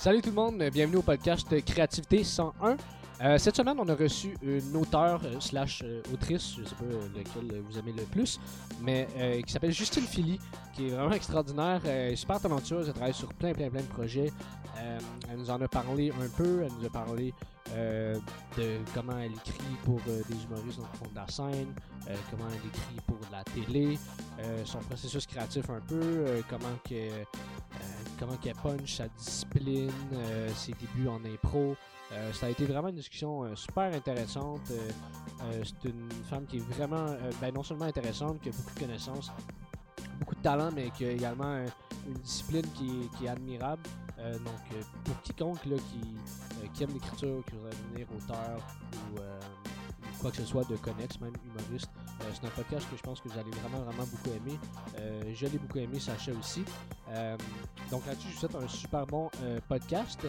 Salut tout le monde, bienvenue au podcast Créativité 101. Euh, cette semaine, on a reçu une auteure euh, slash euh, autrice, je sais pas lequel vous aimez le plus, mais qui s'appelle Justine Philly, qui est vraiment extraordinaire, super talentueuse, elle travaille sur plein plein plein de projets. elle nous en a parlé un peu, elle nous a parlé de comment elle écrit pour des humoristes dans le fond de la scène, comment elle écrit pour la télé, son processus créatif un peu, comment que comment qu'elle punch sa discipline, ses débuts en impro. Euh, ça a été vraiment une discussion euh, super intéressante. Euh, c'est une femme qui est vraiment, ben, non seulement intéressante, qui a beaucoup de connaissances, beaucoup de talent, mais qui a également une discipline qui est, admirable. donc, pour quiconque là, qui, qui aime l'écriture, qui voudrait devenir auteur ou quoi que ce soit de connexe, même humoriste. Euh, c'est un podcast que je pense que vous allez vraiment, vraiment beaucoup aimer. Euh, je l'ai beaucoup aimé, Sacha aussi. Euh, donc là-dessus, je vous souhaite un super bon podcast.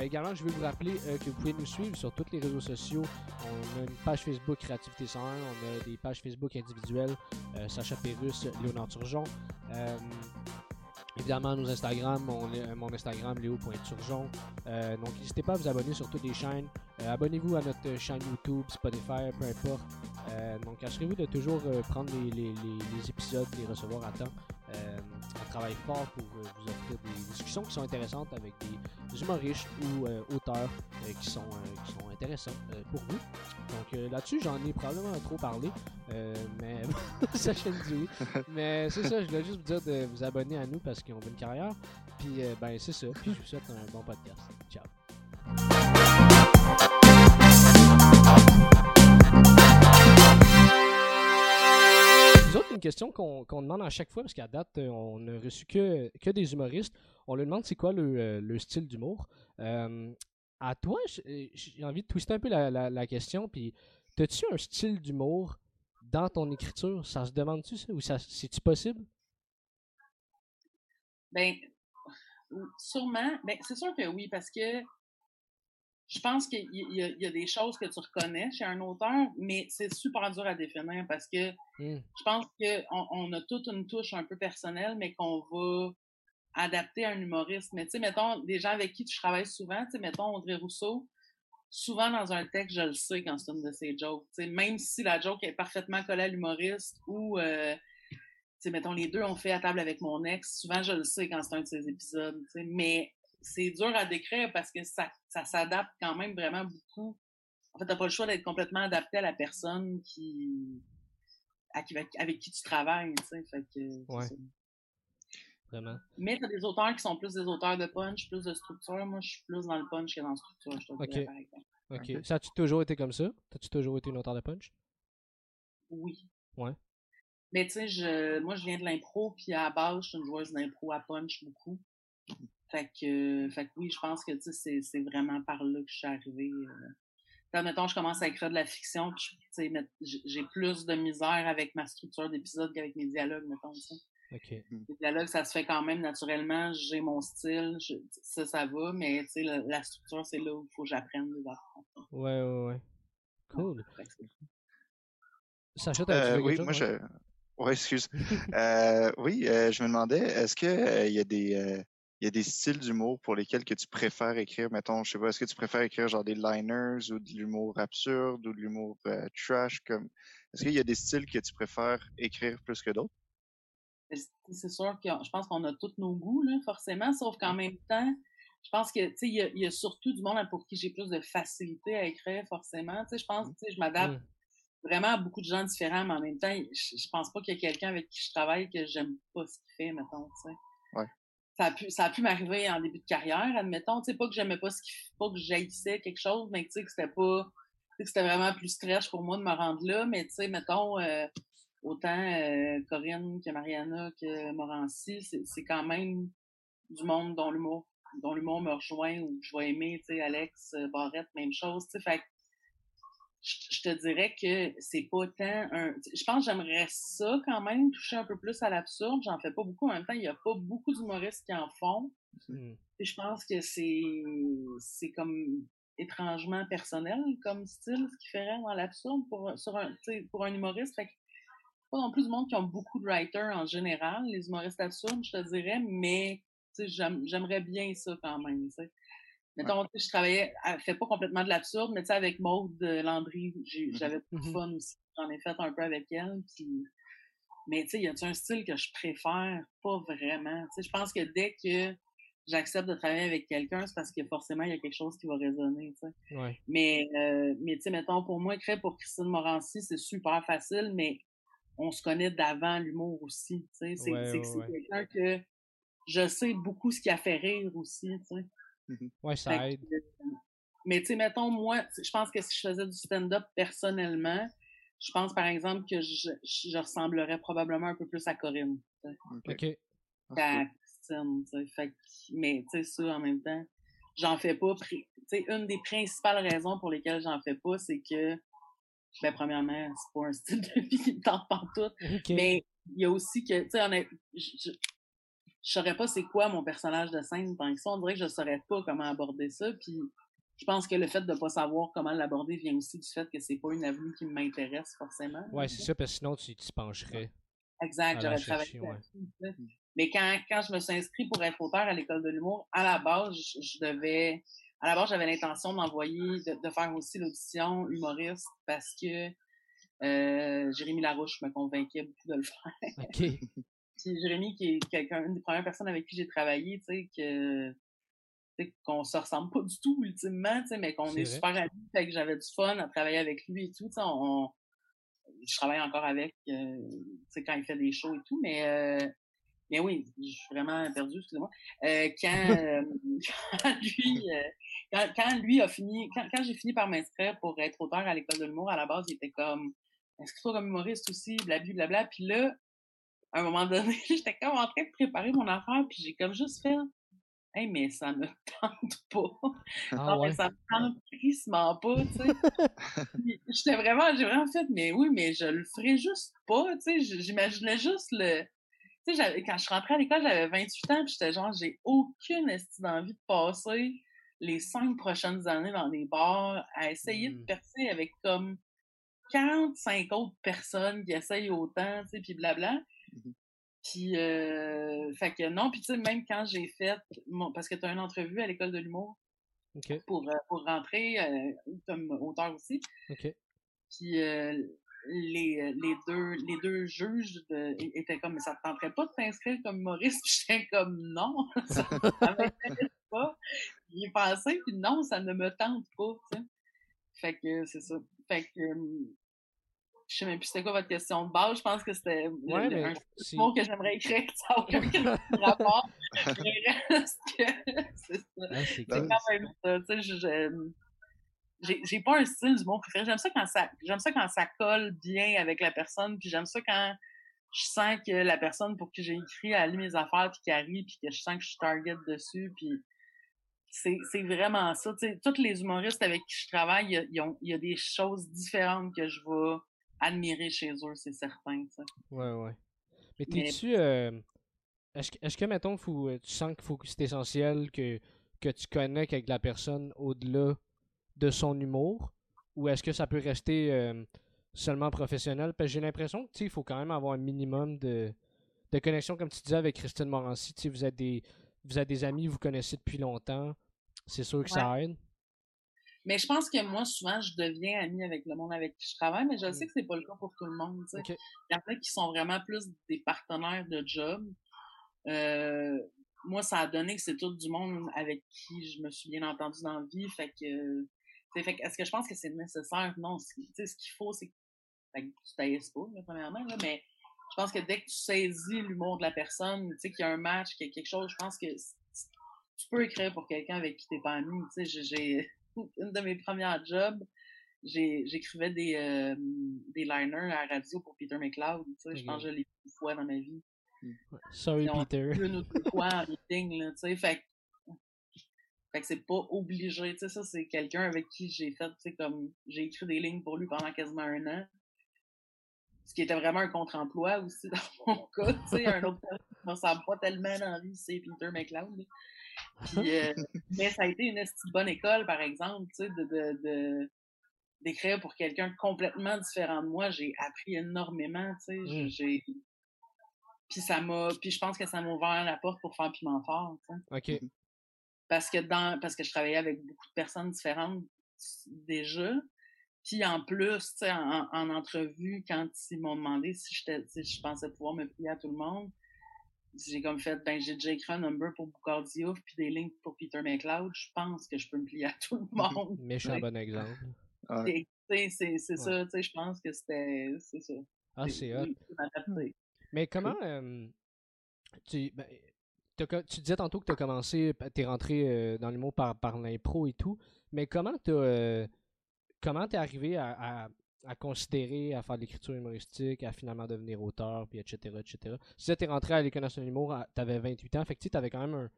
également, je vais vous rappeler que vous pouvez nous suivre sur tous les réseaux sociaux. On a une page Facebook Créativité 101, on a des pages Facebook individuelles, Sacha Pérus, Léonard Turgeon. Évidemment, nos Instagram, mon, mon Instagram, léo.turgeon. Euh, donc, n'hésitez pas à vous abonner sur toutes les chaînes. Euh, abonnez-vous à notre chaîne YouTube, Spotify, peu importe. Euh, donc, assurez-vous de toujours prendre les, épisodes, les recevoir à temps. on travaille fort pour vous offrir des discussions qui sont intéressantes avec des humoristes ou auteurs qui, sont, qui sont intéressants pour vous. Donc, là-dessus, j'en ai probablement trop parlé. mais ça, je dit oui. Mais c'est ça, je voulais juste vous dire de vous abonner à nous parce qu'on veut une carrière. Puis, ben, c'est ça. Puis, je vous souhaite un bon podcast. Ciao. Nous autres, une question qu'on demande à chaque fois, parce qu'à date, euh, on n'a reçu que, des humoristes. On leur demande c'est quoi le, euh, le style d'humour. Euh, à toi, j'ai envie de twister un peu la, la, question. Puis, as-tu un style d'humour dans ton écriture? Ça se demande-tu ça ou c'est-tu possible? Ben, sûrement. Ben, c'est sûr que oui, parce que je pense qu'il y, a des choses que tu reconnais chez un auteur, mais c'est super dur à définir parce que mmh. je pense qu'on on a toute une touche un peu personnelle, mais qu'on va adapter à un humoriste. Mais tu sais, mettons, des gens avec qui tu travailles souvent, tu sais, mettons Audrey Rousseau, souvent dans un texte, je le sais quand c'est une de ses jokes. Tu sais, même si la joke est parfaitement collée à l'humoriste ou, euh, tu sais, mettons, les deux ont fait à table avec mon ex, souvent je le sais quand c'est un de ses épisodes. Tu sais, mais c'est dur à décrire parce que ça, ça s'adapte quand même vraiment beaucoup. En fait, t'as pas le choix d'être complètement adapté à la personne qui, avec qui tu travailles, tu sais. Fait que, ouais. Vraiment. Mais t'as des auteurs qui sont plus des auteurs de punch, plus de structure. Moi, je suis plus dans le punch que dans la structure, je te okay. par exemple. OK. Ça a-tu toujours été comme ça? T'as-tu toujours été une auteur de punch? Oui. Ouais. Mais tu sais, je, moi, je viens de l'impro, puis à la base, je suis une joueuse d'impro à punch beaucoup. Fait que, fait que oui, je pense que c'est, c'est vraiment par là que je suis arrivée. Euh. mettons, je commence à écrire de la fiction, puis j'ai plus de misère avec ma structure d'épisode qu'avec mes dialogues, mettons ça. Okay. Mmh. Les dialogues, ça se fait quand même naturellement. J'ai mon style, ça, ça va, mais la, la structure, c'est là où il faut que j'apprenne affaires. Ouais, ouais, ouais. Cool. Sacha, euh, oui, moi, je... Ouais, excuse. euh, oui, euh, je me demandais, est-ce qu'il euh, il y a des il y a des styles d'humour pour lesquels que tu préfères écrire, mettons, je sais pas, est-ce que tu préfères écrire genre des liners ou de l'humour absurde ou de l'humour euh, trash comme est-ce qu'il y a des styles que tu préfères écrire plus que d'autres? C'est sûr que je pense qu'on a tous nos goûts, là, forcément, sauf qu'en même temps, je pense que tu sais, il y, a surtout du monde pour qui j'ai plus de facilité à écrire, forcément. Tu sais, je pense, tu sais, je m'adapte mmh. vraiment à beaucoup de gens différents, mais en même temps, je, je pense pas qu'il y a quelqu'un avec qui je travaille que j'aime pas ce qu'il fait, mettons, tu sais. Ouais ça a pu, ça a pu m'arriver en début de carrière, admettons. Tu sais, pas que j'aimais pas ce qu'il pas que j'haïssais quelque chose, mais tu sais, que c'était pas, que c'était vraiment plus stress pour moi de me rendre là. Mais tu sais, mettons, euh, autant euh, Corinne que Mariana que Morancy, c'est quand même du monde dont l'humour, dont l'humour me rejoint ou que je vais aimer, tu sais, Alex euh, Barrette, même chose, tu sais. Fait je te dirais que c'est pas tant un. Je pense que j'aimerais ça quand même, toucher un peu plus à l'absurde. J'en fais pas beaucoup. En même temps, il y a pas beaucoup d'humoristes qui en font. Et je pense que c'est c'est comme étrangement personnel comme style, ce qui ferait dans l'absurde pour, sur un, pour un humoriste. Fait que, pas non plus du monde qui ont beaucoup de writers en général, les humoristes absurdes, je te dirais, mais j'aimerais bien ça quand même, Mettons, je travaillais, elle fait pas complètement de l'absurde, mais tu sais, avec Maude Landry, mmh j'avais beaucoup de mmh fun aussi. J'en ai fait un peu avec elle, puis... Mais tu sais, y a un style que je préfère? Pas vraiment. Tu sais, je pense que dès que j'accepte de travailler avec quelqu'un, c'est parce que forcément, il y a quelque chose qui va résonner, tu sais. Ouais. Mais, euh, mais tu sais, mettons, pour moi, écrire pour Christine Morancy, c'est super facile, mais on se connaît d'avant l'humour aussi, tu sais. C'est ouais, quelqu'un que je sais beaucoup ce qui a fait rire aussi, tu sais. Mmh ouais, ça aide. mais tu sais, mettons, moi, je pense que si je faisais du stand-up personnellement, je pense, par exemple, que je, je, ressemblerais probablement un peu plus à Corinne. OK. À Christine, fait, mais tu sais, ça, en même temps, j'en fais pas. Tu sais, une des principales raisons pour lesquelles j'en fais pas, c'est que, ben, premièrement, c'est pas un style de vie qui me tente pas tout. Mais il y a aussi que, tu sais, je, saurais pas c'est quoi mon personnage de scène tant que ça. On dirait que je saurais pas comment aborder ça. Puis je pense que le fait de pas savoir comment l'aborder vient aussi du fait que c'est pas une avenue qui m'intéresse forcément. Ouais, c'est ça, parce que sinon tu t'y pencherais. Exact, j'aurais travaillé. Mais quand, quand je me suis inscrit pour être auteur à l'école de l'humour, à la base, je, devais. À la base, j'avais l'intention d'envoyer, de, faire aussi l'audition humoriste parce que euh, Jérémy Larouche me convainquait beaucoup de le faire. OK. Jérémy, qui est quelqu'un, une des premières personnes avec qui j'ai travaillé, tu sais, que qu'on se ressemble pas du tout ultimement, mais qu'on est, super amis, fait que j'avais du fun à travailler avec lui et tout. On, je travaille encore avec euh, quand il fait des shows et tout, mais euh, mais oui, je suis vraiment perdu, excusez-moi. Euh, quand, quand, lui quand, quand, lui a fini, quand, quand j'ai fini par m'inscrire pour être auteur à l'école de l'humour, à la base, il était comme inscris-toi comme humoriste aussi, blablabla. Bla, bla. Puis là, à un moment donné, j'étais comme en train de préparer mon affaire, puis j'ai comme juste fait Hey, mais ça me tente pas. Ah, ouais. ça me tente tristement pas, tu sais. J'étais vraiment, j'ai vraiment fait, mais oui, mais je le ferais juste pas, tu sais. J'imaginais juste le. Tu sais, quand je rentrée à l'école, j'avais 28 ans, puis j'étais genre, j'ai aucune estime d'envie de passer les cinq prochaines années dans des bars à essayer de mmh. percer avec comme 45 autres personnes qui essayent autant, tu sais, puis blabla. Mmh puis, euh, fait que non, puis tu sais, même quand j'ai fait, parce que tu as une entrevue à l'école de l'humour pour, euh, pour rentrer euh, comme auteur aussi. Puis euh, les, les, deux, les deux juges étaient comme, mais ça te tenterait pas de t'inscrire comme humoriste? Puis j'étais comme, non, ça, ça m'intéresse pas. J'ai pensé, puis non, ça ne me tente pas, tu sais. Fait que c'est ça. Fait que je sais même plus c'était quoi votre question de base. Je pense que c'était ouais, un mot que j'aimerais écrire que ça n'a aucun rapport. c'est ça. c'est quand même ça. Tu sais, j'ai pas un style du mot préféré. J'aime ça quand ça j'aime ça quand ça colle bien avec la personne. Puis j'aime ça quand je sens que la personne pour qui j'ai écrit a lu mes affaires puis qu'elle rit puis que je sens que je suis target dessus. Puis c'est vraiment ça. Tu sais, tous les humoristes avec qui je travaille, il y, y, a des choses différentes que je vais admirer chez eux, c'est certain. Ça. Ouais, ouais. Mais t'es-tu. Euh, est-ce, est que, mettons, faut, euh, tu sens qu'il faut que c'est essentiel que, que tu connectes avec la personne au-delà de son humour? Ou est-ce que ça peut rester euh, seulement professionnel? Parce que j'ai l'impression que il faut quand même avoir un minimum de, de connexion, comme tu disais avec Christine Morancy. Vous êtes, des, vous êtes des amis, vous connaissez depuis longtemps. C'est sûr que ça aide. Mais je pense que moi, souvent, je deviens amie avec le monde avec qui je travaille, mais je mmh. sais que c'est pas le cas pour tout le monde. Il y en a qui sont vraiment plus des partenaires de job. Euh, moi, ça a donné que c'est tout du monde avec qui je me suis bien entendue dans la vie. Fait que, fait est-ce que je pense que c'est nécessaire? Non. Ce qu'il faut, c'est que tu t'ailles pas, premièrement, là, mais je pense que dès que tu saisis l'humour de la personne, tu sais, qu'il y a un match, qu'il y a quelque chose, je pense que tu peux écrire pour quelqu'un avec qui t'es pas ami. Tu sais, j'ai une de mes premières jobs, j'écrivais des, euh, des liners à la radio pour Peter McLeod. Tu sais, Je pense que je l'ai une fois dans ma vie. Hmm. Sorry, Peter. Une ou deux fois en meeting. Là, tu sais, fait, fait que c'est pas obligé. Tu sais, ça, c'est quelqu'un avec qui j'ai fait, tu sais, comme j'ai écrit des lignes pour lui pendant quasiment un an. Ce qui était vraiment un contre-emploi aussi dans mon cas. Tu sais, un autre qui ne ressemble pas tellement dans la vie, c'est Peter McLeod. Puis, euh, mais ça a été une bonne école, par exemple, tu sais, de, de, d'écrire pour quelqu'un complètement différent de moi. J'ai appris énormément, tu sais. Mmh. J'ai, Puis ça m'a. Puis je pense que ça m'a ouvert la porte pour faire Piment Fort. OK. Mhm. Parce que dans parce que je travaillais avec beaucoup de personnes différentes déjà. Puis en plus, en, en entrevue, quand ils m'ont demandé si, si je pensais pouvoir me plier à tout le monde, j'ai comme fait, ben j'ai déjà écrit un number pour Boucard Diouf puis des links pour Peter McLeod. Je pense que je peux me plier à tout le monde. Méchant bon exemple. C'est ça, tu sais, je pense que c'était. C'est ça. Ah, c'est hot. Mais comment. Euh, tu, ben, tu disais tantôt que tu as commencé, tu es rentré euh, dans l'humour par, par l'impro et tout, mais comment tu euh, comment t'es arrivé à, à, considérer, à faire de l'écriture humoristique, à finalement devenir auteur, puis etc., etc. Si tu es rentré à l'École nationale d'humour, tu avais 28 ans, fait que tu avais quand même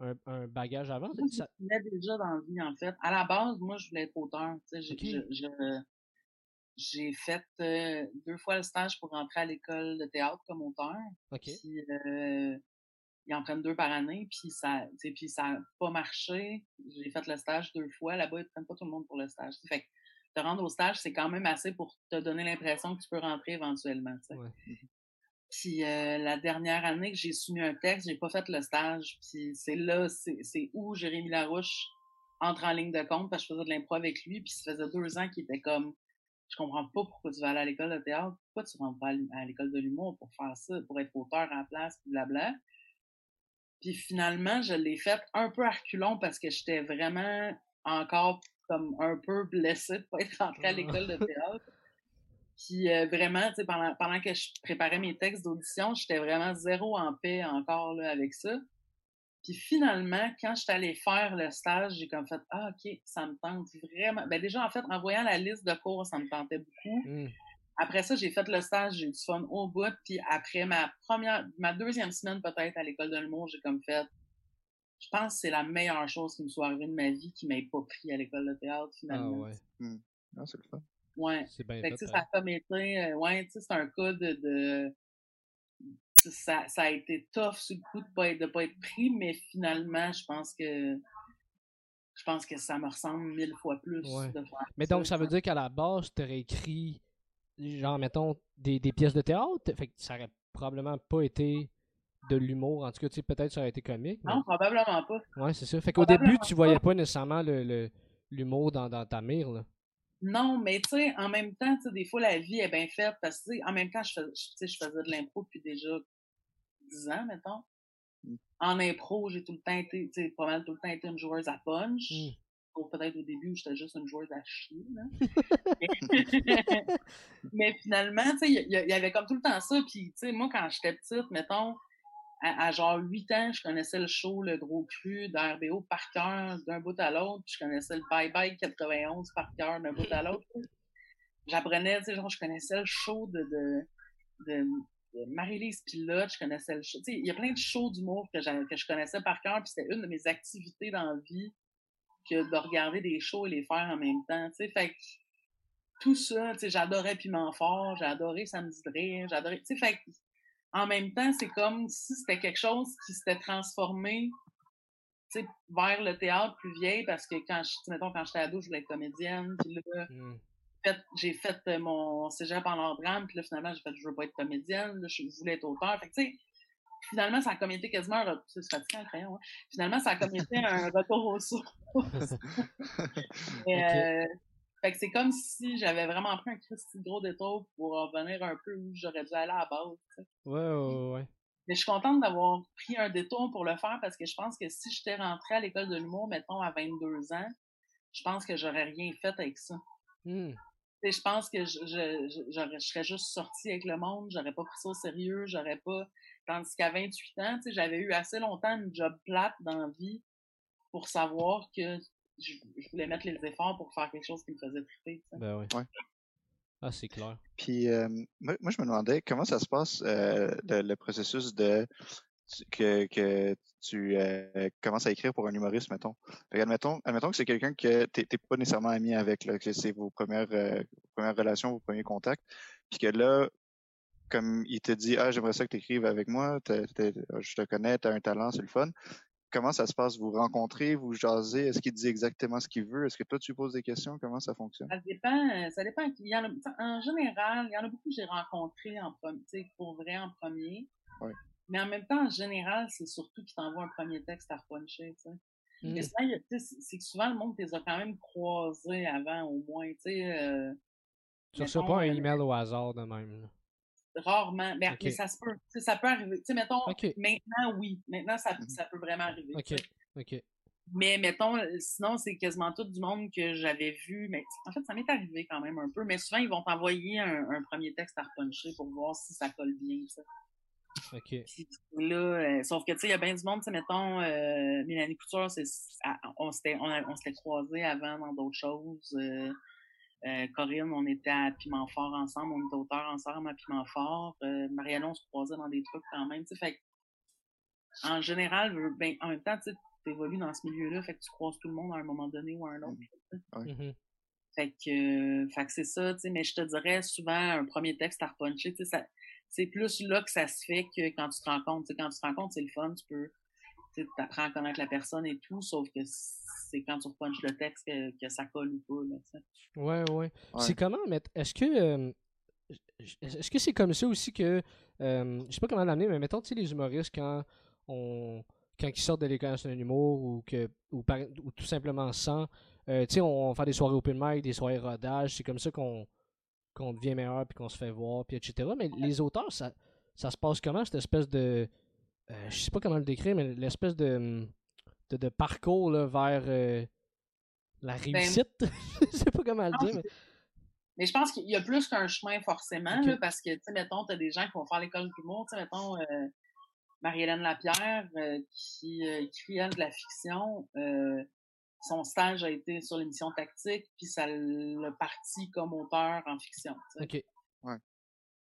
un, un, bagage avant. Moi, ça... Je déjà dans la vie, en fait. À la base, moi, je voulais être auteur. J'ai fait euh, deux fois le stage pour rentrer à l'école de théâtre comme auteur. Puis, euh, ils en prennent deux par année, puis ça puis ça n'a pas marché. J'ai fait le stage deux fois. Là-bas, ils ne prennent pas tout le monde pour le stage. Fait que te rendre au stage, c'est quand même assez pour te donner l'impression que tu peux rentrer éventuellement. Puis euh, la dernière année que j'ai soumis un texte, j'ai pas fait le stage. Puis c'est là, c'est où Jérémy Larouche entre en ligne de compte parce que je faisais de l'impro avec lui. Puis ça faisait deux ans qu'il était comme Je comprends pas pourquoi tu vas aller à l'école de théâtre, pourquoi tu rentres pas à l'école de l'humour pour faire ça, pour être auteur en place, puis blabla. Puis finalement, je l'ai fait un peu à reculons parce que j'étais vraiment encore comme un peu blessée de pas être rentrée à l'école de théâtre. Puis euh, vraiment, tu sais, pendant, pendant que je préparais mes textes d'audition, j'étais vraiment zéro en paix encore là, avec ça. Puis finalement, quand je suis allée faire le stage, j'ai comme fait Ah, OK, ça me tente vraiment. Ben déjà, en fait, en voyant la liste de cours, ça me tentait beaucoup. Mmh. Après ça, j'ai fait le stage, j'ai eu du fun au bout. Puis après ma première, ma deuxième semaine peut-être à l'école de l'humour, j'ai comme fait je pense que c'est la meilleure chose qui me soit arrivée de ma vie qui m'ait pas pris à l'école de théâtre finalement. Ah ouais. Mmh. Ah, c'est le fun. Ouais. C'est bien fait, ça a comme été, euh, ouais, tu sais, c'est un cas de, de ça, ça, a été tough sur le coup de pas être, de pas être pris, mais finalement, je pense que je pense que ça me ressemble mille fois plus de faire Mais donc, ça veut dire qu'à la base, tu aurais écrit, genre, mettons, des, des, pièces de théâtre? Fait que ça aurait probablement pas été de l'humour. En tout cas, tu sais, peut-être ça aurait été comique. Non, probablement pas. Ouais, c'est ça. Fait qu'au début, tu voyais pas nécessairement l'humour le, dans, dans ta mire, là. Non, mais tu sais, en même temps, tu sais, des fois, la vie est bien faite parce que, en même temps, je, fais, je faisais de l'impro depuis déjà 10 ans, mettons. En impro, j'ai tout le temps été, tu sais, pas mal tout le temps été une joueuse à punch. Mmh. Peut-être au début, j'étais juste une joueuse à chier, mais finalement, tu sais, il y, y, avait comme tout le temps ça. Puis, tu sais, moi, quand j'étais petite, mettons, à, genre 8 ans, je connaissais le show Le Gros Cru d'RBO par cœur d'un bout à l'autre. Je connaissais le Bye Bye 91 par cœur d'un bout à l'autre. J'apprenais, tu sais, genre, je connaissais le show de, de, de, Marie-Lise Pilote, je connaissais le show. Tu sais, il y a plein de shows d'humour que, que je connaissais par cœur, puis c'était une de mes activités dans la vie que de regarder des shows et les faire en même temps, tu sais. Fait que tout ça, tu sais, j'adorais Piment Fort, j'adorais Samedi rire, j'adorais, tu sais, fait en même temps, c'est comme si c'était quelque chose qui s'était transformé vers le théâtre plus vieille parce que quand je, mettons, quand j'étais ado, je voulais être comédienne. Puis là, mmh. j'ai fait euh, mon cégep en art drame, puis là, finalement, j'ai fait, je veux pas être comédienne, là, je voulais être auteur. Fait que, tu sais, finalement, ça a comme été quasiment un c'est fatigant le crayon, hein? Finalement, ça a comme été un retour aux sources. euh, fait que c'est comme si j'avais vraiment pris un Christy gros détour pour revenir un peu où j'aurais dû aller à la base. Ouais, ouais, ouais. Mais je suis contente d'avoir pris un détour pour le faire parce que je pense que si j'étais rentrée à l'école de l'humour, mettons, à 22 ans, je pense que j'aurais rien fait avec ça. Mmh. Je pense que je, je, serais juste sortie avec le monde, j'aurais pas pris ça au sérieux, j'aurais pas. Tandis qu'à 28 ans, j'avais eu assez longtemps une job plate dans la vie pour savoir que je, voulais mettre les efforts pour faire quelque chose qui me faisait triper. Ben oui. Ouais. Ah, c'est clair. Puis, euh, moi, je me demandais comment ça se passe, euh, le, processus de que, que tu euh, commences à écrire pour un humoriste, mettons. admettons, admettons que c'est quelqu'un que tu n'es pas nécessairement ami avec, là, que c'est vos premières, premières relations, vos premiers contacts, puis que là, comme il te dit, ah, j'aimerais ça que tu écrives avec moi, je te connais, tu as un talent, c'est le fun comment ça se passe? Vous rencontrez, vous jasez? Est-ce qu'il dit exactement ce qu'il veut? Est-ce que toi, tu poses des questions? Comment ça fonctionne? Ça dépend. Euh, ça dépend. Il y en, a, en général, il y en a beaucoup que j'ai rencontrés en pour vrai en premier. Mais en même temps, en général, c'est surtout qu'il t'envoie un premier texte à repuncher, tu sais. Mmh. c'est que souvent, le monde les a quand même croisés avant, au moins, tu sais. Euh, tu reçois pas un euh, email au hasard de même. Rarement. Mais, mais, ça se peut. Ça peut arriver. Tu sais, mettons, maintenant, oui. Maintenant, ça, mmh ça peut vraiment arriver. OK. OK. Mais mettons, sinon, c'est quasiment tout du monde que j'avais vu. Mais en fait, ça m'est arrivé quand même un peu. Mais souvent, ils vont t'envoyer un, un, premier texte à repuncher pour voir si ça colle bien. Ça. OK. là, euh, sauf que, tu sais, il y a bien du monde, tu mettons, euh, Mélanie Couture, c'est, on s'était on, s'était croisés avant dans d'autres choses. Euh, euh, Corinne, on était à Piment Fort ensemble, on était auteurs ensemble à Piment Fort. Euh, Marianne, on se croisait dans des trucs quand même, tu sais, fait en général, ben, en même temps, tu évolues dans ce milieu-là, fait que tu croises tout le monde à un moment donné ou à un autre. Mm-hmm. Fait que, fait que c'est ça, tu sais, mais je te dirais souvent un premier texte à repuncher, tu sais, ça, c'est plus là que ça se fait que quand tu te rends compte. quand tu te rends compte, c'est le fun, tu peux tu apprends à connaître la personne et tout, sauf que c'est quand tu repunches le texte que, ça colle ou pas. Là, ouais, ouais. C'est comment, mais est-ce que euh, est-ce que c'est comme ça aussi que euh, je sais pas comment l'amener, mais mettons tu sais les humoristes quand on quand ils sortent de l'école nationale d'humour ou que ou, ou, tout simplement sans, euh, tu sais on, on fait des soirées open mic, des soirées rodage, c'est comme ça qu'on qu'on devient meilleur, puis qu'on se fait voir, puis etc. Mais les auteurs, ça, ça se passe comment, cette espèce de... Euh, je sais pas comment le décrire, mais l'espèce de, de, parcours là, vers euh, la ben, réussite. je sais pas comment le dire, mais... je pense qu'il y a plus qu'un chemin forcément, parce que, tu sais, mettons, tu as des gens qui vont faire l'école d'humour, tu sais, mettons, euh, Marie-Hélène Lapierre, euh, qui écrit, elle, de la fiction, son stage a été sur l'émission Tactique, puis ça l'a parti comme auteur en fiction. OK. Ouais.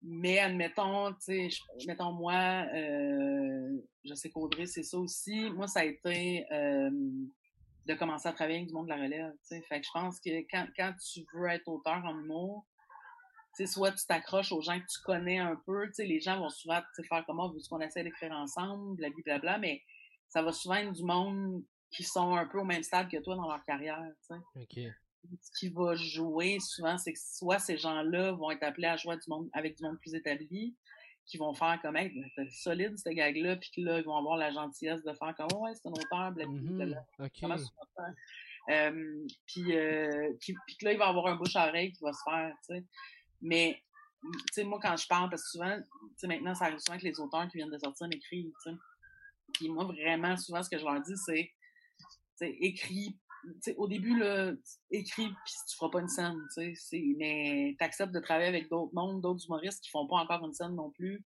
Mais admettons, tu sais, mettons moi, euh, je sais qu'Audrey, c'est ça aussi. Moi, ça a été euh, de commencer à travailler avec du monde de la relève. Tu sais. Fait que je pense que quand, quand tu veux être auteur en humour, tu sais, soit tu t'accroches aux gens que tu connais un peu. Tu sais, les gens vont souvent te faire comment, veux qu'on essaie d'écrire ensemble, blablabla, mais ça va souvent être du monde qui sont un peu au même stade que toi dans leur carrière. Ce qui va jouer souvent, c'est que soit ces gens-là vont être appelés à jouer du monde, avec du monde plus établi, qui vont faire comme être solide ce gag-là, puis là, ils vont avoir la gentillesse de faire comme ouais, c'est un auteur, blablabla. Mm euh, puis, euh, puis, que là, il va avoir un bouche à oreille qui va se faire, tu sais. Mais, tu sais, moi, quand je parle, parce que souvent, tu sais, maintenant, ça arrive souvent que les auteurs qui viennent de sortir m'écrivent, tu sais. Puis moi, vraiment, souvent, ce que je leur dis, c'est écrit au début, là, écrit puis tu feras pas une scène, mais tu acceptes de travailler avec d'autres mondes, d'autres humoristes qui font pas encore une scène non plus,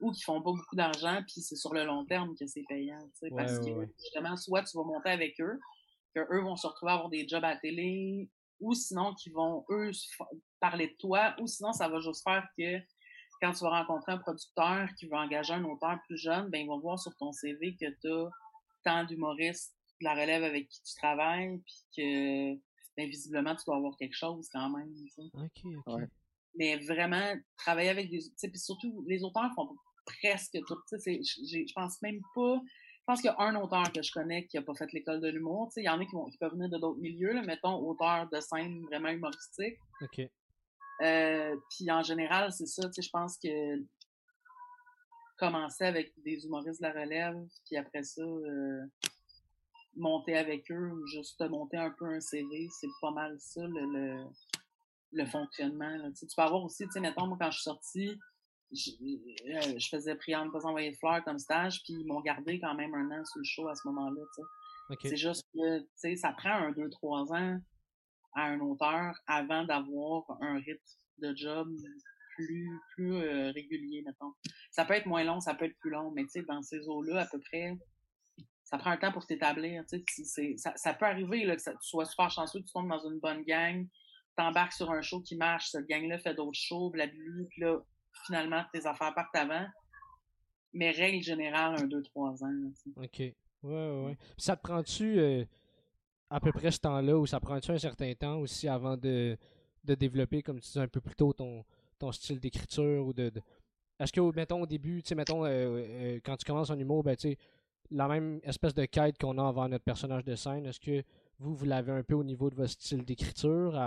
ou qui font pas beaucoup d'argent, puis c'est sur le long terme que c'est payant, parce que justement, soit tu vas monter avec eux, que eux vont se retrouver à avoir des jobs à la télé, ou sinon qu'ils vont, eux, parler de toi, ou sinon ça va juste faire que quand tu vas rencontrer un producteur qui va engager un auteur plus jeune, ben ils vont voir sur ton CV que tu as tant d'humoristes la relève avec qui tu travailles, puis que ben, visiblement tu dois avoir quelque chose quand même. Mais vraiment, travailler avec des. Puis surtout, les auteurs font presque tout. Je pense même pas. Je pense qu'il y a un auteur que je connais qui a pas fait l'école de l'humour. Il y en a qui, vont, qui peuvent venir de d'autres milieux, là, mettons auteur de scène vraiment humoristique. Euh, puis en général, c'est ça, je pense que commencer avec des humoristes de la relève, puis après ça, euh, monter avec eux ou juste monter un peu un CV, c'est pas mal ça le, le, fonctionnement. Tu, peux avoir aussi, tu sais, mettons, moi quand je suis sortie, je, euh, je faisais prière de pas envoyer de fleurs comme stage, puis ils m'ont gardé quand même un an sur le show à ce moment-là. C'est juste que tu sais, ça prend un, deux, trois ans à un auteur avant d'avoir un rythme de job plus, plus euh, régulier, mettons. Ça peut être moins long, ça peut être plus long, mais tu sais, dans ces eaux-là, à peu près, ça prend un temps pour t'établir. Ça, ça peut arriver là, que tu sois super chanceux, tu tombes dans une bonne gang, t'embarques sur un show qui marche, cette gang-là fait d'autres shows, blablabla, puis là, finalement, tes affaires partent avant. Mais règle générale, un, deux, trois ans. OK. Ouais, ouais, ouais. ça te prend-tu euh, à peu près ce temps-là ou ça prend-tu un certain temps aussi avant de, de développer, comme tu disais un peu plus tôt, ton, ton style d'écriture ou de, Est-ce que, mettons, au début, tu sais, mettons, euh, euh, quand tu commences en humour, ben, tu la même espèce de quête qu'on a envers notre personnage de scène. Est-ce que vous, vous l'avez un peu au niveau de votre style d'écriture?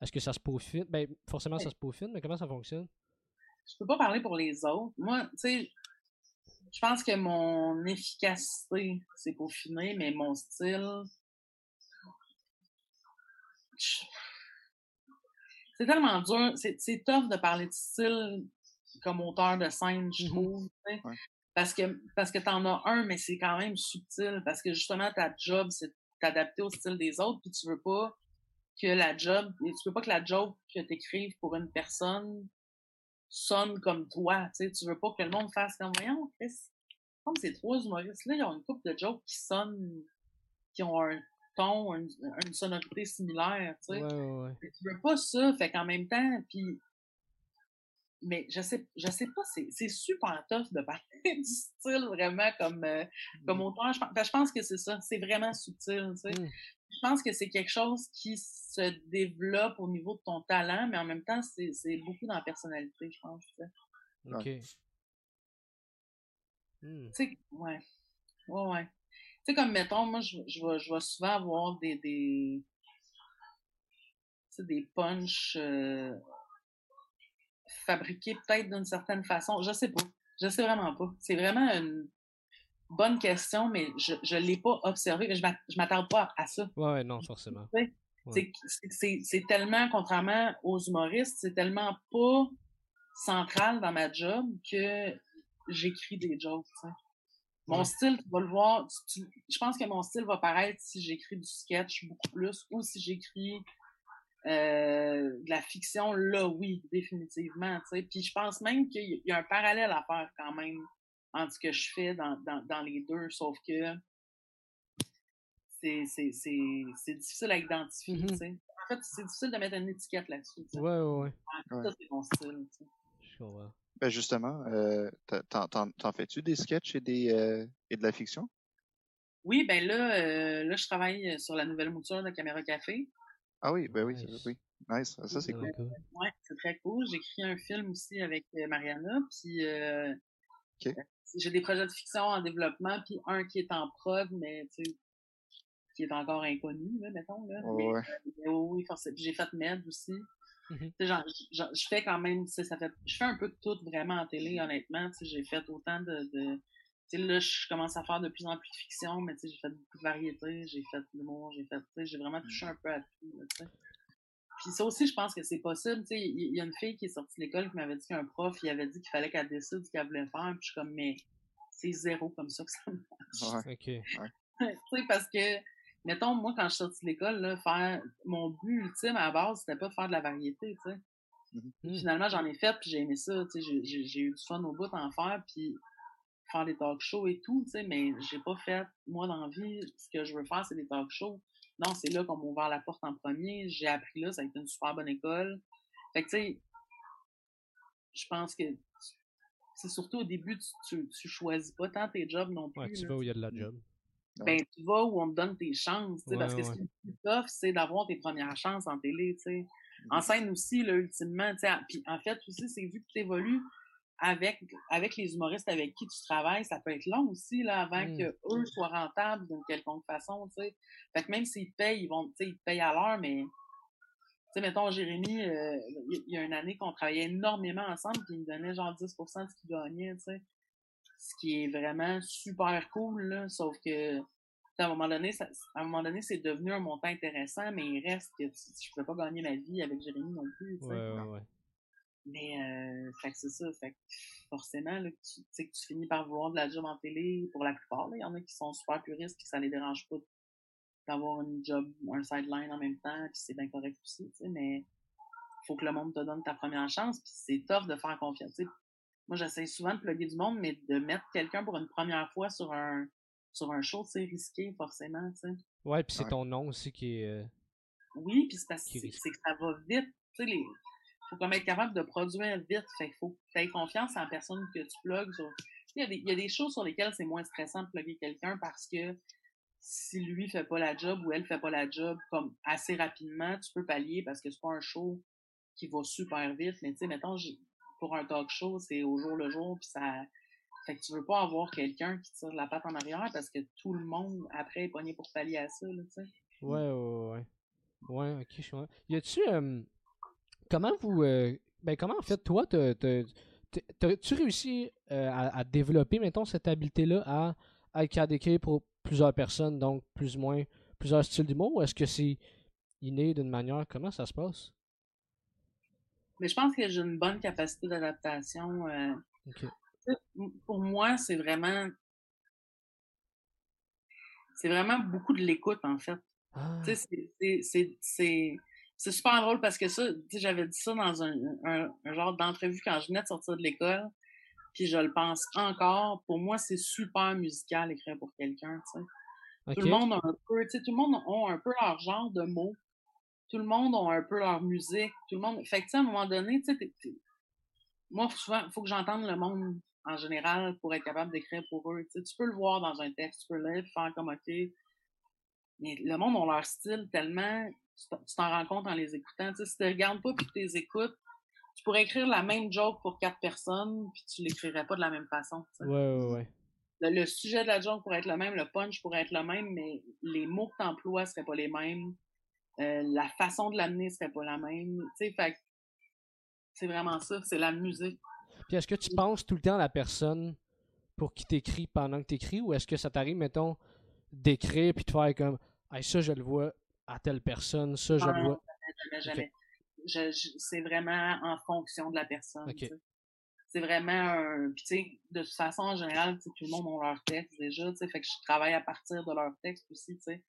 Est-ce que ça se peaufine? Ben, forcément, ça se peaufine, mais comment ça fonctionne? Je peux pas parler pour les autres. Moi, tu sais, Je pense que mon efficacité s'est peaufinée, mais mon style. C'est tellement dur. C'est tough de parler de style comme auteur de scène, je mmh trouve. Parce que parce que t'en as un, mais c'est quand même subtil. Parce que justement, ta job, c'est t'adapter au style des autres, puis tu veux pas que la job, tu veux pas que la job que tu écrives pour une personne sonne comme toi. Tu sais, tu veux pas que le monde fasse comme voyons, Chris. Comme ces trois humoristes-là, ils ont une couple de jokes qui sonnent, qui ont un ton, une, sonorité similaire. Tu sais. Ouais, Tu veux pas ça, fait qu'en même temps, puis mais je sais, je sais pas, c'est super tough de parler du style vraiment comme, euh, comme mmh. auteur. Je, je pense que c'est ça, c'est vraiment subtil. Tu sais. Mmh. Je pense que c'est quelque chose qui se développe au niveau de ton talent, mais en même temps, c'est beaucoup dans la personnalité, je pense. Tu sais. Ok. Mmh. Tu sais, ouais. Ouais, ouais. Tu sais, comme mettons, moi, je, je, vais, je vais souvent avoir des, des, des punchs. Euh, fabriqué peut-être d'une certaine façon. Je sais pas. Je sais vraiment pas. C'est vraiment une bonne question, mais je ne l'ai pas observé. Je ne m'attarde pas à ça. Ouais, non, forcément. C'est tellement, contrairement aux humoristes, c'est tellement pas central dans ma job que j'écris des jokes. Mon style, tu vas le voir, je pense que mon style va paraître si j'écris du sketch beaucoup plus ou si j'écris euh, de la fiction, là, oui, définitivement. sais Puis je pense même qu'il y a un parallèle à faire quand même entre ce que je fais dans, dans, dans les deux, sauf que c'est difficile à identifier. Mm -hmm. En fait, c'est difficile de mettre une étiquette là-dessus. Ouais, ouais, ouais. Ça, c'est mon style. Ben justement, euh, t'en fais-tu des sketchs et, des, euh, et de la fiction? Oui, ben là, euh, là, je travaille sur la nouvelle mouture de Caméra Café. Ah oui, ben oui, oui. Nice, ça c'est cool. Ouais, c'est très cool. J'ai écrit un film aussi avec euh, Mariana, puis euh, j'ai des projets de fiction en développement, puis un qui est en prod, mais tu sais, qui est encore inconnu, là, mettons. Là. ouais. Euh, oui, forcément. J'ai fait Med aussi. Mmh genre, je fais quand même, ça fait, je fais un peu de tout vraiment en télé, honnêtement. J'ai fait autant de, de là, je commence à faire de plus en plus de fiction, mais j'ai fait beaucoup de variétés, j'ai fait de l'humour, j'ai fait, j'ai vraiment touché un peu à tout, Puis ça aussi, je pense que c'est possible. Il y, a une fille qui est sortie de l'école qui m'avait dit qu'un prof, il avait dit qu'il fallait qu'elle décide ce qu'elle voulait faire. Puis je suis comme, mais c'est zéro comme ça que ça marche. Ouais, ok. Ouais. parce que, mettons, moi, quand je suis sortie de l'école, faire mon but ultime à la base, c'était pas de faire de la variété, tu sais. Mm-hmm. Finalement, j'en ai fait, puis j'ai aimé ça, tu sais, j'ai eu du fun au bout d'en faire, puis faire des talk shows et tout, tu sais, mais j'ai pas fait, moi, dans la vie, ce que je veux faire, c'est des talk shows. Non, c'est là qu'on m'a ouvert la porte en premier. J'ai appris là, ça a été une super bonne école. Fait que, tu sais, je pense que c'est surtout au début, tu, tu, choisis pas tant tes jobs non plus. Ouais, tu vas où il y a de la job. Ben, tu vas où on te donne tes chances, tu sais, parce que ce qui est plus tough, c'est d'avoir tes premières chances en télé, tu sais. En scène aussi, là, ultimement, tu sais. Puis en fait, aussi, c'est vu que tu évolues, avec, avec les humoristes avec qui tu travailles, ça peut être long aussi, là, avant mmh. que eux soient rentables d'une quelconque façon, tu sais. Fait que même s'ils payent, ils vont, tu sais, ils payent à l'heure, mais, tu sais, mettons, Jérémy, euh, il y, a une année qu'on travaillait énormément ensemble, puis il me donnait genre 10% de ce qu'il gagnait, tu sais. Ce qui est vraiment super cool, là, sauf que, à un moment donné, ça, à un moment donné, c'est devenu un montant intéressant, mais il reste que je peux pas gagner ma vie avec Jérémy non plus, tu sais. Ouais, ouais, ouais. Mais euh, fait que c'est ça, fait que forcément, là, tu sais que tu finis par vouloir de la job en télé pour la plupart. Il y en a qui sont super puristes puis ça les dérange pas d'avoir une job, un sideline en même temps, puis c'est bien correct aussi, tu sais, mais faut que le monde te donne ta première chance, puis c'est tough de faire confiance. Moi, j'essaie souvent de plugger du monde, mais de mettre quelqu'un pour une première fois sur un sur un show, c'est risqué, forcément, tu sais. Ouais, puis c'est ton nom aussi qui est... Euh, oui, puis c'est parce que, c'est que ça va vite. Tu sais, les, faut comme être capable de produire vite. Fait faut que tu aies confiance en personne que tu plugues. Il, y a des, choses sur lesquelles c'est moins stressant de plugger quelqu'un parce que si lui fait pas la job ou elle fait pas la job comme assez rapidement, tu peux pallier parce que c'est pas un show qui va super vite. Mais tu sais, mettons, pour un talk show, c'est au jour le jour, puis ça. Fait que tu veux pas avoir quelqu'un qui tire la patte en arrière parce que tout le monde après est pogné pour pallier à ça, tu sais. Ouais, ouais, ouais. Ouais, ok, je vois. Y a-tu comment vous. Euh, ben, comment en fait, toi, t'as As-tu réussi euh, à, développer, mettons, cette habileté-là à, à écrire d'écrire pour plusieurs personnes, donc plus ou moins plusieurs styles d'humour, ou est-ce que c'est inné d'une manière? Comment ça se passe? Mais je pense que j'ai une bonne capacité d'adaptation. Euh, pour moi, c'est vraiment. C'est vraiment beaucoup de l'écoute, en fait. Ah. C'est super drôle parce que ça, j'avais dit ça dans un, un, genre d'entrevue quand je venais de sortir de l'école. Puis je le pense encore. Pour moi, c'est super musical écrire pour quelqu'un. Tout le monde a un peu, tout le monde a un peu leur genre de mots tout le monde a un peu leur musique, tout le monde. Fait que, à un moment donné, tu sais, moi, souvent, il faut que j'entende le monde en général pour être capable d'écrire pour eux. tu peux le voir dans un texte, tu peux le faire comme OK. Mais le monde a leur style tellement, tu t'en rends compte en les écoutant. si tu ne regardes pas puis que tu les écoutes, tu pourrais écrire la même joke pour quatre personnes puis tu l'écrirais pas de la même façon. Ouais, ouais, ouais. Le, sujet de la joke pourrait être le même, le punch pourrait être le même, mais les mots que tu emploies seraient pas les mêmes. Euh, la façon de l'amener serait pas la même. Tu sais, c'est vraiment ça, c'est la musique. Puis est-ce que tu penses tout le temps à la personne pour qui t'écris pendant que t'écris ou est-ce que ça t'arrive, mettons, d'écrire puis de faire comme ça je le vois à telle personne, ça je le vois. Jamais, jamais. c'est vraiment en fonction de la personne. C'est vraiment un. Puis tu sais, de toute façon, en général, tout le monde a leur texte déjà, tu sais, fait que je travaille à partir de leur texte aussi, tu sais.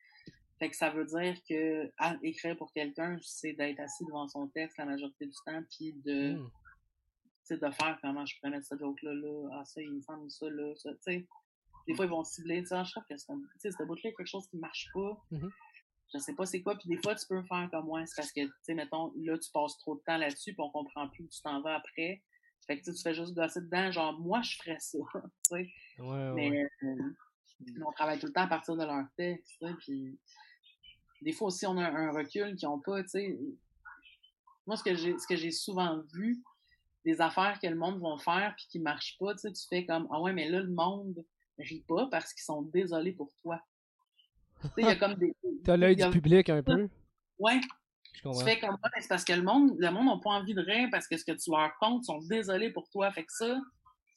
Fait que ça veut dire que écrire pour quelqu'un, c'est d'être assis devant son texte la majorité du temps, puis de, mmh. de faire comment je pourrais mettre cette joke-là, là, ah ça, il me semble ça, là, ça, tu sais. Des fois, ils vont cibler, ça, je trouve que c'est ce bout-là quelque chose qui marche pas. Mmh je sais pas c'est quoi, puis des fois, tu peux faire comme moi, c'est parce que, tu sais, mettons, là, tu passes trop de temps là-dessus, puis on comprend plus où tu t'en vas après. Fait que tu fais juste gosser dedans, genre, moi, je ferais ça, tu sais. Ouais, Mais euh, on travaille tout le temps à partir de leur texte, puis des fois aussi, on a un recul qui n'ont pas, tu sais. Moi, ce que j'ai, ce que j'ai souvent vu, des affaires que le monde va faire puis qui marchent pas, tu sais, tu fais comme, ah ouais, mais là, le monde rit pas parce qu'ils sont désolés pour toi. Il y a comme des. T'as l'œil du public un peu. Ouais. Tu fais comme, c'est parce que le monde, le monde n'a pas envie de rire parce que ce que tu leur comptes, sont désolés pour toi. Fait que ça,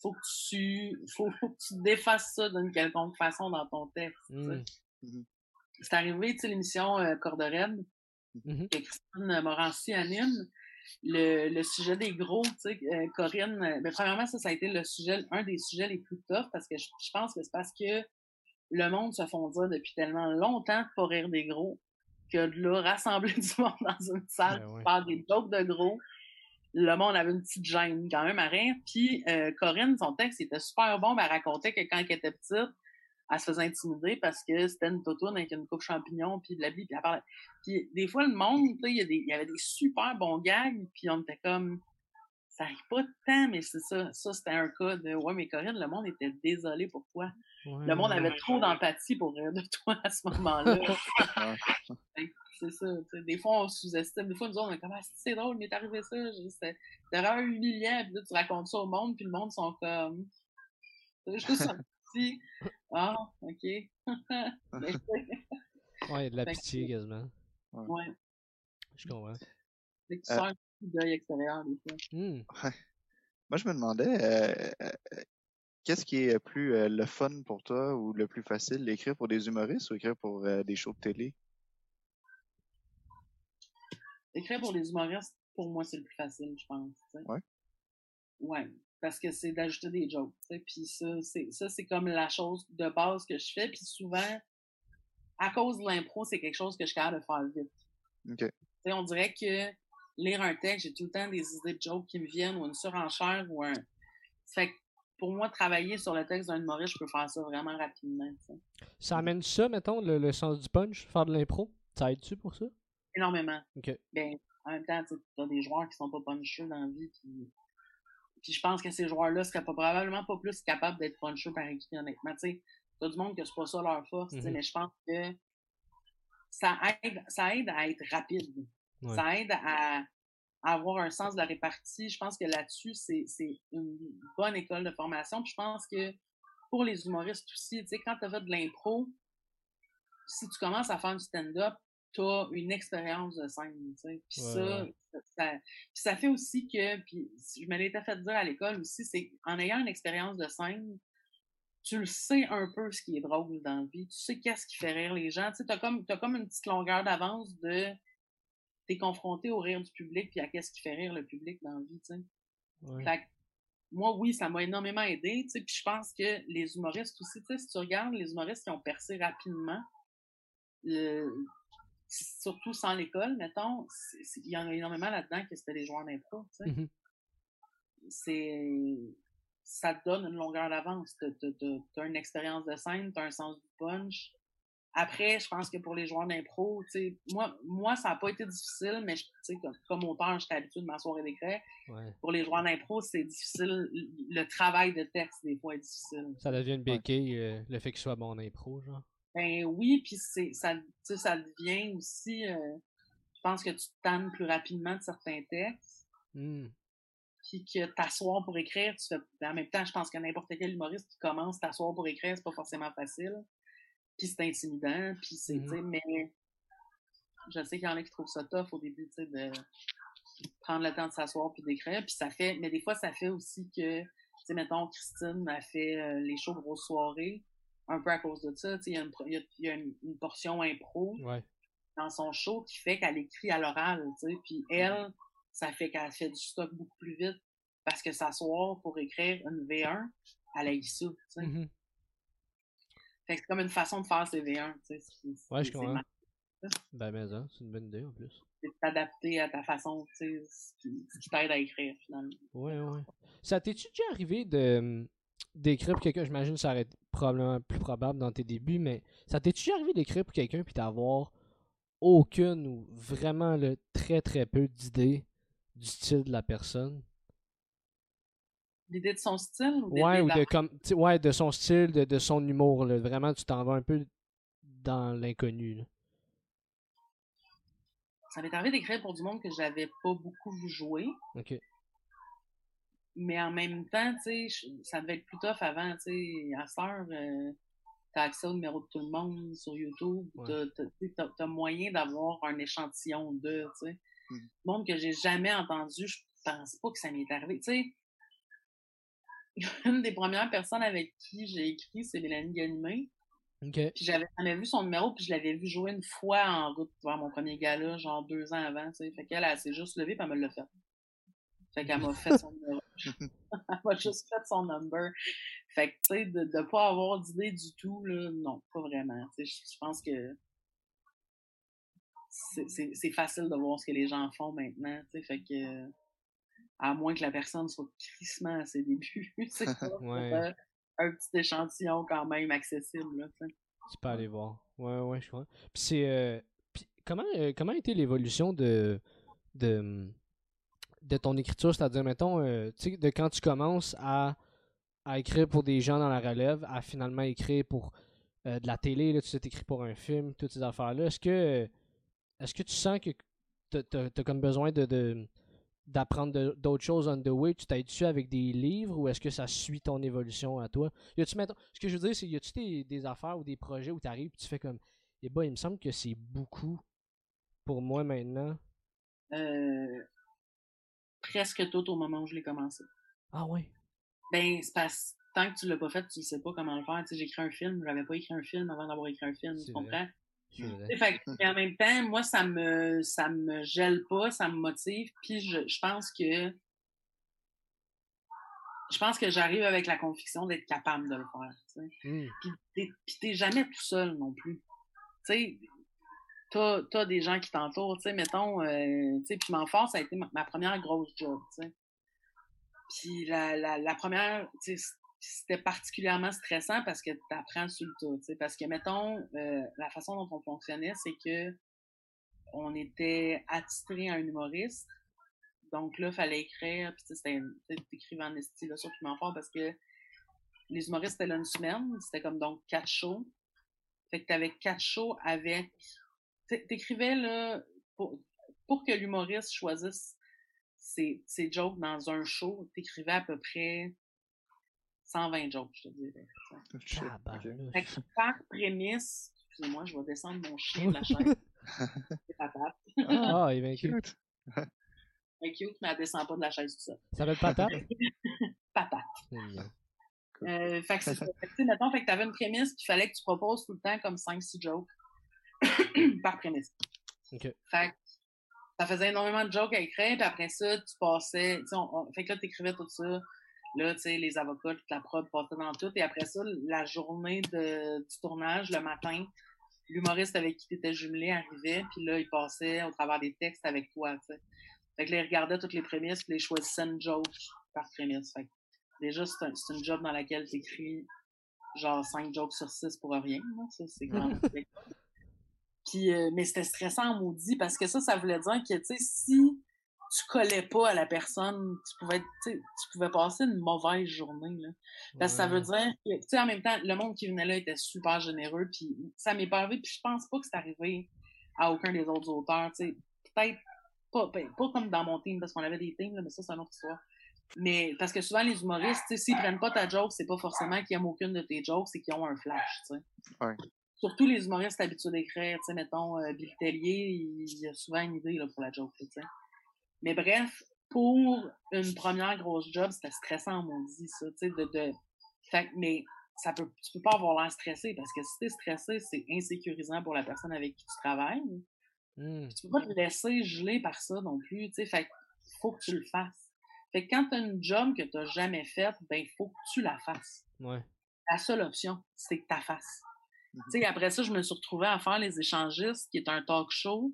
faut que tu, faut, que tu défasses ça d'une quelconque façon dans ton texte. Mmh. Mmh c'est arrivé, tu sais, l'émission euh, Corde mm-hmm. que Christine Morancy anime. Le, le sujet des gros, tu sais, euh, Corinne, euh, ben, premièrement, ça, ça a été le sujet, un des sujets les plus tough parce que je, pense que c'est parce que le monde se font dire depuis tellement longtemps de pas rire des gros que de là, rassembler du monde dans une salle ben pour faire des jokes de gros, le monde avait une petite gêne quand même à rire. Puis euh, Corinne, son texte était super bon, elle racontait que quand elle était petite, elle se faisait intimider parce que c'était une totoune avec une coupe champignon puis de la vie puis elle parlait. Puis des fois le monde, il y, avait des super bons gags puis on était comme ça arrive pas tant mais c'est ça ça c'était un cas de ouais mais Corinne le monde était désolé pour toi. Le monde avait trop d'empathie pour rire de toi à ce moment-là. c'est ça. Des fois, on sous-estime. Des fois, nous, on est comme, ah, c'est drôle, mais t'es arrivé ça. C'était vraiment humiliant. Puis là, tu racontes ça au monde, puis le monde sont comme. C'est juste un ah, OK. ouais, il y a de la pitié quasiment. Ouais. Je comprends. C'est que tu sens un petit deuil extérieur, des fois. Mmh. Moi, je me demandais, euh, euh, qu'est-ce qui est plus euh, le fun pour toi ou le plus facile, écrire pour des humoristes ou écrire pour des shows de télé? Écrire pour des humoristes, pour moi, c'est le plus facile, je pense. Ouais. Ouais parce que c'est d'ajouter des jokes. Puis ça, c'est ça, c'est comme la chose de base que je fais. Puis souvent, à cause de l'impro, c'est quelque chose que je suis capable de faire vite. on dirait que lire un texte, j'ai tout le temps des idées de jokes qui me viennent, ou une surenchère, ou un. Fait que pour moi, travailler sur le texte d'un humoriste, je peux faire ça vraiment rapidement. Ça amène ça, mettons, le, sens du punch, faire de l'impro? Ça aide-tu pour ça? Énormément. Ben, en même temps, tu as des joueurs qui sont pas puncheux dans la vie, qui puis je pense que ces joueurs-là seraient probablement pas plus capables d'être punchés par équipe, honnêtement. Tu t'as du monde que c'est pas ça leur force, mm-hmm. mais je pense que ça aide, ça aide à être rapide. Ça aide à, avoir un sens de la répartie. Je pense que là-dessus, c'est une bonne école de formation. Puis je pense que pour les humoristes aussi, tu sais, quand tu as fait de l'impro, si tu commences à faire du stand-up, tu as une expérience de scène, tu sais. Puis ça, ça, ça, fait aussi que, puis je me l'étais fait dire à l'école aussi, c'est en ayant une expérience de scène, tu le sais un peu ce qui est drôle dans la vie, tu sais qu'est-ce qui fait rire les gens, tu sais, t'as comme, as comme une petite longueur d'avance de, t'es confronté au rire du public puis à qu'est-ce qui fait rire le public dans la vie, tu sais. Fait moi, oui, ça m'a énormément aidé, tu sais, puis je pense que les humoristes aussi, tu sais, si tu regardes les humoristes qui ont percé rapidement, surtout sans l'école, mettons, il y en a énormément là-dedans que c'était des joueurs d'impro, tu sais. Mm-hmm. C'est ça te donne une longueur d'avance. Tu as, une expérience de scène, tu as un sens du punch. Après, je pense que pour les joueurs d'impro, moi, moi, ça n'a pas été difficile, mais comme, comme auteur, j'étais habitué de m'asseoir et d'écrire. Pour les joueurs d'impro, c'est difficile. Le travail de texte, des fois, est difficile. Ça devient une béquille, euh, le fait qu'il soit bon en impro, genre? Ben oui, puis ça, ça devient aussi... Euh, je pense que tu tannes plus rapidement de certains textes. Mmh puis que t'asseoir pour écrire, tu fais. En même temps, je pense que n'importe quel humoriste qui commence t'asseoir pour écrire, c'est pas forcément facile. Puis c'est intimidant, puis c'est, mmh mais je sais qu'il y en a qui trouvent ça tough au début, tu sais, de prendre le temps de s'asseour puis d'écrire. Puis ça fait, mais des fois, ça fait aussi que, tu sais, mettons, Christine a fait euh, les shows grosses soirées, un peu à cause de ça. Tu sais, il y a, une, portion impro dans son show qui fait qu'elle écrit à l'oral, tu sais. Puis elle, ça fait qu'elle fait du stock beaucoup plus vite parce que s'asseoir pour écrire une V1, elle a eu ça, tu sais. Mm-hmm. Fait que c'est comme une façon de faire ses V1, tu sais. Ouais, je comprends. Ben, mais ça, c'est une bonne idée en plus. C'est t'adapter à ta façon, tu sais, ce qui t'aide à écrire finalement. Ouais, ouais. Ça t'es-tu déjà arrivé de d'écrire pour quelqu'un, j'imagine que ça aurait été probablement plus probable dans tes débuts, mais ça t'est-tu déjà arrivé d'écrire pour quelqu'un puis d'avoir aucune ou vraiment le très très peu d'idées du style de la personne? L'idée de son style ou ouais, ou de, comme, ouais, de son style, de, de son humour. Là. Vraiment, tu t'en vas un peu dans l'inconnu. Ça m'est arrivé d'écrire pour du monde que j'avais pas beaucoup vu jouer. OK. Mais en même temps, tu sais, ça devait être plus tough avant, tu sais. À cette heure, euh, t'as accès au numéro de tout le monde sur YouTube. T'as as, moyen d'avoir un échantillon de, tu sais. Mmh. Monde que j'ai jamais entendu, je pense pas que ça m'est arrivé. Tu sais, une des premières personnes avec qui j'ai écrit, c'est Mélanie Ganimé. Puis j'avais jamais vu son numéro, puis je l'avais vu jouer une fois en route pour mon premier gala, genre deux ans avant, tu sais. Fait qu'elle, elle, s'est juste levée, puis elle me l'a fait. Fait qu'elle m'a fait son numéro. elle m'a juste fait son number. Fait que, tu sais, de ne pas avoir d'idée du tout, là, non, pas vraiment. Tu sais, je pense que c'est facile de voir ce que les gens font maintenant, tu sais, fait que à moins que la personne soit crissement à ses débuts, c'est ouais. un petit échantillon quand même accessible, là, tu peux aller voir. Ouais, ouais, je crois. Puis c'est euh, comment euh, comment a été l'évolution de de de ton écriture, c'est-à-dire mettons euh, tu sais de quand tu commences à à écrire pour des gens dans la relève, à finalement écrire pour de la télé, là, tu sais, écrit pour un film, toutes ces affaires-là. Est-ce que est-ce que tu sens que tu as, comme besoin de, d'apprendre d'autres choses on the way? Tu t'aides dessus avec des livres ou est-ce que ça suit ton évolution à toi? Y a-tu, ce que je veux dire, c'est y a-tu des, des, affaires ou des projets où tu arrives et tu fais comme, eh ben, il me semble que c'est beaucoup pour moi maintenant? Euh, presque tout au moment où je l'ai commencé. Ah oui? Ben, c'est parce tant que tu l'as pas fait, tu ne sais pas comment le faire. Tu sais, j'ai écrit un film, j'avais pas écrit un film avant d'avoir écrit un film, tu comprends? Fait, en même temps, moi, ça me ça me gèle pas, ça me motive. Puis je, je pense que je pense que j'arrive avec la conviction d'être capable de le faire. Mmh. Puis t'es jamais tout seul non plus. Tu t'as as des gens qui t'entourent. Tu mettons, euh, tu sais, puis Manfort, ça a été ma, première grosse job. Tu sais. Puis la, la, la première, c'était particulièrement stressant parce que tu apprends sur le tout. Parce que, mettons, euh, la façon dont on fonctionnait, c'est que on était attitré à un humoriste. Donc là, il fallait écrire, puis c'était écrit en style là, sur Fort parce que les humoristes étaient là une semaine, c'était comme donc quatre shows. Fait que t'avais quatre shows avec. T'écrivais là pour, pour que l'humoriste choisisse ses, ses jokes dans un show, t'écrivais à peu près 120 jokes, je te dirais. Ah, par prémisse, excusez-moi, je vais descendre mon chien de la chaîne. C'est patate. Ah, il est bien Cute. Elle est cute, mais elle descend pas de la chaise tout ça. Ça s'appelle patate? Patate. Euh, fait que. Fait que, tu sais, mettons, fait que t'avais une prémisse, puis il fallait que tu proposes tout le temps comme 5-6 jokes par prémisse. Ok. Fait que ça faisait énormément de jokes à écrire, puis après ça, tu passais, tu sais, on- on- fait que là, t'écrivais tout ça. Là, tu sais, les avocats, toute la prod passaient dans tout. Et après ça, la journée de, du tournage, le matin, l'humoriste avec qui t'étais jumelé arrivait, puis là, il passait au travers des textes avec toi, tu sais. Fait que là, il regardait toutes les prémices, puis il choisissait une joke par prémisse. Fait que déjà, c'est un- une job dans laquelle t'écris genre 5 jokes sur 6 pour rien. là. Ça, c'est même Puis, euh, mais c'était stressant maudit parce que ça, ça voulait dire que, tu sais, si tu collais pas à la personne, tu pouvais, tu pouvais passer une mauvaise journée, là. Parce que ça veut dire que, tu sais, en même temps, le monde qui venait là était super généreux, puis ça m'est pas arrivé, puis je pense pas que c'est arrivé à aucun des autres auteurs. Peut-être pas, ben, pas comme dans mon team, parce qu'on avait des teams, là, mais ça, c'est une autre histoire. Mais parce que souvent, les humoristes, s'ils prennent pas ta joke, c'est pas forcément qu'ils aiment aucune de tes jokes, c'est qu'ils ont un flash, tu sais. Ouais. Surtout les humoristes habitués d'écrire, tu sais, mettons, euh, Bill Tellier, il, il a souvent une idée là, pour la joke, tu sais. Mais bref, pour une première grosse job, c'était stressant, mon dit, ça, tu sais, de, de... Fait, mais ça peut, tu peux pas avoir l'air stressé, parce que si t'es stressé, c'est insécurisant pour la personne avec qui tu travailles. Puis tu peux pas te laisser geler par ça non plus, tu sais, fait faut que tu le fasses. Fait que quand t'as une job que t'as jamais faite, ben, faut que tu la fasses. Ouais. La seule option, c'est que tu la fasses. Tu sais, après ça, je me suis retrouvée à faire Les Échangistes, qui est un talk show,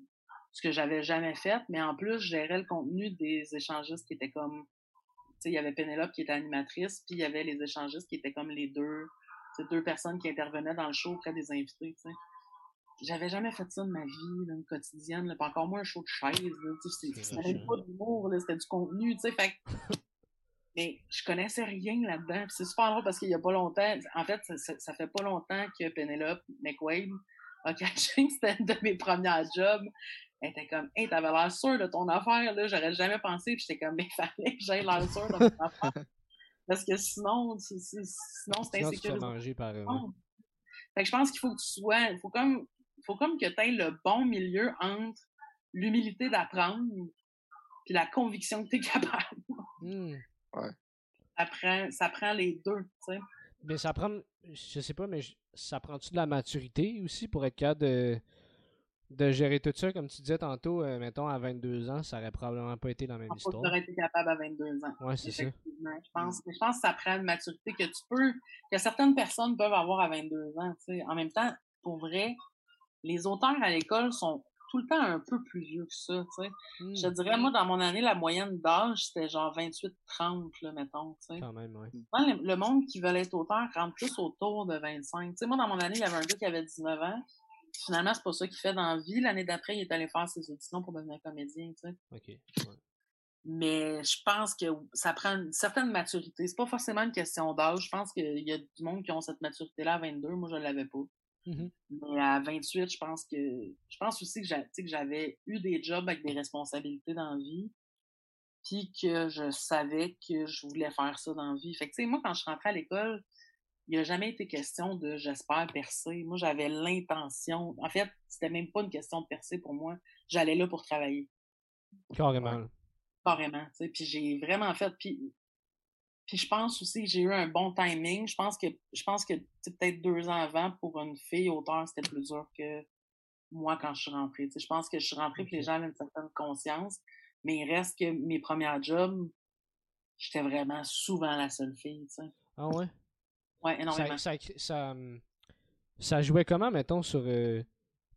ce que j'avais jamais fait, mais en plus, je gérais le contenu des échangistes qui étaient comme, tu sais, il y avait Pénélope qui était animatrice, puis il y avait les échangistes qui étaient comme les deux, sais, deux personnes qui intervenaient dans le show auprès des invités, tu sais. J'avais jamais fait ça de ma vie, une quotidienne, là, puis encore moins un show de chaise, c'était vachant. pas d'humour, c'était du contenu, tu sais, fait mais je connaissais rien là-dedans. C'est super drôle parce qu'il y a pas longtemps, en fait, ça, ça- ça fait pas longtemps que Penelope McWade a caché que c'était une de mes premières jobs. Elle était comme, hey, t'avais l'air sûr de ton affaire, là, j'aurais jamais pensé. Puis j'étais comme, mais fallait que j'aie l'air sûr de mon affaire. Parce que sinon, c'est- sinon, c'est insécurisant. manger par. euh, Fait que je pense qu'il faut que tu sois, il faut comme, faut comme que tu aies le bon milieu entre l'humilité d'apprendre puis la conviction que tu es capable. hmm. Ça prend, ça prend les deux, tu sais. Mais ça prend. Je sais pas, mais je- ça prend-tu de la maturité aussi pour être capable de, de gérer tout ça? Comme tu disais tantôt, euh, mettons, à 22 ans, ça aurait probablement pas été la même histoire. tu aurais été capable à 22 ans. Ouais, c'est ça. Effectivement. Je pense, je pense que ça prend une maturité que tu peux, que certaines personnes peuvent avoir à 22 ans. En même temps, pour vrai, les auteurs à l'école sont tout le temps un peu plus vieux que ça, tu sais. Hmm. Je dirais, moi, dans mon année, la moyenne d'âge, c'était genre 28-30, là, mettons. Quand même, ouais. Le, le monde qui veut être auteur rentre plus autour de 25. Tu sais, moi, dans mon année, il y avait un gars qui avait 19 ans. Finalement, c'est pas ça qu'il fait dans la vie. L'année d'après, il est allé faire ses auditions pour devenir comédien, tu sais. Ok. ouais. Mais je pense que ça prend une certaine maturité. C'est pas forcément une question d'âge. Je pense qu'il y a du monde qui ont cette maturité-là à 22. Moi, je l'avais pas. Mhm. Mais à 28, je pense que je pense aussi que j'avais eu des jobs avec des responsabilités dans la vie. Puis que je savais que je voulais faire ça dans la vie. Fait que tu sais, moi, quand je rentrais à l'école, il n'a jamais été question de j'espère percer. Moi, j'avais l'intention. En fait, c'était même pas une question de percer pour moi. J'allais là pour travailler Carrément. carrément. Puis j'ai vraiment fait. Puis, puis je pense aussi que j'ai eu un bon timing. Je pense que je pense que peut-être deux ans avant, pour une fille auteur, c'était plus dur que moi quand je suis rentrée. Je pense que je suis rentrée puis les gens avaient une certaine conscience. Mais il reste que mes premiers jobs, j'étais vraiment souvent la seule fille. Ah ouais? Ouais, énormément. Ça, ça, ça, hum, ça jouait comment, mettons, sur. euh,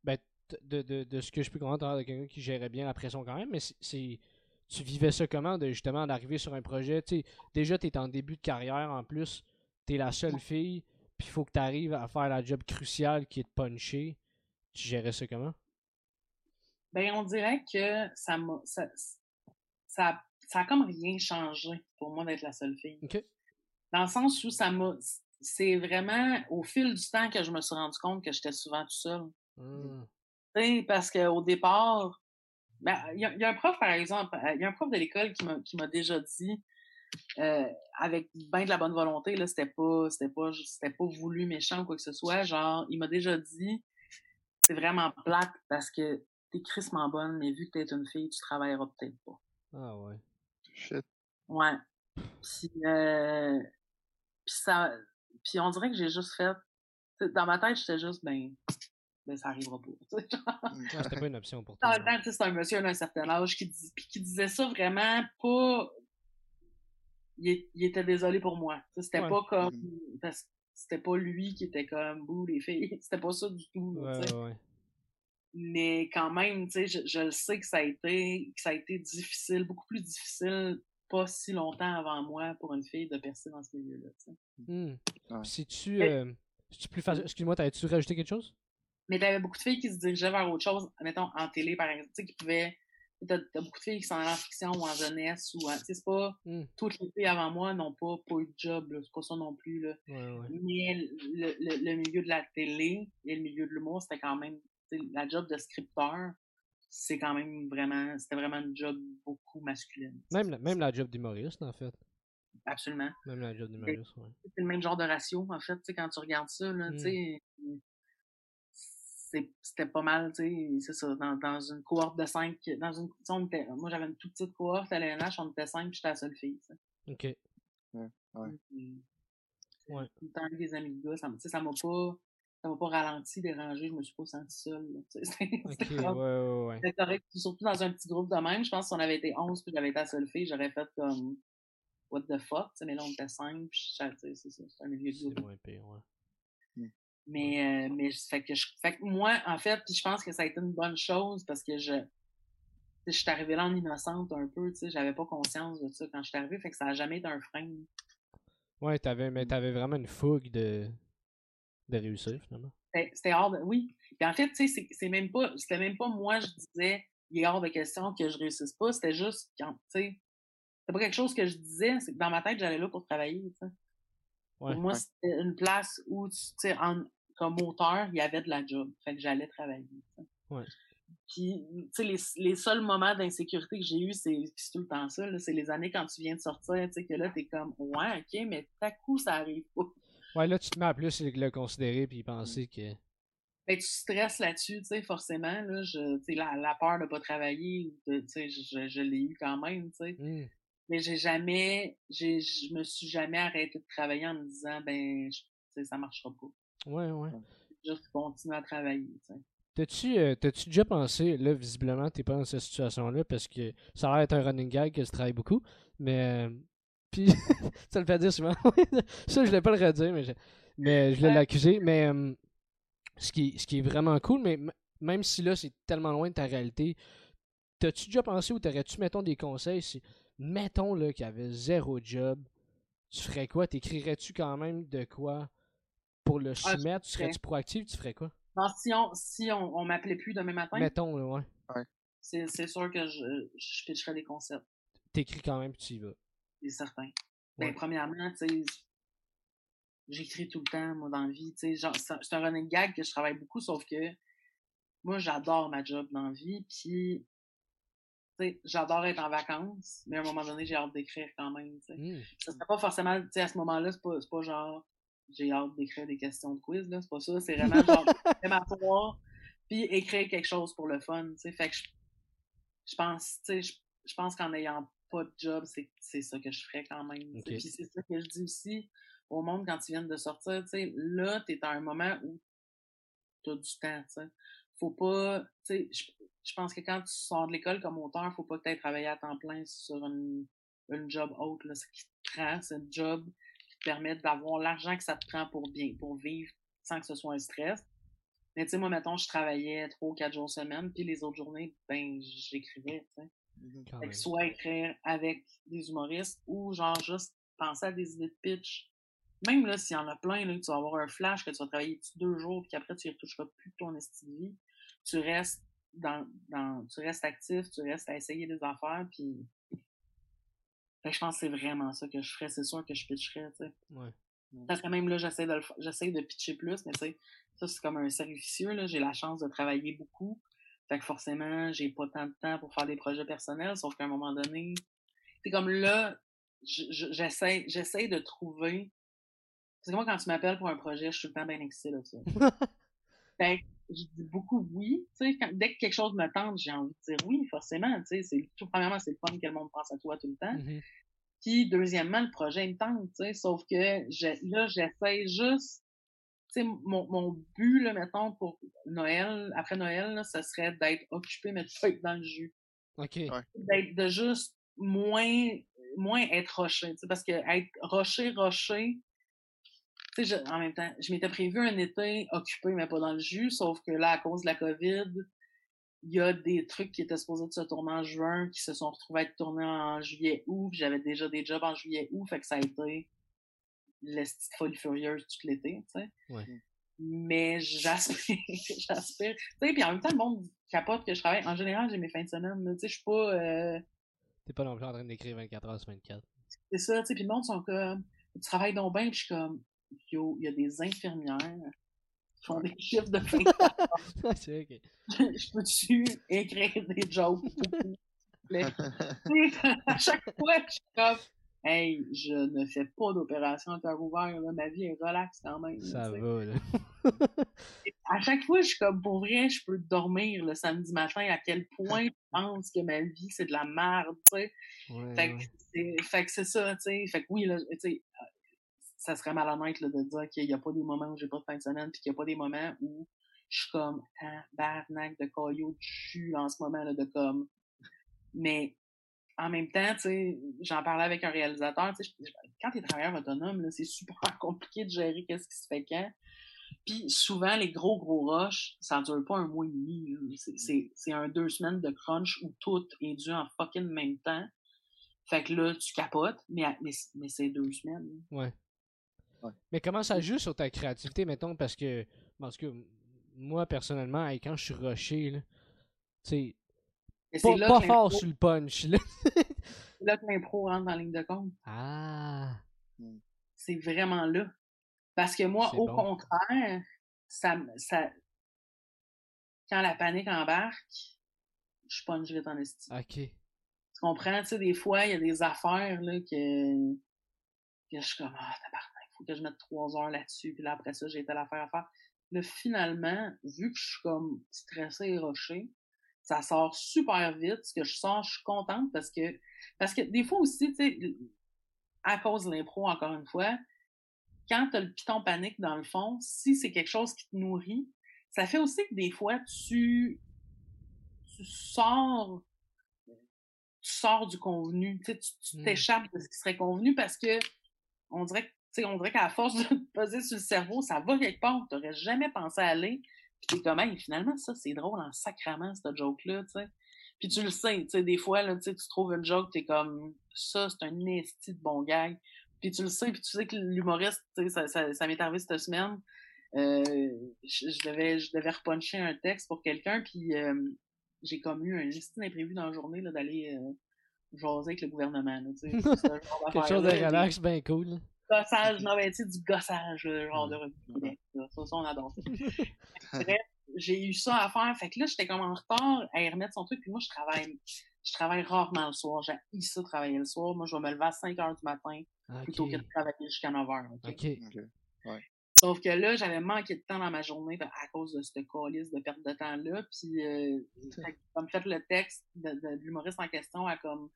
ben, de, de, de ce que je peux comprendre de quelqu'un qui gérait bien la pression quand même, mais c'est-. Tu vivais ça comment, de justement d'arriver sur un projet? Tu sais, déjà, tu es en début de carrière en plus, tu es la seule fille, puis il faut que tu arrives à faire la job cruciale qui est de puncher. Tu gérais ça comment? Ben, on dirait que ça m'a. Ça, ça, ça a comme rien changé pour moi d'être la seule fille. Dans le sens où ça m'a. C'est vraiment au fil du temps que je me suis rendu compte que j'étais souvent tout seul. Tu sais, parce qu'au départ, ben, il y, a- il y a un prof, par exemple, il y a un prof de l'école qui m'a, qui m'a déjà dit, euh, avec bien de la bonne volonté, là, c'était pas, c'était pas, c'était pas voulu méchant ou quoi que ce soit, genre, il m'a déjà dit, c'est vraiment plate parce que t'es crissement bonne, mais vu que t'es une fille, tu travailleras peut-être pas. Ah ouais. Shit. Ouais. Puis, euh, puis ça, puis on dirait que j'ai juste fait, dans ma tête, j'étais juste, ben, ben ça arrivera pas. c'était pas une option pour toi. Dans le temps, c'est un monsieur d'un certain âge qui, qui disait ça vraiment pas. Il, était désolé pour moi. C'était pas comme. Mm. Parce que c'était pas lui qui était comme bouh les filles. C'était pas ça du tout. Ouais, ouais. Mais quand même, tu sais, je, je sais que ça a été que ça a été difficile, beaucoup plus difficile pas si longtemps avant moi pour une fille de percer dans ce milieu-là. Hmm. Si tu, euh, tu plus Excuse-moi, t'avais-tu rajouté quelque chose? Mais t'avais beaucoup de filles qui se dirigeaient vers autre chose, mettons en télé par exemple, tu sais, qui pouvaient. T'as as beaucoup de filles qui sont en fiction ou en jeunesse ou c'est pas hmm. toutes les filles avant moi n'ont pas, pas eu de job, c'est pas ça non plus. Là. Mais le, le, milieu de la télé et le milieu de l'humour, c'était quand même la job de scripteur c'est quand même vraiment, c'était vraiment une job beaucoup masculine. Même, la, même la job d'humoriste, en fait. Absolument. Même la job d'humoriste, oui. C'est le même genre de ratio, en fait, quand tu regardes ça, là, tu sais. Hmm. C'était pas mal, tu sais, c'est ça, dans, dans, une cohorte de cinq, dans une, moi j'avais une toute petite cohorte à l'NH, on était cinq, puis j'étais la seule fille, OK. Ouais, ouais. ouais. Tout le temps avec des amis de gars, ça m'a pas, ça m'a pas ralenti, dérangé, je me suis pas sentie seule. C'était ouais, ouais, correct. Surtout dans un petit groupe de même. Je pense que si on avait été 11 puis j'avais été la seule fille, j'aurais fait comme What the fuck? mais là, on était 5 puis c'est ça. C'est un milieu de C'est moins pire, ouais. Hmm. Mais, euh, mais fait que, je, fait que moi, en fait, puis je pense que ça a été une bonne chose parce que je, je suis arrivée là en innocente un peu, tu sais, j'avais pas conscience de ça quand je suis arrivée, fait que ça a jamais été un frein. Ouais, t'avais, mais t'avais vraiment une fougue de, de réussir, finalement. C'était hors de... Oui. en fait, tu sais, c'est même pas. C'était même pas moi, je disais, il est hors de question que je réussisse pas. C'était juste quand, tu sais. C'était pas quelque chose que je disais. C'est que dans ma tête, j'allais là pour travailler. Pour moi, c'était une place où, tu sais, comme auteur, il y avait de la job. Fait que j'allais travailler, Ouais. Puis, tu sais, les, les, seuls moments d'insécurité que j'ai eu, c'est tout le temps ça, c'est les années quand tu viens de sortir, tu sais, que là, t'es comme, ouais, ok, mais tout à coup, ça arrive pas. Ouais, là, tu te mets à plus le considérer puis penser que. Ben, tu stresses là-dessus, tu sais, forcément. Là, je, la, la peur de pas travailler, tu sais, je, je l'ai eu quand même, tu sais. Mmh. Mais j'ai jamais, j'ai, je me suis jamais arrêté de travailler en me disant, ben, sais, ça marchera pas. Ouais, ouais. Juste continuer à travailler, tu sais. T'as-tu, euh, t'as-tu déjà pensé, là, visiblement, t'es pas dans cette situation-là parce que ça a l'air d'être un running gag que tu travailles beaucoup, mais euh, puis ça le fait dire souvent. ça, je voulais pas le redire, mais je, mais je voulais l'accuser. Mais ce, qui, ce qui est vraiment cool, mais même si là, c'est tellement loin de ta réalité, t'as-tu déjà pensé ou t'aurais-tu, mettons, des conseils si, mettons, là, qu'il y avait zéro job, tu ferais quoi? T'écrirais-tu quand même de quoi pour le ah, soumettre? tu serais-tu proactif? Tu ferais quoi? si on, si on, on m'appelait plus demain matin? Mettons, là, ouais. C'est, c'est sûr que je, je pitcherais des concepts. T'écris quand même, puis tu y vas c'est certain. Ben, premièrement, tu sais, j'écris tout le temps, moi, dans la vie. Tu sais, c'est un running gag que je travaille beaucoup, sauf que moi, j'adore ma job dans la vie, puis j'adore être en vacances, mais à un moment donné, j'ai hâte d'écrire quand même. Mmh. Ça serait pas forcément, tu sais, à ce moment-là, c'est pas, pas genre j'ai hâte d'écrire des questions de quiz, là, c'est pas ça, c'est vraiment genre m'asseoir puis écrire quelque chose pour le fun, tu sais. Fait que je, pense, tu sais, je pense qu'en ayant pas de job, c'est ça que je ferais quand même. Puis c'est ça que je dis aussi au monde quand ils viennent de sortir. tu sais là, tu es à un moment où tu as du temps. sais Faut pas. Je, je pense que quand tu sors de l'école comme auteur, faut pas que tu aies travaillé à temps plein sur une, une job haute. Ce qui te prend, c'est un job qui te permet d'avoir l'argent que ça te prend pour bien, pour vivre sans que ce soit un stress. Mais tu sais, moi, mettons, je travaillais trois ou quatre jours semaine, puis les autres journées, ben, j'écrivais, tu sais. Soit écrire avec des humoristes ou genre juste penser à des idées de pitch. Même là, s'il y en a plein, là, tu vas avoir un flash que tu vas travailler deux jours puis qu'après tu ne retoucheras plus ton estime de vie. Tu restes dans, dans, tu restes actif, tu restes à essayer des affaires puis je pense que c'est vraiment ça que je ferais. C'est sûr que je pitcherais, tu sais. Ouais. Parce que même là, j'essaie de, j'essaie de pitcher plus, mais tu sais, ça, c'est comme un servicieux, là. J'ai la chance de travailler beaucoup. Fait que forcément, j'ai pas tant de temps pour faire des projets personnels, sauf qu'à un moment donné, c'est comme là, j'essaie, j'essaie de trouver. C'est que moi, quand tu m'appelles pour un projet, je suis tout le temps bien excitée là-dessus. fait je dis beaucoup oui. Tu sais, dès que quelque chose me tente, j'ai envie de dire oui, forcément. Tu sais, c'est tout premièrement, c'est le fun que le monde pense à toi tout le temps. Mm-hmm. Puis deuxièmement, le projet me tente. Tu sais, sauf que là, j'essaie juste. Tu sais, mon, mon but, là, mettons, pour Noël, après Noël, là, ce serait d'être occupé, mais de dans le jus. OK. D'être de juste moins moins être rocher. Parce que être rocher, rocher, tu sais, en même temps, je m'étais prévu un été occupé, mais pas dans le jus, sauf que là, à cause de la COVID, il y a des trucs qui étaient supposés de se tourner en juin, qui se sont retrouvés à être tournés en juillet-août, j'avais déjà des jobs en juillet-août, fait que ça a été la petite folie furieuse tout l'été, tu sais. Ouais. Mais j'aspire, j'aspire. Tu sais, puis en même temps, le monde capote que je travaille. En général, j'ai mes fins de semaine, tu sais, je suis pas... Euh... T'es pas non plus en train d'écrire 24 heures sur 24. C'est ça, tu sais, puis le monde sont comme... Tu travailles donc bien, puis je suis comme il y a des infirmières qui font des chiffres de fin c'est Je peux-tu écrire des jokes? à chaque fois, je suis comme, hey, je ne fais pas d'opération à cœur ouvert, ma vie est relaxe quand même. Ça va, là. à chaque fois, je suis comme, pour vrai, je peux dormir le samedi matin, à quel point je pense que ma vie, c'est de la merde, tu sais. fait, que c'est ça, tu sais. Fait que oui, là, tu sais, ça serait malhonnête là, de dire qu'il n'y a pas des moments où j'ai pas de fin de semaine, puis qu'il n'y a pas des moments où je suis comme barnac de caillou de jus en ce moment, là, de comme. Mais en même temps, tu sais, j'en parlais avec un réalisateur, tu sais, quand tu es travailleur autonome, c'est super compliqué de gérer qu'est-ce qui se fait quand. Puis souvent, les gros, gros rushs, ça dure pas un mois et demi. C'est un deux semaines de crunch où tout est dû en fucking même temps. Fait que là, tu capotes, mais, mais, mais c'est deux semaines. Ouais. Mais comment ça joue sur ta créativité, mettons, parce que, parce que moi, personnellement, quand je suis rushé, tu sais, pas, pas fort sur le punch. Là. c'est là que l'impro rentre dans ligne de compte. Ah! Hmm. C'est vraiment là. Parce que moi, au contraire, ça, ça, quand la panique embarque, je punch vite en estime. OK. Tu comprends? Tu sais, des fois, il y a des affaires là, que, que je suis comme, ah, part faut que je mette trois heures là-dessus, puis là, après ça, j'ai telle affaire à faire. Là, finalement, vu que je suis comme stressée et rochée, ça sort super vite. Ce que je sors, je suis contente parce que, parce que des fois aussi, tu sais, à cause de l'impro, encore une fois, quand t'as le piton panique dans le fond, si c'est quelque chose qui te nourrit, ça fait aussi que des fois, tu, tu sors tu sors du convenu, tu mmh. t'échappes de ce qui serait convenu parce que on dirait on dirait qu'à force de poser sur le cerveau, ça va quelque part, tu n'aurais jamais pensé à aller. Puis t'es comme, hey, finalement, ça, c'est drôle en sacrament, cette joke-là, tu sais. Puis tu le sais, tu sais, des fois, là, tu trouves une joke, t'es comme, ça, c'est un esti de bon gag. Puis tu le sais, puis tu sais que l'humoriste, tu sais, ça, ça, ça m'est arrivé cette semaine. Euh, je, devais, je devais repuncher un texte pour quelqu'un, puis euh, j'ai comme eu un esti imprévu dans la journée là, d'aller euh, jaser avec le gouvernement. Là, tu sais, Quelque chose de relax, bien cool gossage, non, mais tu sais, du gossage, genre de revue Ça, ça, on adore Bref, j'ai eu ça à faire. Fait que là, j'étais comme en retard à y remettre son truc. Puis moi, je travaille, je travaille rarement le soir. J'ai ça travailler le soir. Moi, je vais me lever à 5 heures du matin plutôt que de travailler jusqu'à 9 heures. OK? Ouais. Sauf que là, j'avais manqué de temps dans ma journée à cause de cette calice de perte de temps-là. Puis, euh, comme fait le texte de, de l'humoriste en question à comme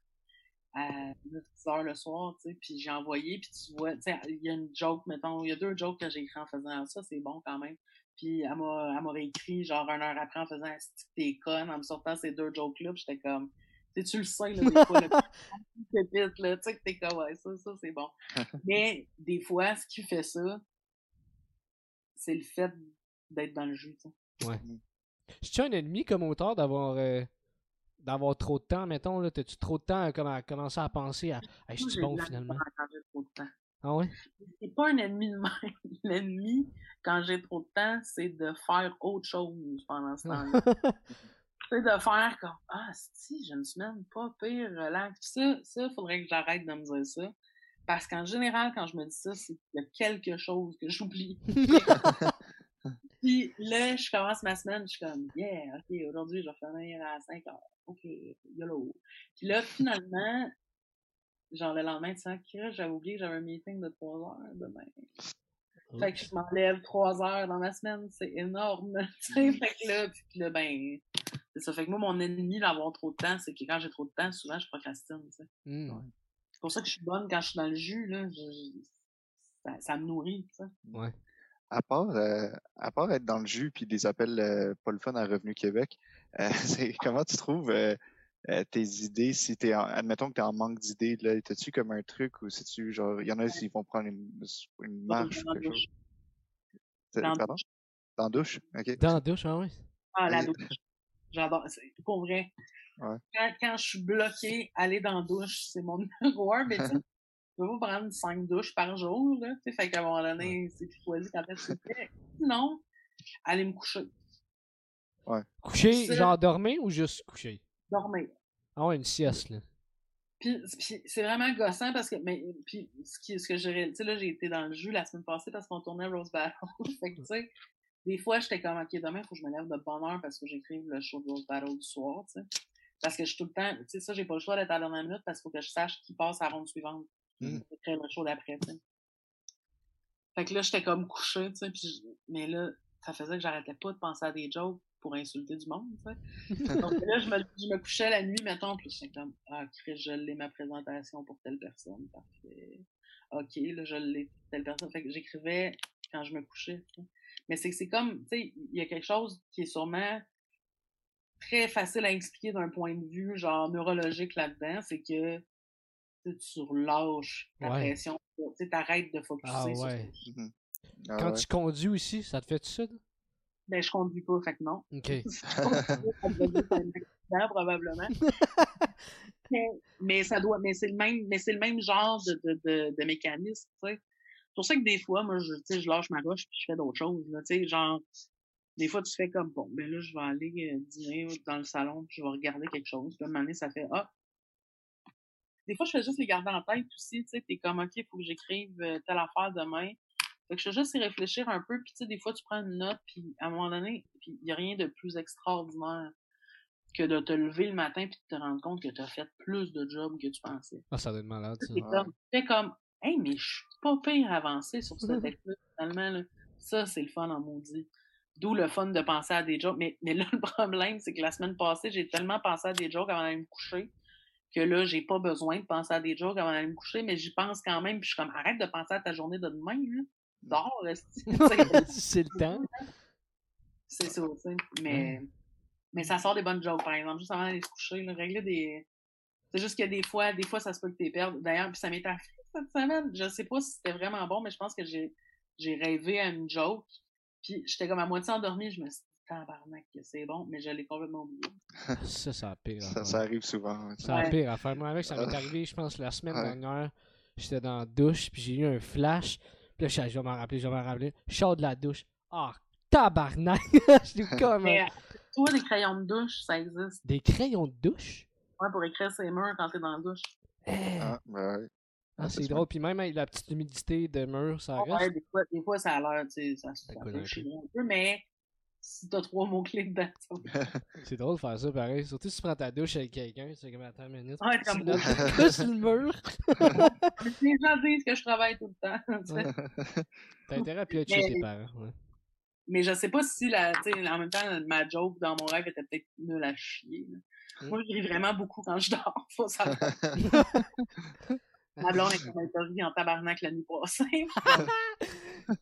à 9 heures le soir, tu sais, puis j'ai envoyé, puis tu vois, tu sais, il y a une joke, mettons, il y a deux jokes que j'ai écrit en faisant ça, c'est bon quand même. Puis elle m'a réécrit genre une heure après en faisant un stick t'es conne, en me sortant ces deux jokes-là, puis j'étais comme, tu tu le sais, là, des fois, le pépite, là, tu sais, que t'es comme, ouais, ça, ça, c'est bon. Mais, des fois, ce qui fait ça, c'est le fait d'être dans le jeu, tu sais. Ouais. C'est-tu un ennemi comme auteur d'avoir euh, d'avoir trop de temps, mettons, là, t'as-tu trop de temps à, à, commencer à penser à hey, je suis bon finalement? Quand j'ai trop de temps. Ah ouais? C'est pas un ennemi de même. L'ennemi, quand j'ai trop de temps, c'est de faire autre chose pendant ce temps-là. c'est de faire comme Ah, si, j'ai une semaine pas pire, relax. Ça, ça, faudrait que j'arrête de me dire ça. Parce qu'en général, quand je me dis ça, c'est qu'il y a quelque chose que j'oublie. Puis là, je commence ma semaine, je suis comme, yeah, ok, aujourd'hui, je vais finir à 5 heures. OK, YOLO. Puis là, finalement, genre le lendemain, tu sens que j'avais oublié que j'avais un meeting de 3 heures demain. Fait que je m'enlève trois heures dans ma semaine, c'est énorme. fait que là, puis là, ben, c'est ça. Fait que moi, mon ennemi d'avoir trop de temps, c'est que quand j'ai trop de temps, souvent, je procrastine, tu sais. Mmh. C'est pour ça que je suis bonne quand je suis dans le jus, là. ça, me nourrit, tu sais. Ouais. À part, euh, à part être dans le jus puis des appels euh, pas le fun à Revenu Québec, euh, comment tu trouves euh, tes idées, si t'es admettons que tu es en manque d'idées, là, t'as-tu comme un truc ou si tu genre, il y en a qui vont prendre une, une marche ou quelque chose? Dans Pardon? Douche. Dans la douche? OK. Dans la douche, ah oui. Ah, la douche. J'adore. Pour vrai. Ouais. Quand, quand, je suis bloqué, aller dans la douche, c'est mon numéro un, mais tu je peux pas prendre cinq douches par jour, là, tu sais, fait qu'à un moment donné, c'est choisi quand est-ce que Sinon, aller me coucher. Ouais. Coucher, genre dormir ou juste coucher? dormir. Ah ouais, une sieste, là. Puis, c'est vraiment gossant parce que, mais, puis ce, qui, ce que j'ai, tu sais, là, j'ai été dans le jus la semaine passée parce qu'on tournait Rose Battle. fait que, tu sais, des fois, j'étais comme, OK, demain, il faut que je me lève de bonne heure parce que j'écrive le show de Rose Battle du soir, tu sais. Parce que je suis tout le temps, tu sais, ça, j'ai pas le choix d'être à la dernière minute parce qu'il faut que je sache qui passe à la ronde suivante. Mmh. Écrire le show d'après, tu sais. Fait que là, j'étais comme couché, tu sais, puis mais là, ça faisait que j'arrêtais pas de penser à des jokes pour insulter du monde, tu sais. Donc là, je me, couchais la nuit, mettons, puis j'étais comme, ah, Chris, je l'ai ma présentation pour telle personne, parfait. OK, là, je l'ai pour telle personne. Fait que j'écrivais quand je me couchais. Mais c'est c'est comme, tu sais, il y a quelque chose qui est sûrement très facile à expliquer d'un point de vue, genre, neurologique là-dedans, c'est que tu relâches ta pression, tu t'arrêtes de focuser ah, ouais. sur mmh ah, Quand tu conduis aussi, ça te fait tout ça? Ben, je conduis pas, fait que non. OK. probablement. mais, ça doit, mais c'est le même, mais c'est le même genre de, de, de, de mécanisme, tu sais. C'est pour ça que des fois, moi, je, tu sais, je lâche ma roche puis je fais d'autres choses, tu sais, genre, des fois, tu fais comme, bon, ben là, je vais aller euh, dîner dans le salon puis je vais regarder quelque chose. Puis à un moment donné, ça fait, ah. Des fois, je fais juste les garder en tête aussi, tu sais, t'es comme, OK, il faut que j'écrive euh, telle affaire demain. Fait que je juste y réfléchir un peu, puis tu sais, des fois, tu prends une note, puis à un moment donné, il n'y a rien de plus extraordinaire que de te lever le matin puis de te rendre compte que tu as fait plus de job que tu pensais. Ah, ça doit être malade, ça. C'est comme, comme, hey, mais je suis pas pire avancé sur cette technique, finalement, là. Ça, c'est le fun en maudit. D'où le fun de penser à des jokes. Mais, mais là, le problème, c'est que la semaine passée, j'ai tellement pensé à des jokes avant d'aller me coucher que là, j'ai pas besoin de penser à des jokes avant d'aller me coucher, mais j'y pense quand même, puis je suis comme, arrête de penser à ta journée de demain, là dors, c'est le temps. C'est ça, tu sais. Mais, mais ça sort des bonnes jokes, par exemple, juste avant d'aller se coucher, là, régler des. C'est juste que des fois, des fois, ça se peut que tu perdu. D'ailleurs, puis ça m'est arrivé cette semaine. Je sais pas si c'était vraiment bon, mais je pense que j'ai, j'ai rêvé à une joke. Puis j'étais comme à moitié endormie, je me suis tabarnak, c'est bon, mais je l'ai complètement oublié. ça, ça a pire. Ça, ça, arrive souvent. Ça a pire à faire. Moi, avec, ça m'est arrivé, je pense, la semaine dernière. J'étais dans la douche, puis j'ai eu un flash. Puis là, je vais m'en rappeler, je vais m'en rappeler. Je de la douche. Ah, oh, tabarnak! je suis comme. Mais, toi, des crayons de douche, ça existe. Des crayons de douche? Ouais, pour écrire ses murs quand t'es dans la douche. Eh. Ah, ben ouais. Ah, c'est drôle. Puis même avec la petite humidité de mur, ça reste. Ouais, des fois, des fois ça a l'air, tu sais, ça, ça, ça fait chier un peu, mais si t'as trois mots-clés dedans. c'est drôle de faire ça pareil. Surtout si tu prends ta douche avec quelqu'un, c'est comme attends une minute. Ouais, comme sur le mur. Les gens disent que je travaille tout le temps. T'as intérêt à piocher tes parents. Ouais. Mais je sais pas si la, en même temps, ma joke dans mon rêve était peut-être nulle à chier. Mm. Moi, je ris vraiment beaucoup quand je dors. Faut savoir. Ma blonde est comme en tabarnak la nuit passée.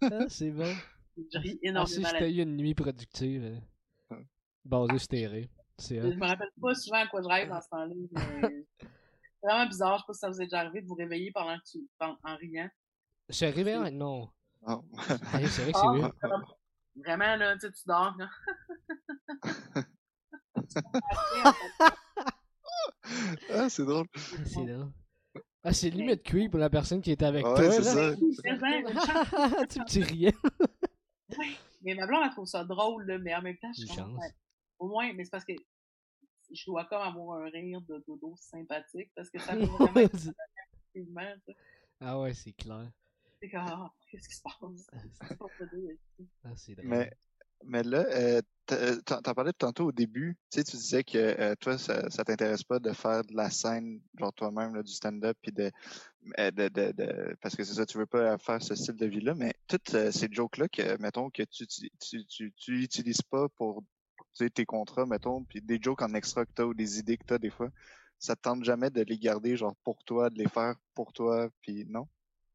ah, c'est bon. Je ris énormément. Ah, si eu une nuit productive, euh, basée sur tes rires. Je me rappelle pas souvent à quoi je rêve dans ce temps-là. C'est vraiment bizarre. Je sais pas si ça vous est déjà arrivé de vous réveiller pendant que tu, en, en riant. Se réveiller? Non. Oh. c'est vrai que c'est mieux. Ah, vraiment, là, tu, sais, tu dors. Là. ah, c'est drôle. C'est drôle. Ah, c'est limite creep pour la personne qui est avec ouais, toi. C'est ça. tu, tu riais. Oui, mais ma blonde, elle trouve ça drôle, là, mais en même temps, je suis Au moins, mais c'est parce que je dois comme avoir un rire de dodo sympathique, parce que ça me vraiment effectivement, Ah ouais, c'est clair. C'est comme, ah, qu'est-ce qui se passe? Ah, c'est mais Mais là, euh, euh t'en parlais tantôt au début. Tu sais, tu disais que euh, toi, ça, ça t'intéresse pas de faire de la scène, genre toi-même, du stand-up, puis de, euh, de, parce que c'est ça, tu veux pas faire ce style de vie-là. Mais toutes ces jokes-là que, mettons, que tu, tu, tu, utilises pas pour tes contrats, mettons, puis des jokes en extra que t'as ou des idées que t'as des fois, ça te tente jamais de les garder, genre pour toi, de les faire pour toi, puis non?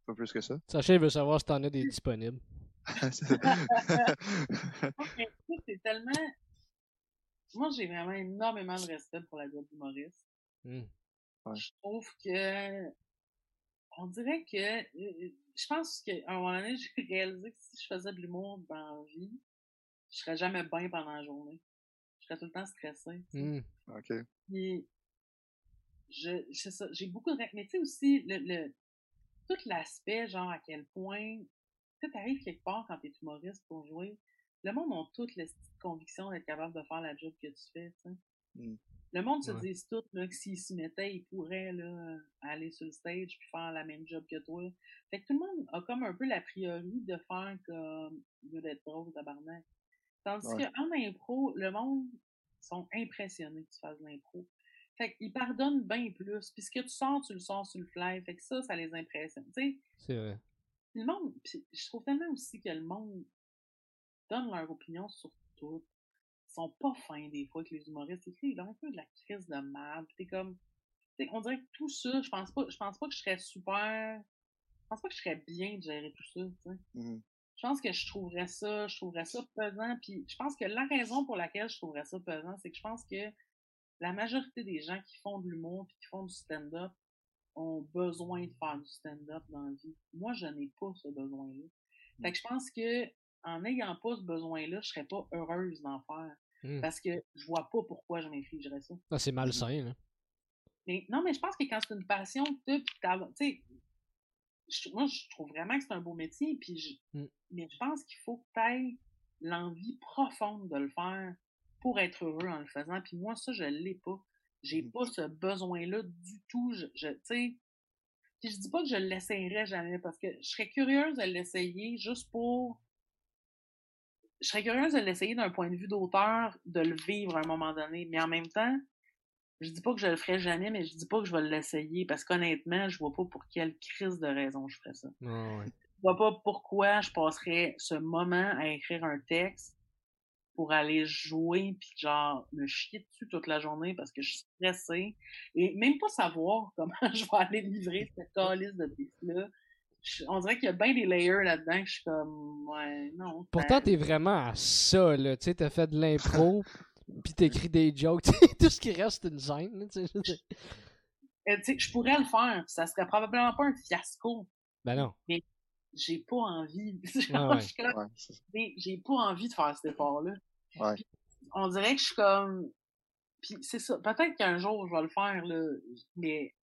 Pas plus que ça? Sacha, il veut savoir si t'en as des disponibles. c'est tellement. Moi, j'ai vraiment énormément de respect pour la job humoriste. Mmh. Je trouve que. On dirait que. Euh, je pense qu'à un moment donné, j'ai réalisé que si je faisais de l'humour dans la vie, je serais jamais bien pendant la journée. Je serais tout le temps stressé. Mmh. OK. Puis, je, j'ai beaucoup de. Mais tu sais aussi, le, le, tout l'aspect, genre à quel point tu arrives quelque part quand tu es humoriste pour jouer, le monde a toutes les convictions d'être capable de faire la job que tu fais. Mmh. Le monde se dit tout là, que s'ils s'y mettaient, ils pourraient là, aller sur le stage puis faire la même job que toi. Fait que tout le monde a comme un peu la priori de faire comme d'être drôle tabarnak. Tandis qu'en impro, le monde sont impressionnés que tu fasses de l'impro. Fait qu'ils pardonnent bien plus. Puis ce que tu sors, tu le sors sur le fly. Fait que ça, ça les impressionne. Tu sais. C'est vrai le monde, je trouve tellement aussi que le monde donne leur opinion sur tout. Ils sont pas fins des fois que les humoristes. Ils ont un peu de la crise de mal. T'es comme. on dirait que tout ça, je pense pas, je pense pas que je serais super. Je pense pas que je serais bien de gérer tout ça, tu sais. Mmh je pense que je trouverais ça, je trouverais ça pesant. Puis je pense que la raison pour laquelle je trouverais ça pesant, c'est que je pense que la majorité des gens qui font de l'humour puis qui font du stand-up ont besoin de faire du stand-up dans la vie. Moi, je n'ai pas ce besoin-là. Fait mmh. que je pense que en n'ayant pas ce besoin-là, je serais pas heureuse d'en faire. Mmh. Parce que je vois pas pourquoi je m'infligerais ça. Ah, c'est malsain, là. Mais, non, mais je pense que quand c'est une passion que tu tu sais, moi, je trouve vraiment que c'est un beau métier, puis mmh. mais je pense qu'il faut que tu aies l'envie profonde de le faire pour être heureux en le faisant. Puis moi, ça, je l'ai pas. J'ai mmh. pas ce besoin-là du tout. Je, je sais, je dis pas que je l'essayerai jamais parce que je serais curieuse de l'essayer juste pour. Je serais curieuse de l'essayer d'un point de vue d'auteur, de le vivre à un moment donné. Mais en même temps, je dis pas que je le ferai jamais, mais je dis pas que je vais l'essayer parce qu'honnêtement, je vois pas pour quelle crise de raison je ferais ça. Je vois pas pourquoi je passerais ce moment à écrire un texte pour aller jouer puis genre me chier dessus toute la journée parce que je suis stressée et même pas savoir comment je vais aller livrer cette calice de piste-là. On dirait qu'il y a bien des layers là-dedans que je suis comme ouais, non. Pourtant, t'es vraiment à ça, là. Tu sais, t'as fait de l'impro, puis t'écris des jokes. Tout ce qui reste, c'est une scène. Tu sais, je pourrais le faire, ça serait probablement pas un fiasco. Ben non j'ai pas envie. j'ai pas envie de faire cet effort-là. On dirait que je suis comme. Puis c'est ça. Peut-être qu'un jour je vais le faire, là, mais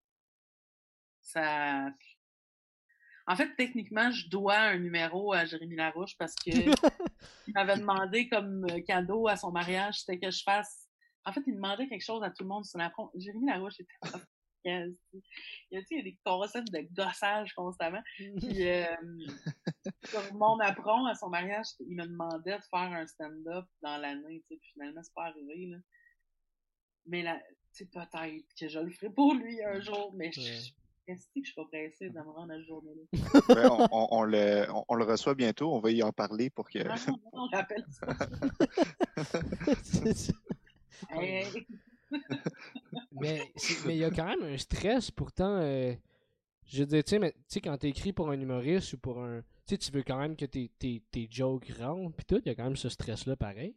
ça. En fait, techniquement, je dois un numéro à Jérémy Larouche parce que il m'avait demandé comme cadeau à son mariage, c'était que je fasse. En fait, il demandait quelque chose à tout le monde sur la front. Jérémy Larouche était il y a, il y a des concepts de gossage constamment. Puis, euh, comme mon apprend à son mariage, il me demandait de faire un stand-up dans l'année, tu sais, puis finalement, c'est pas arrivé, là. Mais là, tu peut-être que je le ferai pour lui un jour, mais je, Qu'est-ce que je suis pas pressée de me rendre à ce journée-là? Ben, on, le, on, le, reçoit bientôt, on va y en parler pour que. Non, non, on rappelle ça. mais il y a quand même un stress, pourtant. Euh, je veux dire, tu sais, quand t'écris pour un humoriste ou pour un. Tu sais, tu veux quand même que tes, tes, tes jokes rentrent, puis tout, il y a quand même ce stress-là pareil.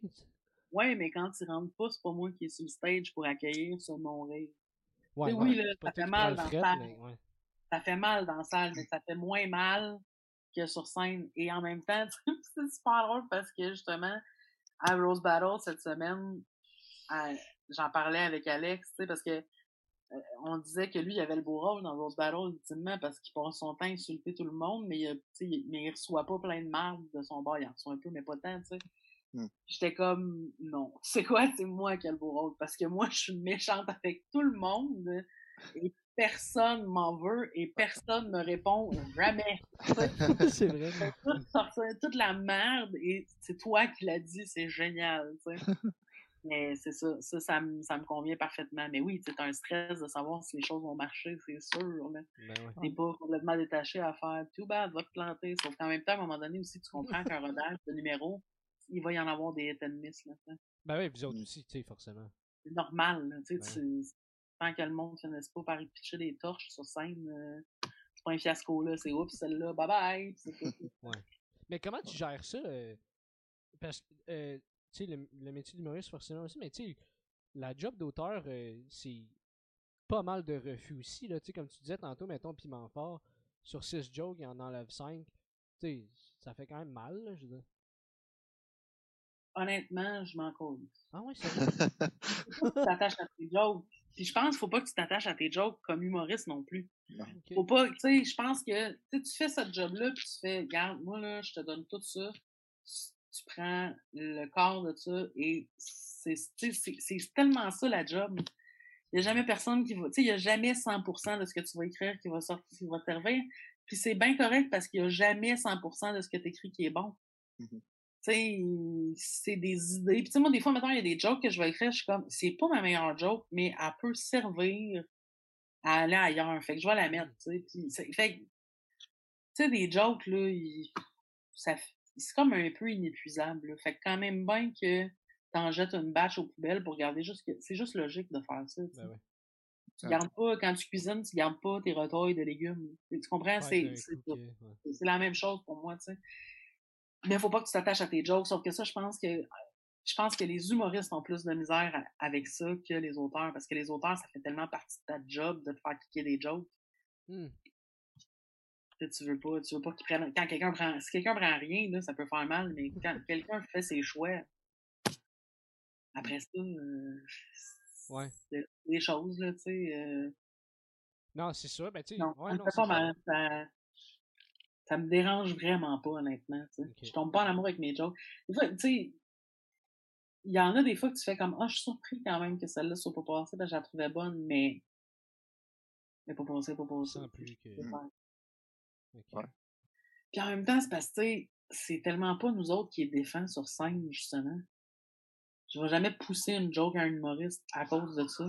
Ouais, mais quand tu rentres pas, c'est pas moi qui est sur le stage pour accueillir ce mon rêve. Ouais, oui, là, ça fait mal dans la salle. Ça fait mal dans la salle, mais ça fait moins mal que sur scène. Et en même temps, c'est super drôle parce que justement, à Rose Battle cette semaine, j'en parlais avec Alex, tu sais, parce que euh, on disait que lui, il avait le beau rôle dans Rose Battle, ultimement, parce qu'il passe son temps à insulter tout le monde, mais, il, mais il reçoit pas plein de marde de son bord. Il en reçoit un peu, mais pas tant, tu sais. Hmm. J'étais comme, non, c'est quoi, c'est moi qui ai le beau rôle, parce que moi, je suis méchante avec tout le monde, et personne m'en veut et personne me répond jamais. c'est vrai. Toute, toute la merde et c'est toi qui l'as dit, c'est génial. Mais c'est ça, ça, ça, me, ça me convient parfaitement. Mais oui, c'est un stress de savoir si les choses vont marcher, c'est sûr. Ben T'es pas complètement détaché à faire tout bad, va te planter. Sauf qu'en même temps, à un moment donné aussi, tu comprends qu'un rodage de numéro, il va y en avoir des hit and miss. Là, ben oui, vous autres mm. aussi, tu sais, forcément. C'est normal. tu sais, tant que le monde ne finisse pas par y pitcher des torches sur scène, euh, c'est pas un fiasco là, c'est oups, celle-là, bye bye. ouais. Mais comment tu gères ça? Euh, parce que euh, sais, le, le, métier d'humoriste, forcément aussi, mais tu sais, la job d'auteur, euh, c'est pas mal de refus aussi, là, tu sais, comme tu disais tantôt, mettons, Piment Fort, sur 6 jokes, il en enlève 5, tu sais, ça fait quand même mal, là, je veux dire. Honnêtement, je m'en cause. Ah oui, c'est vrai? tu t'attaches à tes jokes. Puis je pense qu'il faut pas que tu t'attaches à tes jokes comme humoriste non plus. Faut pas, tu sais, je pense que tu fais cette job-là, puis tu fais, regarde, moi là, je te donne tout ça tu prends le corps de ça et c'est tellement ça la job. Il n'y a jamais personne qui va. Tu sais, il n'y a jamais 100% de ce que tu vas écrire qui va sortir, qui va te servir. Puis c'est bien correct parce qu'il n'y a jamais 100% de ce que tu écris qui est bon. Mmh tu sais, c'est des idées. Puis tu sais, moi, des fois, maintenant, il y a des jokes que je vais écrire, je suis comme, c'est pas ma meilleure joke, mais elle peut servir à aller ailleurs. Fait que je vais la mettre, tu sais. fait tu sais, des jokes, là, ça, c'est comme un peu inépuisable. Fait que quand même bien que t'en jettes une bâche aux poubelles pour garder juste que. C'est juste logique de faire ça. Ben tu gardes pas, quand tu cuisines, tu gardes pas tes retailles de légumes. Tu comprends? c'est la même chose pour moi, tu sais. Mais faut pas que tu t'attaches à tes jokes, sauf que ça, je pense que je pense que les humoristes ont plus de misère avec ça que les auteurs, parce que les auteurs, ça fait tellement partie de ta job de te faire cliquer des jokes. Mmh tu veux pas, tu veux pas qu'il prenne. Quand quelqu'un prend. Si quelqu'un prend rien, là, ça peut faire mal, mais quand quelqu'un fait ses choix, après ça, euh, ouais. c'est des choses, là, tu sais. Euh... Non, c'est sûr, ben tu sais. Non, ouais, non, pas mal, ça, ça me dérange vraiment pas, honnêtement. Okay. Je tombe pas en amour avec mes jokes. Des fois, tu sais, il y en a des fois que tu fais comme Ah, oh, je suis surpris quand même que celle-là soit pas passée, parce que je la trouvais bonne, mais. Mais pas passée, pas passée. Sans plus que. Puis en même temps, c'est parce que c'est tellement pas nous autres qui les défend sur scène, justement. Je vais jamais pousser une joke à un humoriste à cause de ça.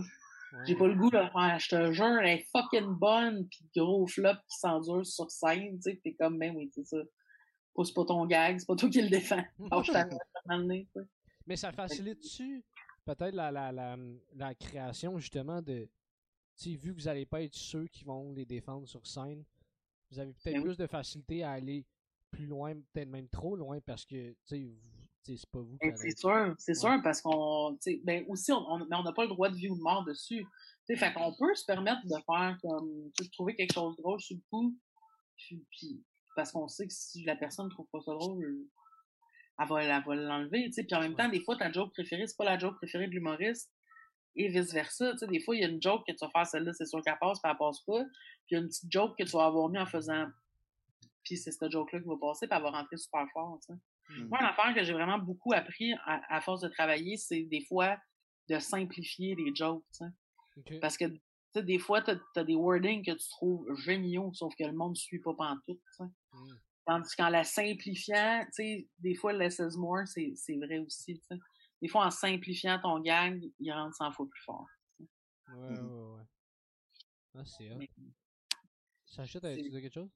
J'ai pas le goût de faire, je te jure, elle est fucking bonne, pis gros flop qui s'endure sur scène, tu sais, t'es comme, ben oui, c'est ça. Pousse pas ton gag, c'est pas toi qui le défends. Mais ça facilite-tu peut-être la, la, la, la, création, justement, de. Tu vu que vous allez pas être ceux qui vont les défendre sur scène, vous avez peut-être ben plus de facilité à aller plus loin, peut-être même trop loin, parce que c'est pas vous qui ben, C'est sûr, c'est sûr, parce qu'on. Ben aussi, on n'a on, pas le droit de vie ou de mort dessus. T'sais, fait qu'on peut se permettre de faire comme de trouver quelque chose de drôle sur le coup. Puis, parce qu'on sait que si la personne ne trouve pas ça drôle, elle va, va l'enlever. Puis en même temps, des fois, ta joke préférée, c'est pas la joke préférée de l'humoriste et vice-versa. Des fois, il y a une joke que tu vas faire, celle-là, c'est sûr qu'elle passe, puis elle passe pas. Puis il y a une petite joke que tu vas avoir mis en faisant. Puis c'est cette joke-là qui va passer, puis elle va rentrer super fort. sais. Mmh. Moi, l'affaire que j'ai vraiment beaucoup appris à, force de travailler, c'est des fois de simplifier les jokes. Okay. Parce que des fois, tu as, des wordings que tu trouves géniaux, sauf que le monde ne suit pas pantoute. Mmh. Tandis qu'en la simplifiant, des fois, less is more, c'est vrai aussi. T'sais des fois, en simplifiant ton gag, il rentre 100 fois plus fort. Ouais, ouais, ouais. Ah, c'est ça. Sacha, t'avais-tu dit quelque chose?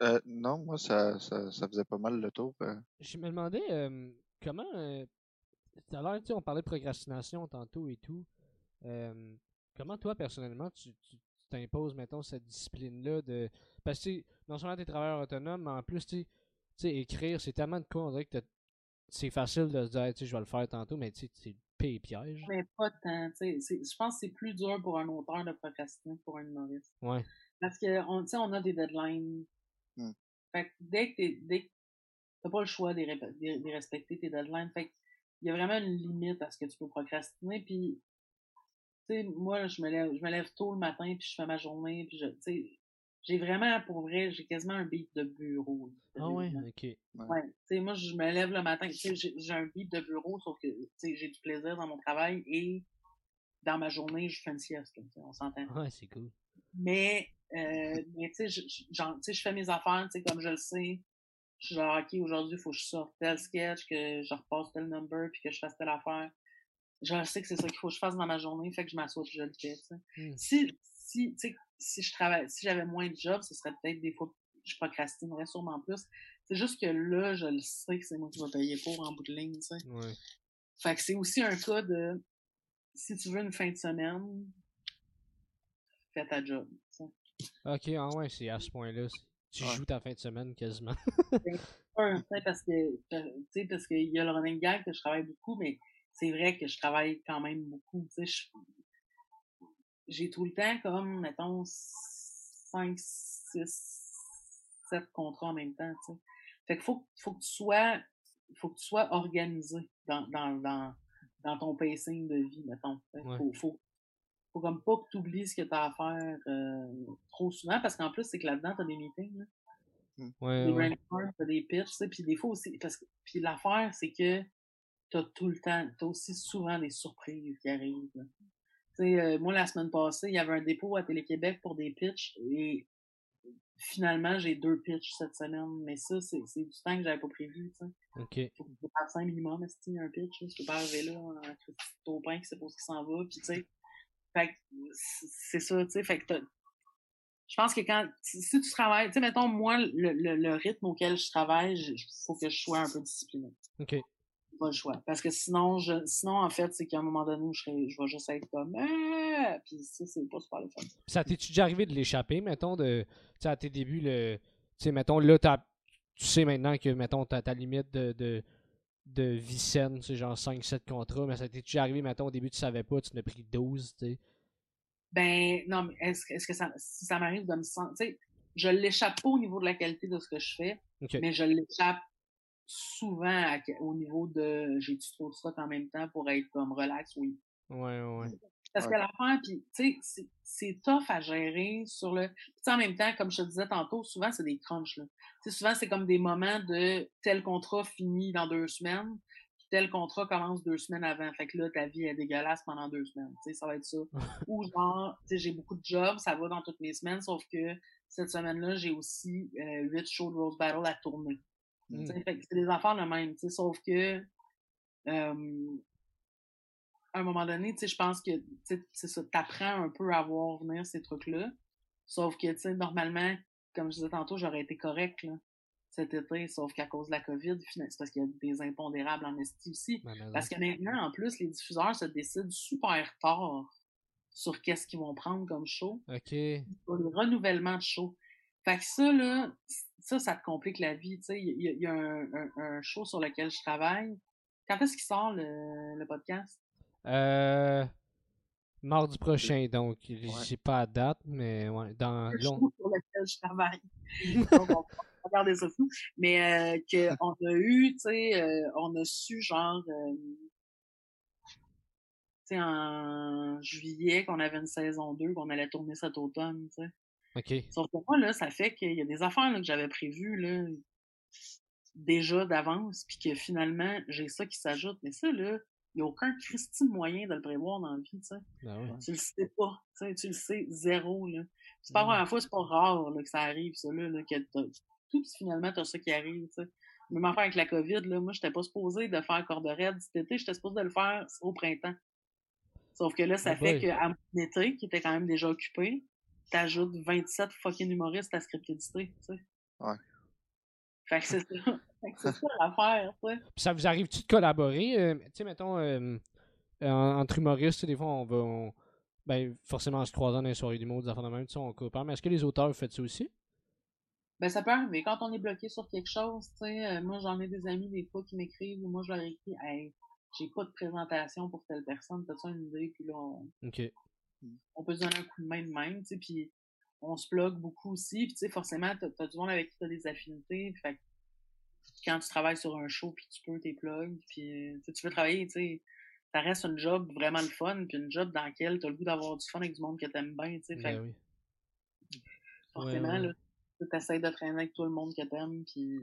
Euh, non, moi, ça, ça, ça, faisait pas mal le tour. Euh. Je me demandais euh, comment. Euh, tout à l'heure, on parlait de procrastination tantôt et tout. Euh, comment toi, personnellement, tu, tu, t'imposes, mettons, cette discipline-là de. Parce que non seulement t'es travailleur autonome, mais en plus, tu sais, écrire, c'est tellement de quoi, on dirait que c'est facile de se dire, tu sais, je vais le faire tantôt, mais tu sais, c'est le piège. Mais pas tant, tu sais. Je pense que c'est plus dur pour un auteur de procrastiner que pour un humoriste. Ouais. Parce que, on, on a des deadlines. Hmm. Fait que dès que t'es, dès t'as pas le choix de respecter, tes deadlines. Fait il y a vraiment une limite à ce que tu peux procrastiner. Puis, tu sais, moi, je me lève, je me lève tôt le matin, puis je fais ma journée, puis je, tu sais, j'ai vraiment, pour vrai, j'ai quasiment un beat de bureau. Ah ouais, ok. Ouais, tu sais, moi, je me lève le matin, j'ai un beat de bureau, sauf que, tu sais, j'ai du plaisir dans mon travail et dans ma journée, je fais une sieste, on s'entend. Ouais, c'est cool. Mais, euh, mais tu sais, je fais mes affaires, tu sais, comme je le sais. Je suis genre, OK, aujourd'hui, il faut que je sorte tel sketch, que je repasse tel number, puis que je fasse telle affaire. Je sais que c'est ça qu'il faut que je fasse dans ma journée, fait que je m'assois je le fais, hmm. Si, si, si je travaille, si j'avais moins de jobs, ce serait peut-être des fois, je procrastinerais sûrement plus. C'est juste que là, je le sais que c'est moi qui vais payer pour en bout de ligne, tu sais. Ouais. Fait que c'est aussi un cas de, si tu veux une fin de semaine, fais ta job, Ok, ah ouais, c'est à ce point-là. Tu joues ta fin de semaine quasiment. Ben, parce que, tu sais, parce qu'il y a le running gag que je travaille beaucoup, mais c'est vrai que je travaille quand même beaucoup, tu sais. J'ai tout le temps comme, mettons, 5, 6, 7 contrats en même temps, tu sais. Fait qu'il faut, faut que tu sois, faut que tu sois organisé dans, dans, dans, dans ton pacing de vie, mettons. Faut, faut, faut comme pas que tu oublies ce que tu as à faire euh, trop souvent, parce qu'en plus, c'est que là-dedans, tu as des meetings. Là. Mmh. Ouais, des ouais. t'as des pitches, puis des fois aussi, parce que, puis l'affaire, c'est que t'as tout le temps, t'as aussi souvent des surprises qui arrivent. Sais, euh, moi, la semaine passée, il y avait un dépôt à Télé-Québec pour des pitches, et finalement, j'ai deux pitches cette semaine, mais ça, c'est du temps que j'avais pas prévu, tu sais. OK. Faut que je fasse un minimum, si un pitch, je peux pas arriver là, un taupin qui sait pas ce qui s'en va, puis tu sais, fait c'est ça, tu sais, fait que je pense que quand, si tu travailles, tu sais, mettons, moi, le, le, rythme auquel je travaille, il faut que je sois un peu discipliné. OK. Pas le choix. Parce que sinon, je, sinon en fait, c'est qu'à un moment donné où je, serais, je vais juste être comme, ah! puis ça, c'est pas super le fun. Ça t'es-tu déjà arrivé de l'échapper, mettons, de, tu sais, à tes débuts, le, tu sais, mettons, là, tu sais maintenant que, mettons, t'as ta limite de, de, de Vicenne, c'est genre 5-7 contrats, mais ça t'est déjà arrivé, mettons, au début, tu savais pas, tu en as pris 12, tu sais? Ben, non, mais est-ce est que ça, si ça m'arrive de me sentir, tu sais, je l'échappe pas au niveau de la qualité de ce que je fais, mais je l'échappe souvent au niveau de j'ai-tu trop de ça en même temps pour être comme relax, oui. Ouais, ouais. Parce que l'affaire, puis tu sais, c'est tough à gérer sur le. Puis en même temps, comme je te disais tantôt, souvent c'est des crunchs. Là. souvent c'est comme des moments de tel contrat fini dans deux semaines, puis tel contrat commence deux semaines avant. Fait que là, ta vie est dégueulasse pendant deux semaines. Tu sais, ça va être ça. Ou genre, tu sais, j'ai beaucoup de jobs, ça va dans toutes mes semaines, sauf que cette semaine-là, j'ai aussi euh, huit shows de Rose Battle à tourner. Mmh. C'est des affaires de même. Sauf que euh, à un moment donné, je pense que c'est ça, t'apprends un peu à voir venir ces trucs-là. Sauf que, tu sais, normalement, comme je disais tantôt, j'aurais été correct là, cet été, sauf qu'à cause de la COVID, c'est parce qu'il y a des impondérables en esti aussi. parce que maintenant, en plus, les diffuseurs se décident super tard sur qu'est-ce qu'ils vont prendre comme show. OK. Pour le renouvellement de show. Fait que ça, là, ça, ça te complique la vie. Tu sais, il y, a, un, un, show sur lequel je travaille. Quand est-ce qu'il sort le, le podcast? Euh, mardi prochain, donc j'ai pas la date, mais ouais, dans long. sur lequel je travaille. donc, on va regarder ça tout. Mais euh, qu'on a eu, tu sais, euh, on a su genre, euh, tu sais, en juillet qu'on avait une saison 2, qu'on allait tourner cet automne, tu sais. Sauf que moi, là, ça fait qu'il y a des affaires là, que j'avais prévues, là, déjà d'avance, puis que finalement, j'ai ça qui s'ajoute. Mais ça, là, il n'y a aucun Christine moyen de le prévoir dans la vie, tu sais. Ben tu le sais pas, tu sais, tu le sais zéro, là. C'est pas la première fois, c'est pas rare, là, que ça arrive, ça, là, là que tout, finalement, t'as ça qui arrive, tu sais. Même affaire avec la COVID, là, moi, j'étais pas supposé de faire corde raide cet été, j'étais supposé de le faire au printemps. Sauf que là, ça ah fait qu'à mon été, qui était quand même déjà occupé, t'ajoutes 27 fucking humoristes à scriptedité, tu sais. Ouais. Fait que c'est ça. c'est ça l'affaire, tu sais. ça vous arrive-tu de collaborer? Euh, tu sais, mettons, euh, entre humoristes, des fois, on va. ben, forcément, en se croisant dans les soirées d'humour, des affaires de même, on coopère. Mais est-ce que les auteurs, font ça aussi? Ben, ça peut arriver. Quand on est bloqué sur quelque chose, tu sais, euh, moi, j'en ai des amis, des fois, qui m'écrivent, ou moi, je leur écris, hey, j'ai pas de présentation pour telle personne, t'as-tu une idée? Puis là, on, on peut se donner un coup de main de même, tu sais, puis on se plug beaucoup aussi. Puis, tu sais, forcément, t'as as du monde avec qui t'as des affinités. Fait quand tu travailles sur un show, puis tu peux tes plugs, puis tu veux travailler, tu sais, ça reste un job vraiment le fun, puis une job dans lequel tu as le goût d'avoir du fun avec du monde que t'aimes bien, tu sais. Fait ben forcément, là, tu essaies de traîner avec tout le monde que t'aimes, puis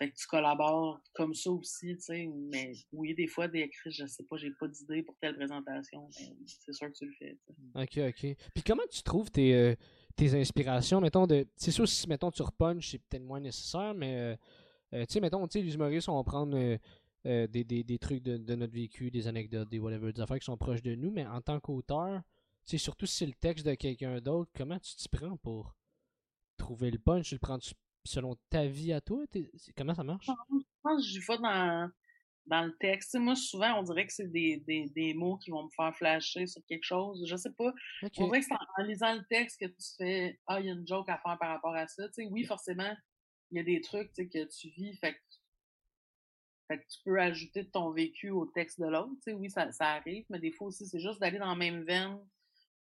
Fait que tu collabores comme ça aussi, tu sais. Mais oui, des fois, des écrits, je sais pas, j'ai pas d'idée pour telle présentation, mais c'est sûr que tu le fais. Ok, ok. Puis comment tu trouves tes, euh, tes inspirations, mettons, de. C'est sûr, si, mettons, tu repunches, c'est peut-être moins nécessaire, mais. Euh, euh, tu sais, mettons, tu sais, les humoristes vont prendre des, des, des, trucs de, notre vécu, des anecdotes, des whatever, des affaires qui sont proches de nous, mais en tant qu'auteur, tu surtout si c'est le texte de quelqu'un d'autre, comment tu t'y prends pour trouver le punch? Tu le prends selon ta vie à toi? Comment ça marche? Je pense que je vais dans, dans le texte. moi, souvent, on dirait que c'est des, des, des, mots qui vont me faire flasher sur quelque chose. Je sais pas. On dirait que c'est en, lisant le texte que tu fais Ah, il y a une joke à faire par rapport à ça. oui, forcément, il y a des trucs que tu vis. Fait que, fait que tu peux ajouter de ton vécu au texte de l'autre. Oui, ça, ça arrive, mais des fois aussi, c'est juste d'aller dans la même veine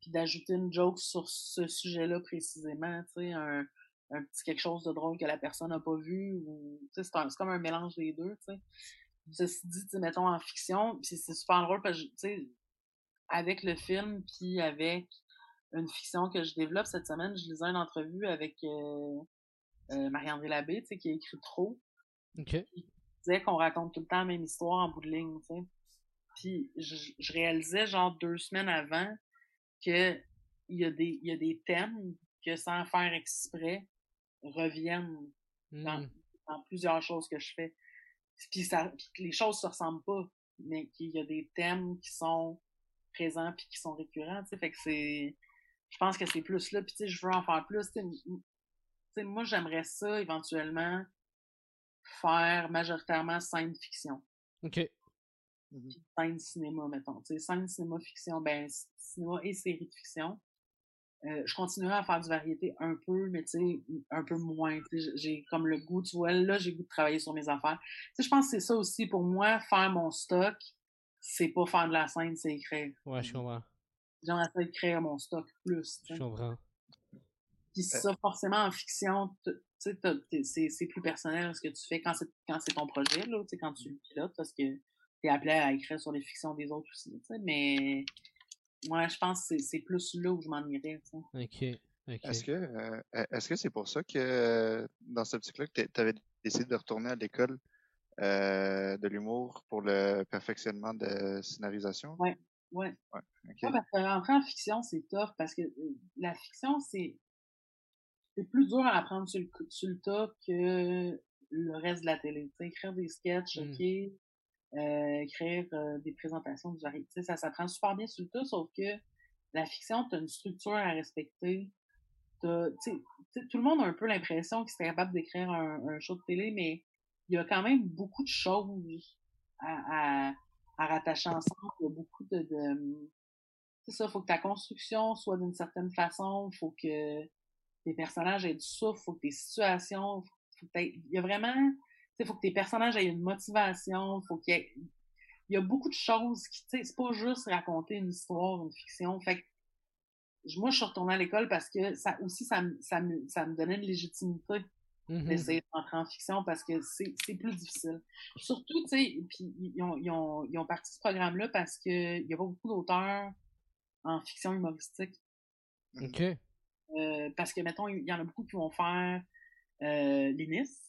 puis d'ajouter une joke sur ce sujet-là précisément. Tu sais, un, un petit quelque chose de drôle que la personne n'a pas vu. ou C'est comme un mélange des deux. sais Ceci dit, mettons en fiction, c'est super drôle parce que avec le film, puis avec une fiction que je développe cette semaine, je lisais une entrevue avec euh, euh, Marie-André Labbé, qui a écrit Trop. Okay. Il disait qu'on raconte tout le temps la même histoire en bout de ligne. sais Puis je, je, réalisais genre deux semaines avant que il y, a des, il y a des thèmes que sans faire exprès, reviennent dans, mmh. dans, plusieurs choses que je fais. Puis, ça, puis les choses se ressemblent pas, mais qu'il y a des thèmes qui sont présents puis qui sont récurrents, tu sais, fait que c'est... Je pense que c'est plus là, puis tu sais, je veux en faire plus, tu sais, moi, j'aimerais ça, éventuellement, faire majoritairement scène fiction. OK. Mmh scène cinéma, mettons. Tu sais, scène cinéma fiction, ben, cinéma et série de fiction. Euh, je continuerai à faire du variété un peu, mais tu sais, un peu moins. J'ai comme le goût, tu vois, là, j'ai le goût de travailler sur mes affaires. Tu sais, je pense que c'est ça aussi pour moi, faire mon stock, c'est pas faire de la scène, c'est écrire. Ouais, je comprends. J'aimerais ça écrire mon stock plus. Je comprends. Puis euh ça, forcément, en fiction, tu sais, c'est plus personnel ce que tu fais quand c'est quand c'est ton projet, là, tu sais, quand tu le pilotes, parce que t'es appelé à écrire sur les fictions des autres aussi, tu sais, mais Ouais, je pense que c'est plus là où je m'en irais. OK. Est-ce que euh, est-ce que c'est pour ça que dans ce petit que tu avais décidé de retourner à l'école euh, de l'humour pour le perfectionnement de scénarisation? Oui, oui. Ouais, okay. parce que rentrer en fiction, c'est tough parce que euh, la fiction, c'est c'est plus dur à apprendre sur le, sur le tas que le reste de la télé. sais écrire des sketchs, mmh. OK, euh, écrire euh, des présentations de variété. Ça s'apprend super bien sur le tout, sauf que la fiction, tu as une structure à respecter. tout le monde a un peu l'impression qu'il serait capable d'écrire un, show de télé, mais il y a quand même beaucoup de choses à, à, rattacher ensemble. Il y a beaucoup de... de c'est ça, faut que ta construction soit d'une certaine façon, faut que tes personnages aient du souffle, faut que tes situations... Faut que il y a vraiment il faut que tes personnages aient une motivation, faut qu'il y ait... Il y a beaucoup de choses qui, tu sais, c'est pas juste raconter une histoire, une fiction. Fait que, moi, je suis retournée à l'école parce que ça aussi, ça, me, ça, me, ça me donnait une légitimité mm-hmm. d'essayer d'entrer en fiction parce que c'est plus difficile. Surtout, tu sais, puis ils ont, ils, ont, ils ont parti ce programme-là parce qu'il y a pas beaucoup d'auteurs en fiction humoristique. OK. Euh, parce que, mettons, il y en a beaucoup qui vont faire euh, l'INIS,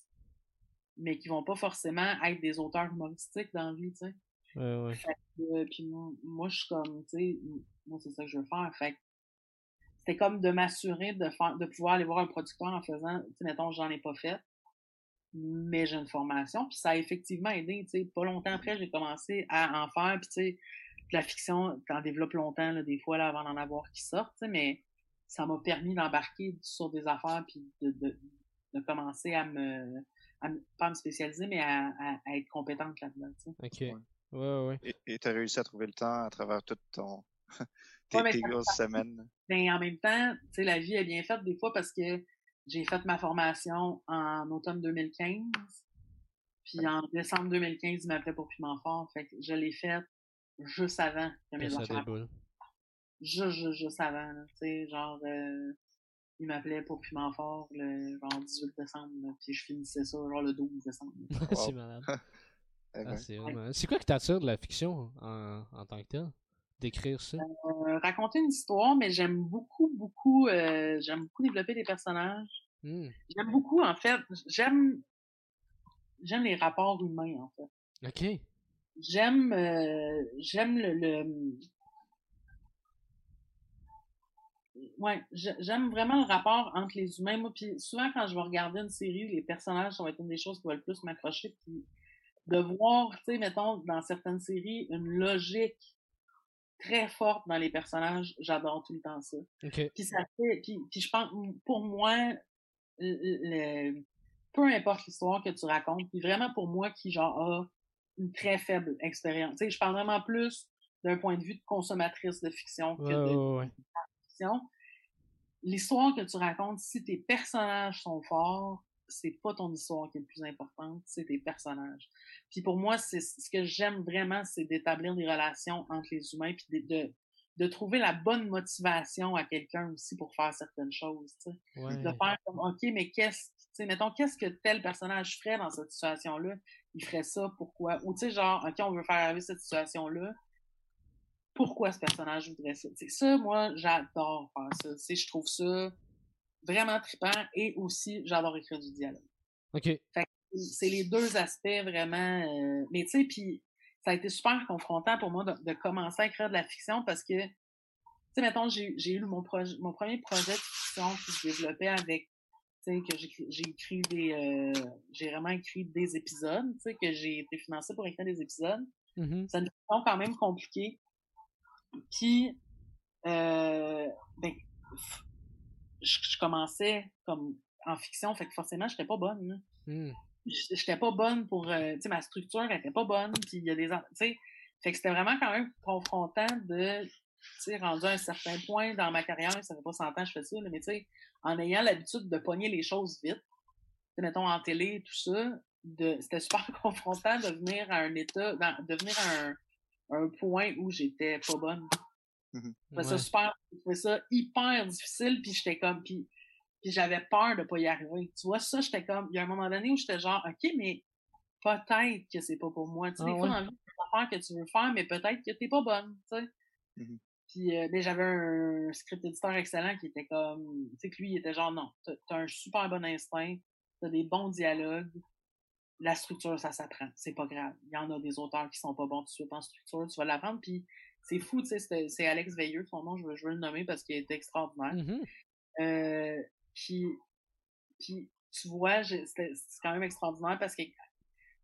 mais qui vont pas forcément être des auteurs humoristiques dans la vie, tu sais. Ouais, ouais. Euh, puis moi, je suis comme, tu sais, moi, c'est ça que je veux faire. Fait c'était comme de m'assurer de faire, de pouvoir aller voir un producteur en faisant, tu sais, mettons, j'en ai pas fait, mais j'ai une formation, puis ça a effectivement aidé, tu sais. Pas longtemps après, j'ai commencé à en faire, puis tu sais, la fiction, t'en développes longtemps, là, des fois, là, avant d'en avoir qui sortent, tu sais, mais ça m'a permis d'embarquer sur des affaires, puis de, de, de commencer à me à, pas à me spécialiser, mais à, à, être compétente là-dedans. OK. Ouais, ouais. Et tu as réussi à trouver le temps à travers toute ton. tes, tes grosses semaines. Ben, en même temps, tu sais, la vie est bien faite des fois parce que j'ai fait ma formation en automne 2015. Puis en décembre 2015, il m'appelait pour Piment Fort. Fait que je l'ai faite juste avant que mes enfants. Juste, juste, juste avant. Tu sais, genre, euh, il m'appelait pour Piment Fort le genre 18 décembre, puis je finissais ça genre le 12 décembre. c'est malade. Eh ah, ben. c'est quoi qui t'attire de la fiction en, en tant que tel? D'écrire ça? Euh, raconter une histoire, mais j'aime beaucoup, beaucoup, euh, j'aime beaucoup développer des personnages. Hmm. J'aime beaucoup, en fait, j'aime j'aime les rapports humains, en fait. OK. J'aime, euh, j'aime le, le, ouais, j'aime vraiment le rapport entre les humains. Moi, puis souvent, quand je vais regarder une série, les personnages, ça va être une des choses qui va le plus m'accrocher. Puis de voir, tu sais, mettons, dans certaines séries, une logique très forte dans les personnages, j'adore tout le temps ça. Puis ça fait, puis, puis je pense, pour moi, le, peu importe l'histoire que tu racontes, puis vraiment pour moi qui genre a une très faible expérience. Tu sais, je parle vraiment plus d'un point de vue de consommatrice de fiction que de fiction. L'histoire que tu racontes, si tes personnages sont forts, c'est pas ton histoire qui est le plus importante, c'est tes personnages. Puis pour moi, c'est ce que j'aime vraiment, c'est d'établir des relations entre les humains, puis de, de, trouver la bonne motivation à quelqu'un aussi pour faire certaines choses. Tu sais. De faire comme, OK, mais qu'est-ce, tu sais, mettons, qu'est-ce que tel personnage ferait dans cette situation-là? Il ferait ça, pourquoi? Ou tu sais, genre, OK, on veut faire arriver cette situation-là. Pourquoi ce personnage voudrait ça? C'est ça, moi, j'adore faire ça. Je trouve ça vraiment trippant et aussi, j'adore écrire du dialogue. OK. c'est les deux aspects vraiment. Euh, mais tu sais, puis ça a été super confrontant pour moi de, commencer à écrire de la fiction parce que, tu sais, mettons, j'ai eu mon, mon premier projet de fiction que je développais avec, tu sais, que j'ai écrit des. Euh, j'ai vraiment écrit des épisodes, tu sais, que j'ai été financé pour écrire des épisodes. Mm-hmm. C'est une fiction quand même compliquée. Puis, euh, ben, je, commençais comme en fiction, fait que forcément, j'étais pas bonne. Mmh. J'étais pas bonne pour, euh, tu sais, ma structure elle était pas bonne, puis il y a des, tu sais, fait que c'était vraiment quand même confrontant de, tu sais, rendu à un certain point dans ma carrière, ça fait pas 100 ans que je fais ça, mais tu sais, en ayant l'habitude de pogner les choses vite, mettons en télé et tout ça, c'était super confrontant de venir à un état, de venir à un, un point où j'étais pas bonne. Mmh je ça super, je ça hyper difficile, puis j'étais comme, puis, puis j'avais peur de pas y arriver. Tu vois, ça, j'étais comme, il y a un moment donné où j'étais genre, OK, mais peut-être que c'est pas pour moi. Tu sais, des ah fois, dans le vie, que tu veux faire, mais peut-être que t'es pas bonne, tu sais. Mmh puis euh, ben, j'avais un script éditeur excellent qui était comme, tu sais, que lui, il était genre, non, t'as as un super bon instinct, t'as des bons dialogues, la structure, ça s'apprend, c'est pas grave. Il y en a des auteurs qui sont pas bons tout de suite en structure, tu vas l'apprendre, puis c'est fou, tu sais, c'est Alex Veilleux, son nom, je veux, je veux le nommer parce qu'il est extraordinaire. Mm-hmm. euh, puis, puis, tu vois, c'est quand même extraordinaire parce que,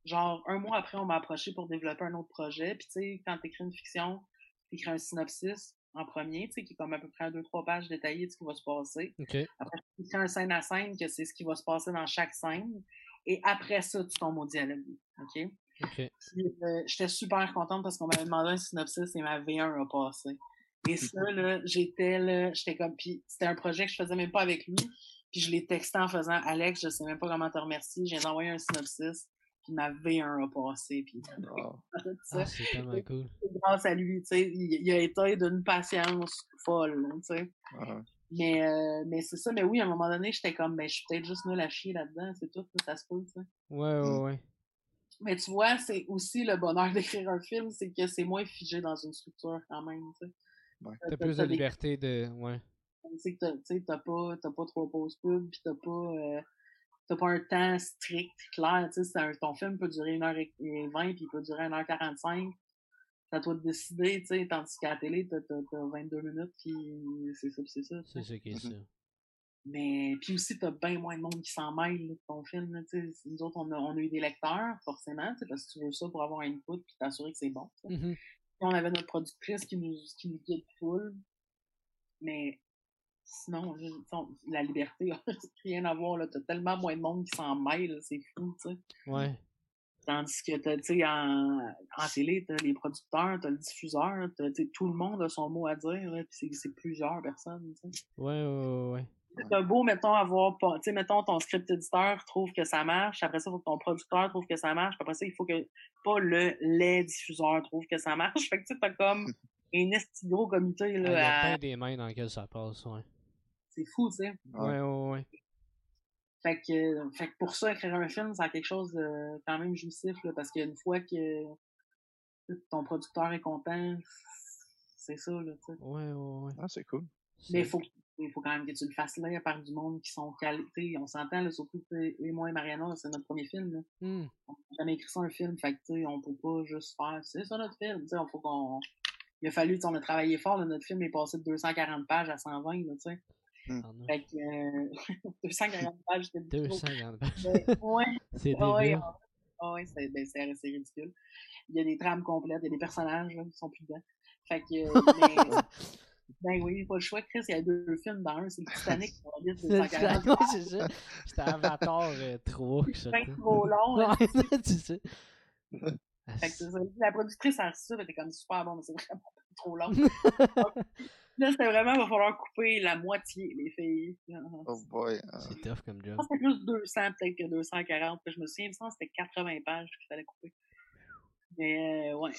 genre, un mois après, on m'a approché pour développer un autre projet. Puis, tu sais, quand tu écris une fiction, tu écris un synopsis en premier, tu sais, qui est comme à peu près deux, trois pages détaillées de ce qui va se passer. Après, tu écris un scène à scène, que c'est ce qui va se passer dans chaque scène. Et après ça, tu tombes au dialogue. OK? Euh, j'étais super contente parce qu'on m'avait demandé un synopsis et ma V1 a passé. Et ça, là, j'étais là, j'étais comme, puis c'était un projet que je faisais même pas avec lui. Puis je l'ai texté en faisant Alex, je sais même pas comment te remercier. J'ai envoyé un synopsis, puis ma V1 a passé. Puis ah, c'est tellement cool. Grâce à lui, tu sais, il, a été d'une patience folle, tu sais. Mais, euh, mais c'est ça, mais oui, à un moment donné, j'étais comme, ben, je suis peut-être juste nulle à chier là-dedans, c'est tout, ça se peut, sais. Ouais, ouais, ouais. Mais tu vois, c'est aussi le bonheur d'écrire un film, c'est que c'est moins figé dans une structure quand même. Tu ouais. T'as plus de liberté de. Ouais. Tu sais, t'as pas, pas trois pauses pub, pis t'as pas, euh, pas un temps strict, clair. Tu sais, ton film peut durer 1h20, puis il peut durer 1h45. C'est à toi de décider, tu sais, tandis qu'à la télé, t'as, t'as, 22 minutes, puis c'est ça, c'est ça. C'est ça qui est ça. Mais puis aussi, t'as bien moins de monde qui s'en mêle de ton film. Là, nous autres, on a, on a eu des lecteurs, forcément, parce que tu veux ça pour avoir un input puis t'assurer que c'est bon. Mm-hmm. on avait notre productrice qui nous, qui nous guide full. Mais sinon, la liberté rien à voir. T'as tellement moins de monde qui s'en mêle, c'est fou, tu sais. Ouais. Tandis que, tu sais, en, en télé, t'as les producteurs, t'as le diffuseur, t'as, tout le monde a son mot à dire, puis c'est plusieurs personnes, tu sais. Ouais, ouais, ouais. C'est beau, mettons, avoir, tu sais, mettons, ton script éditeur trouve que ça marche, après ça, il faut que ton producteur trouve que ça marche, après ça, il faut que, pas le, les diffuseurs trouvent que ça marche. Fait que, tu sais, t'as comme un esti gros comité, là. Il y a plein des mains dans lesquelles ça passe, ouais. C'est fou, tu sais. Ouais, ouais, ouais. Fait que, fait que pour ça, écrire un film, c'est quelque chose de quand même jouissif, là, parce qu'une fois que ton producteur est content, c'est ça, là, tu sais. Ouais, ouais, ouais. Ah, c'est cool. Mais il faut, il faut quand même que tu le fasses là par du monde qui sont calés. On s'entend, là, surtout et moi et Mariana, c'est notre premier film. Là. Mm. On n'a jamais écrit ça un film, fait que on peut pas juste faire c'est ça notre film. Il faut qu'on. Il a fallu, on a travaillé fort, notre film est passé de 240 pages à 120, tu sais. Mm. Fait que euh, 240 pages, c'était 240 pages. ouais. c'est ouais, ouais, c'est ben, ridicule. Il y a des trames complètes, il y a des personnages qui sont plus dedans. Fait que, mais, ben oui, pas le choix, Chris, il y a deux films dans un, c'est le Titanic qui va vite, c'est ça. C'était Avatar 3. C'est trop long. tu sais. Fait que ça. La productrice a reçu ça, elle était comme super bon, mais c'est vraiment trop long. Là, c'était vraiment, il va falloir couper la moitié, les filles. Oh boy. C'est tough comme job. Je pense que c'était plus 200 peut-être que 240. je me souviens, que c'était 80 pages qu'il fallait couper. Mais euh, ouais.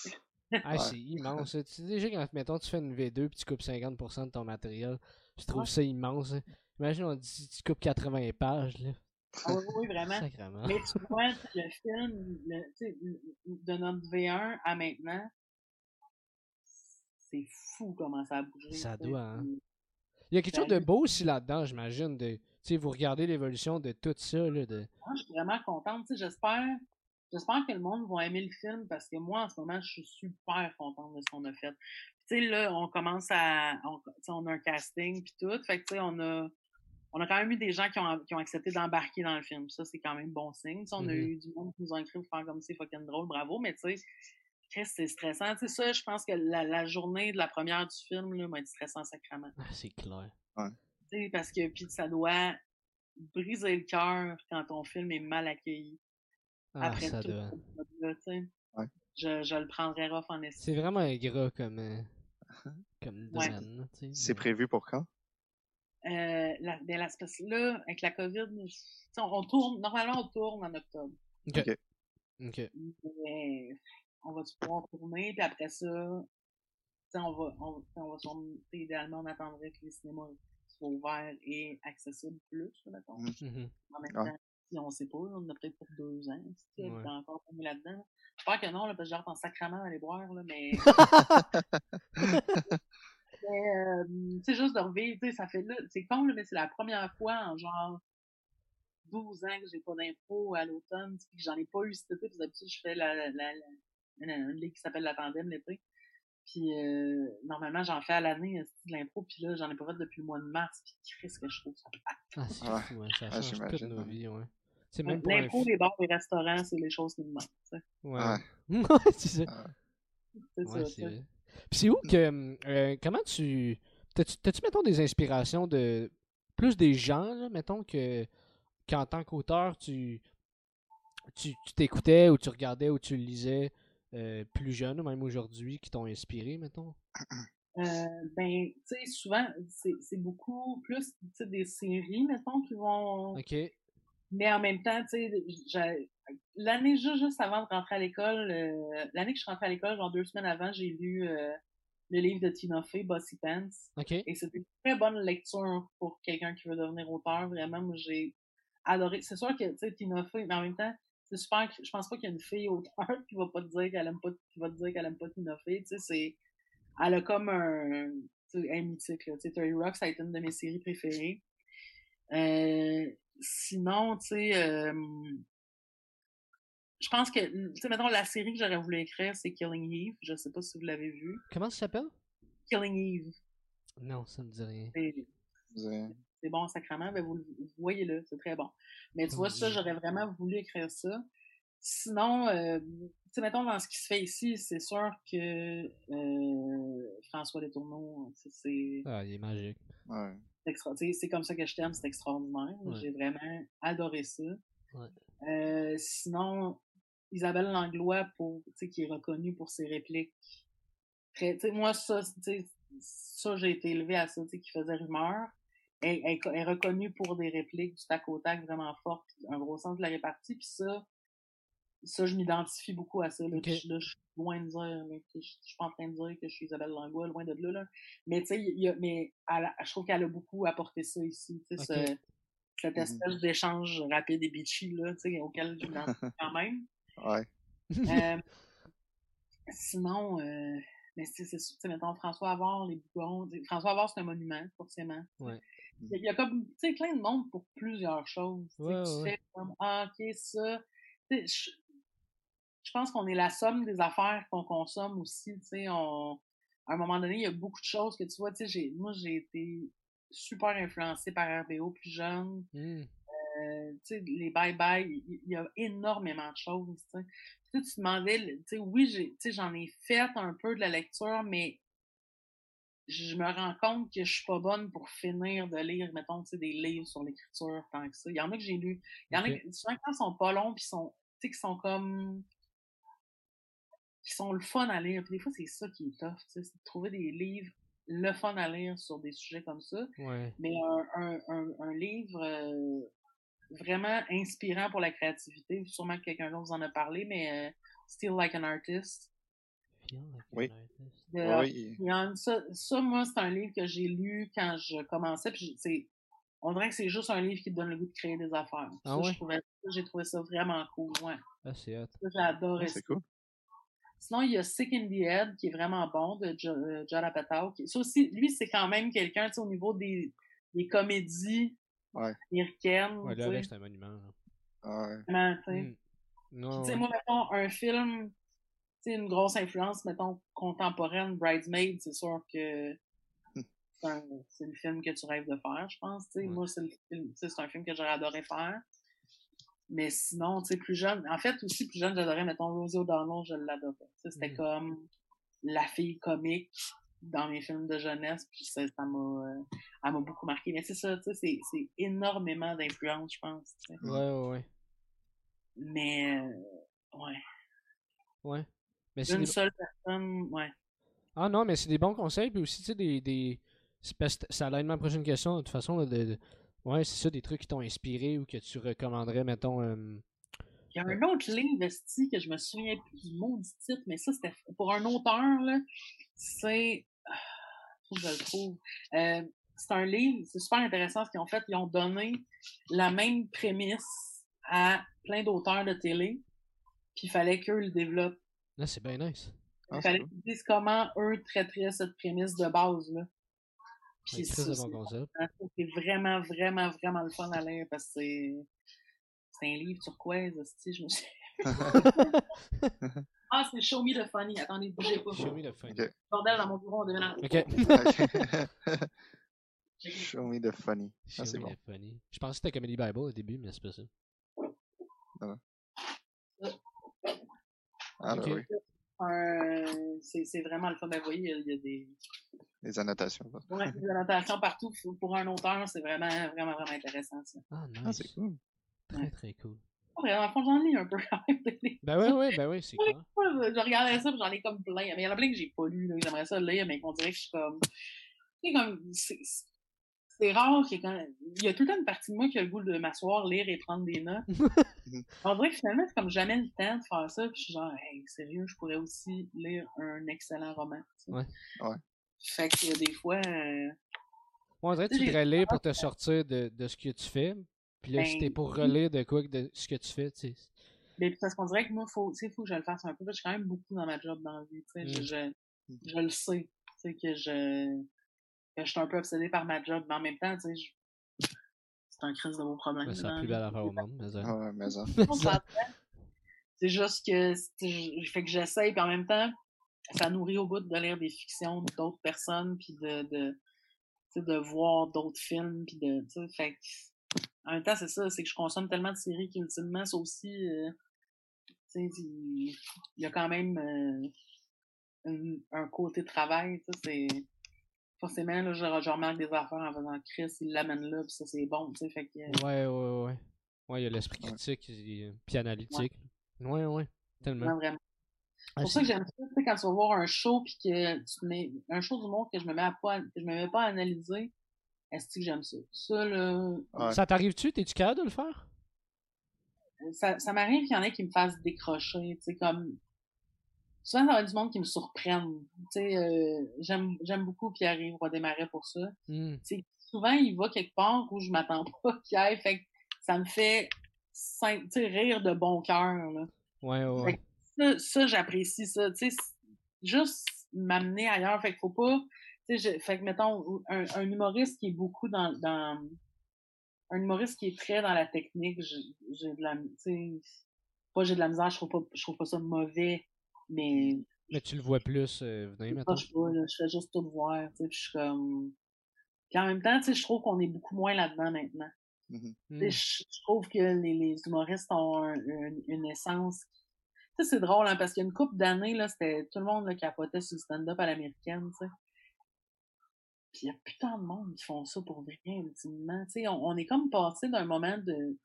Ah, c'est immense. Tu sais, déjà, quand mettons, tu fais une V2 puis tu coupes 50% de ton matériel, je trouve ça immense. Hein. Imagine, on dit tu coupes 80 pages. Là. Ah oui, oui, vraiment. Mais tu vois, le film, le, de notre V1 à maintenant, c'est fou comment ça a bougé. Ça doit, hein. Il y a quelque chose de beau aussi là-dedans, j'imagine. De, vous regardez l'évolution de tout ça. Là, de... Moi, je suis vraiment contente. J'espère J'espère que le monde va aimer le film parce que moi, en ce moment, je suis super contente de ce qu'on a fait. Tu sais, là, on commence à. On, on a un casting puis tout. Fait que, tu sais, on a. On a quand même eu des gens qui ont, qui ont accepté d'embarquer dans le film. Ça, c'est quand même bon signe. on a mm-hmm. eu du monde qui nous a écrit pour faire comme c'est fucking drôle, bravo. Mais tu sais, c'est stressant. Tu sais, ça, je pense que la, la, journée de la première du film, là, va être stressant sacrément. Ah, c'est clair. Ouais. Tu sais, parce que, puis ça doit briser le cœur quand ton film est mal accueilli. Ah, après ça tout, doit. ouais. je, je le prendrais rough en estime. C'est vraiment ingrat comme, euh, comme domaine. Ouais. C'est prévu pour quand? Euh, la, ben, la, parce que là, avec la COVID, on tourne, normalement, on tourne en octobre. OK. OK. Mais on va pouvoir tourner, puis après ça, on va, on, on va tourner, idéalement, on attendrait que les cinémas soient ouverts et accessibles plus, mettons. Mm -hmm. En même temps, on sait pas, on a peut-être pour deux ans, si tu ouais. encore tombé là-dedans. J'espère que non, là, parce que j'ai en sacrament à aller boire, là, mais. mais euh, c'est juste de revivre, tu sais, ça fait là, c'est con, là, mais c'est la première fois en genre 12 ans que j'ai pas d'impro à l'automne, puis que j'en ai pas eu cet été, puis d'habitude, je fais la, la, la, une ligue qui s'appelle la tandem l'été. Puis euh, normalement, j'en fais à l'année de l'impro, puis là, j'en ai pas fait depuis le mois de mars, puis qu'est-ce que je trouve ça Ah, c'est ouais. Fou, ouais, ça ah, change toute nos vies, ouais. L'impro, les bars, les restaurants, c'est les choses qui me manquent. Ouais. c'est ça. C'est ça. Puis c'est où que. Euh, comment tu. T'as-tu, mettons, des inspirations de. Plus des gens, là, mettons, que. Qu'en tant qu'auteur, tu. Tu, t'écoutais ou tu regardais ou tu lisais? Euh, plus jeune, ou même aujourd'hui, qui t'ont inspiré, mettons? Euh, ben, tu sais, souvent, c'est, beaucoup plus des séries, mettons, qui vont. OK. Mais en même temps, tu sais, l'année juste, juste avant de rentrer à l'école, euh, l'année que je suis rentrée à l'école, genre deux semaines avant, j'ai lu euh, le livre de Tina Fey, Bossy Pants. Et c'était une très bonne lecture pour quelqu'un qui veut devenir auteur. Vraiment, moi, j'ai adoré. C'est sûr que, tu sais, Tina Fey, mais en même temps, c'est super, je pense pas qu'il y a une fille auteur qui va pas te dire qu'elle aime pas, qui va te dire qu'elle aime pas Tina Fey, tu sais, c'est, elle a comme un, un mythique, là. Tu sais, Terry Rock, ça a été une de mes séries préférées. Euh, sinon, tu sais, euh, je pense que, tu sais, maintenant, la série que j'aurais voulu écrire, c'est Killing Eve. Je sais pas si vous l'avez vu. Comment ça s'appelle? Killing Eve. Non, ça me dit rien. C'est bon, sacrement, mais vous, voyez-le, c'est très bon. Mais tu vois, ça, j'aurais vraiment voulu écrire ça. Sinon, euh, tu sais, mettons, dans ce qui se fait ici, c'est sûr que euh, François Letourneau, c'est... Ah, il est magique. Ouais c'est comme ça que je t'aime, c'est extraordinaire. J'ai vraiment adoré ça. Euh, sinon, Isabelle Langlois, pour, qui est reconnue pour ses répliques. Très, moi, ça, ça j'ai été élevé à ça, qui faisait rumeur. Elle, est reconnue pour des répliques du tac au tac vraiment fortes, un gros sens de la répartie. Puis ça, ça, je m'identifie beaucoup à ça. Là, je, suis loin de dire, je, suis pas en train de dire que je suis Isabelle Langlois, loin de là. là. Mais tu sais, mais je trouve qu'elle a beaucoup apporté ça ici. Tu sais, cette mmh espèce d'échange rapide et bitchy là, tu sais, auquel je m'identifie quand même. Ouais. Euh, sinon, euh, Mais c'est, c'est, mettons, François Avoir, les Bougons. François Avoir, c'est un monument, forcément. Ouais. Il y a comme, tu sais, plein de monde pour plusieurs choses. Ouais, tu ouais. fais comme, ah, ok, ça. Je, je pense qu'on est la somme des affaires qu'on consomme aussi, tu sais. On, à un moment donné, il y a beaucoup de choses que tu vois, tu sais, j'ai, moi, j'ai été super influencée par RBO plus jeune. Mmh. Euh, tu sais, les bye-bye, il y, a énormément de choses. Tu te demandais, tu sais, oui, j'ai, tu sais, j'en ai fait un peu de la lecture, mais je me rends compte que je suis pas bonne pour finir de lire, mettons, tu sais, des livres sur l'écriture tant que ça. Il y en a que j'ai lu. Il y en a qui, souvent, quand ils sont pas longs, puis sont, tu sais, qui sont comme, qui sont le fun à lire. Puis des fois, c'est ça qui est tough, tu sais, c'est de trouver des livres le fun à lire sur des sujets comme ça. Ouais. Mais un, un, un, un livre euh, vraiment inspirant pour la créativité, sûrement que quelqu'un d'autre vous en a parlé, mais euh, Still Like an Artist. Oui. De, oui. Ça, ça, moi, c'est un livre que j'ai lu quand je commençais. Puis c'est, on dirait que c'est juste un livre qui te donne le goût de créer des affaires. Ah j'ai trouvé, ça vraiment cool. Ouais. Ah, c'est hot. J'ai adoré ah, ça. C'est cool. Sinon, il y a Sick in the Head, qui est vraiment bon, de Judd Apatow. Ça aussi, lui, c'est quand même quelqu'un, au niveau des, des comédies ouais. américaines. Ouais, là, c'est un monument. Là. Ouais. Tu sais. Mm. Ouais. moi, mettons, un film, tu sais, une grosse influence, mettons, contemporaine, Bridesmaid, c'est sûr que c'est le film que tu rêves de faire, je pense, tu sais. Ouais. Moi, c'est un film que j'aurais adoré faire. Mais sinon, tu sais, plus jeune, en fait, aussi, plus jeune, j'adorais, mettons, Rosie O'Donnell, je l'adorais. C'était Mm. comme la fille comique dans mes films de jeunesse, puis ça m'a euh, elle m'a beaucoup marqué. Mais c'est ça, tu sais, c'est énormément d'influence, je pense. T'sais. Ouais, ouais, ouais. Mais, euh, ouais. Ouais. Mais Une des... seule personne, ouais. Ah non, mais c'est des bons conseils, puis aussi, tu sais, des... des... Ça l'aide ma prochaine question, de toute façon, là, de, de... Ouais, c'est ça, des trucs qui t'ont inspiré ou que tu recommanderais, mettons. Euh... Il y a un autre livre vesti que je me souviens plus du maudit titre, mais ça, c'était pour un auteur, là. C'est. Faut que je le trouve. Euh, c'est un livre, c'est super intéressant ce qu'ils ont fait. Ils ont donné la même prémisse à plein d'auteurs de télé, puis il fallait qu'eux le développent. Là, c'est bien nice. Il fallait qu'ils disent comment eux traiteraient cette prémisse de base, là. Puis c'est bon concept. C'est vraiment, vraiment, vraiment le fun à lire parce que c'est. C'est un livre turquoise, si je me suis. ah, c'est Show Me the Funny. Attendez, bougez pas. Show Me the Funny. Okay. Bordel dans mon bureau, on déménage. Ok. Show Me the Funny. Show ah, c'est me bon. the funny. Je pensais que c'était Comedy Bible au début, mais c'est pas ça. Ah, Ok. oui. Euh, c'est vraiment le fun. Ben, vous voyez, il y a des, annotations. ouais, des annotations partout. Pour un auteur, c'est vraiment, vraiment, vraiment intéressant, ça. Ah, nice. Ah, c'est cool. Très, très cool. En fond, j'en lis un peu quand même. Ben ouais, ouais, ben ouais, c'est clair. Je regardais ça, j'en ai comme plein. Mais il y en a plein que j'ai pas lu. J'aimerais ça lire, mais qu'on dirait que je suis comme. Tu sais, comme. C'est rare qu'il quand... il y a tout le temps une partie de moi qui a le goût de m'asseoir, lire et prendre des notes. On dirait que finalement, c'est comme jamais le temps de faire ça. Puis je suis genre, hey, sérieux, je pourrais aussi lire un excellent roman. T'sais. Ouais. ouais. Fait que des fois. Euh... On dirait que tu voudrais lire pour te sortir de, de ce que tu fais. Puis là, ben, si t'es pour relire de quoi de ce que tu fais, tu sais. Mais parce qu'on dirait que moi, il faut, faut que je le fasse un peu. Parce que je suis quand même beaucoup dans ma job dans la vie. Mm. Je, je, je, le sais. Tu sais, que je, que je suis un peu obsédée par ma job. Mais en même temps, tu sais, je... c'est un crise de vos problèmes. C'est la plus belle affaire au monde. Mais ça. Ah ouais, mais ça. c'est juste que fait que j'essaye, puis en même temps, ça nourrit au bout de lire des fictions d'autres personnes, puis de, de, de voir d'autres films, puis de, fait que, en même temps, c'est ça, c'est que je consomme tellement de séries qu'ultimement, ça aussi, euh, il y a quand même euh, un, un, côté travail, c'est forcément, là, je, je, remarque des affaires en faisant Chris, il l'amène là, puis ça, c'est bon, tu sais, fait que... Ouais, ouais, ouais. Ouais, il y a l'esprit critique, et, puis analytique. Ouais, ouais, ouais tellement. Non, vraiment. C'est pour ça que j'aime ça, tu sais, quand tu vas voir un show, puis que tu te mets, un show du monde que je me mets à pas, que je me mets pas à analyser, est-ce que j'aime ça? Ça, là... Ouais. Ça t'arrive-tu? T'es-tu capable de le faire? Ça, ça m'arrive qu'il y en ait qui me fassent décrocher, tu sais, comme... Souvent, ça va du monde qui me surprennent. Tu sais, euh, j'aime beaucoup Pierre-Yves Roy-Desmarais pour ça. Mm. Tu sais, souvent, il va quelque part où je m'attends pas qu'il aille, fait que ça me fait, rire de bon cœur, là. Ouais, ouais, ouais. Ça, ça j'apprécie ça, tu sais, juste m'amener ailleurs. Fait qu'il faut pas, tu sais, fait que mettons, un, un, humoriste qui est beaucoup dans, dans, un humoriste qui est très dans la technique, j'ai de la, tu sais, pas j'ai de la misère, je trouve pas, je trouve pas ça mauvais, mais. Mais tu le vois plus euh, venir maintenant. Je, je fais juste tout voir, tu sais, je suis comme. Puis en même temps, tu sais, je trouve qu'on est beaucoup moins là-dedans maintenant. Mm je, trouve que les, les humoristes ont une, essence. Tu sais, c'est drôle, hein, parce qu'il y a une couple d'années, là, c'était tout le monde là, capotait sur le stand-up à l'américaine, tu sais. Puis il y a putain de monde qui font ça pour rien, ultimement. Tu sais, on, est comme passé d'un moment de,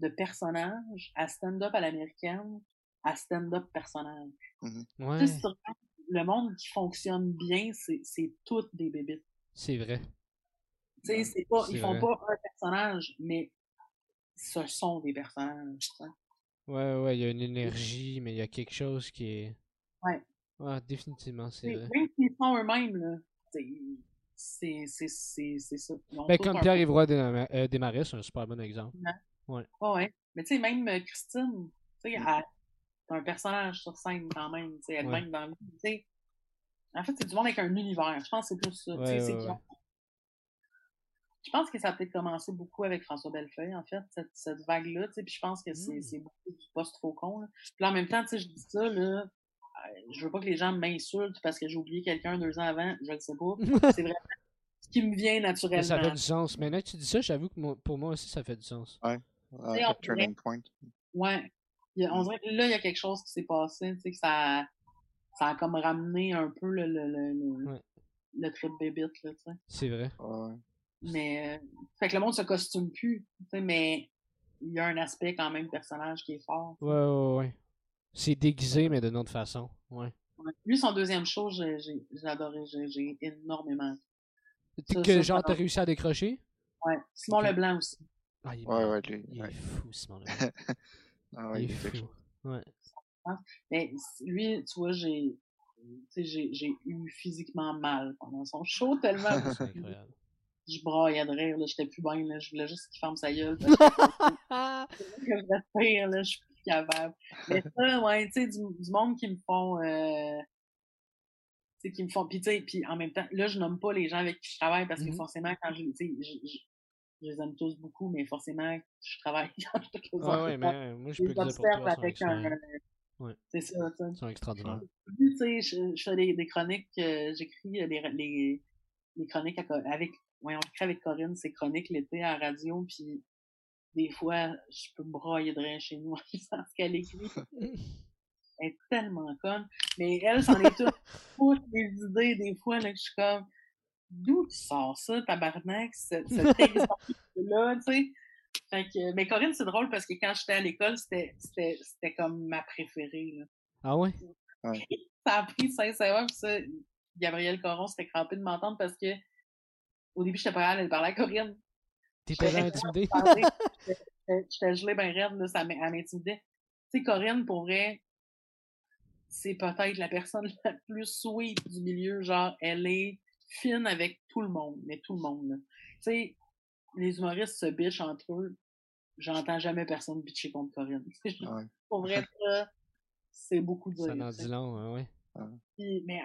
de personnage à stand-up à l'américaine à stand-up personnage. Mm ouais. le monde qui fonctionne bien, c'est toutes des bébites. C'est vrai. Tu sais, c'est pas, ils font pas un personnage, mais ce sont des personnages. Ouais, ouais, il y a une énergie, mais il y a quelque chose qui est. Ouais. Ouais, définitivement, c'est vrai. Même s'ils sont eux-mêmes, là, c'est ça. Ben, comme Pierre-Yvroy euh, Desmarais, c'est un super bon exemple. Ouais. Ouais, ouais. Mais tu sais, même euh, Christine, tu sais, mm. un personnage sur scène quand même, tu sais, elle-même dans le tu sais. En fait, c'est du monde avec un univers. Je pense que c'est plus ça. Ouais, ouais, ouais. Je pense que ça a peut-être commencé beaucoup avec François Bellefeuille, en fait, cette, cette vague-là, tu sais, puis je pense que c'est mmh. beaucoup du post-trop con, là. Puis en même temps, tu sais, je dis ça, là, euh, je veux pas que les gens m'insultent parce que j'ai oublié quelqu'un deux ans avant, je ne sais pas. C'est vraiment ce qui me vient naturellement. ça fait du sens. Mais là, tu dis ça, j'avoue que pour moi aussi, ça fait du sens. Ouais. Uh, turning point. Ouais. on dirait que là, il y a quelque chose qui s'est passé, tu sais, que ça, ça a comme ramené un peu le, le, le, ouais. le trip bébite, là, tu sais. C'est vrai. Ouais. Mais, fait que le monde se costume plus, mais il y a un aspect quand même personnage qui est fort. Ouais, ouais, ouais. C'est déguisé, mais d'une autre façon. Ouais. Lui, son deuxième show, j'ai adoré. J'ai énormément. Que que genre, t'as réussi à décrocher? Ouais. Simon Leblanc aussi. Ah, il est, ouais, ouais, lui, il ouais. est fou, Simon Leblanc. ah, ouais, il est fou. Ouais. Mais lui, tu vois, j'ai j'ai eu physiquement mal pendant son show tellement. C'est incroyable je braillais de rire, là, j'étais plus bien, là, je voulais juste qu'il ferme sa gueule. que je respire, là, je suis plus capable. Mais ça, ouais, tu sais, du, du, monde qui me font, euh, tu sais, qui me font, pis tu sais, pis en même temps, là, je nomme pas les gens avec qui je travaille parce que mm-hmm. forcément, quand je, tu sais, je, je, je, les aime tous beaucoup, mais forcément, je travaille quand je te ouais, ouais, mais moi, je peux dire pour toi, avec un, Ouais. C'est ça, tu sais. C'est extraordinaire. Tu sais, je, je fais des, des chroniques, euh, j'écris les, les, les chroniques avec ouais, on écrit avec Corinne ses chroniques l'été à la radio, puis des fois, je peux me broyer de rien chez nous en lisant ce qu'elle écrit. Elle est tellement conne. Mais elle, c'en est toutes, toutes les idées, des fois, là, que je suis comme, d'où tu sors ça, tabarnak, cet exemple-là, tu sais? Fait que, mais Corinne, c'est drôle parce que quand j'étais à l'école, c'était, c'était, c'était comme ma préférée, là. Ah ouais? ouais. Ça a pris sincèrement, pis ça, Gabriel Coron s'était crampé de m'entendre parce que au début, j'étais pas capable de parler à Corinne. T'étais pas intimidée? J'étais gelée bien raide, là, ça m'intimidait. Tu sais, Corinne, pour vrai, c'est peut-être la personne la plus sweet du milieu. Genre, elle est fine avec tout le monde, mais tout le monde, là. Tu sais, les humoristes se bichent entre eux. J'entends jamais personne bitcher contre Corinne. Ouais. Pour vrai, c'est beaucoup de Ça en dit long, ouais. Puis, mais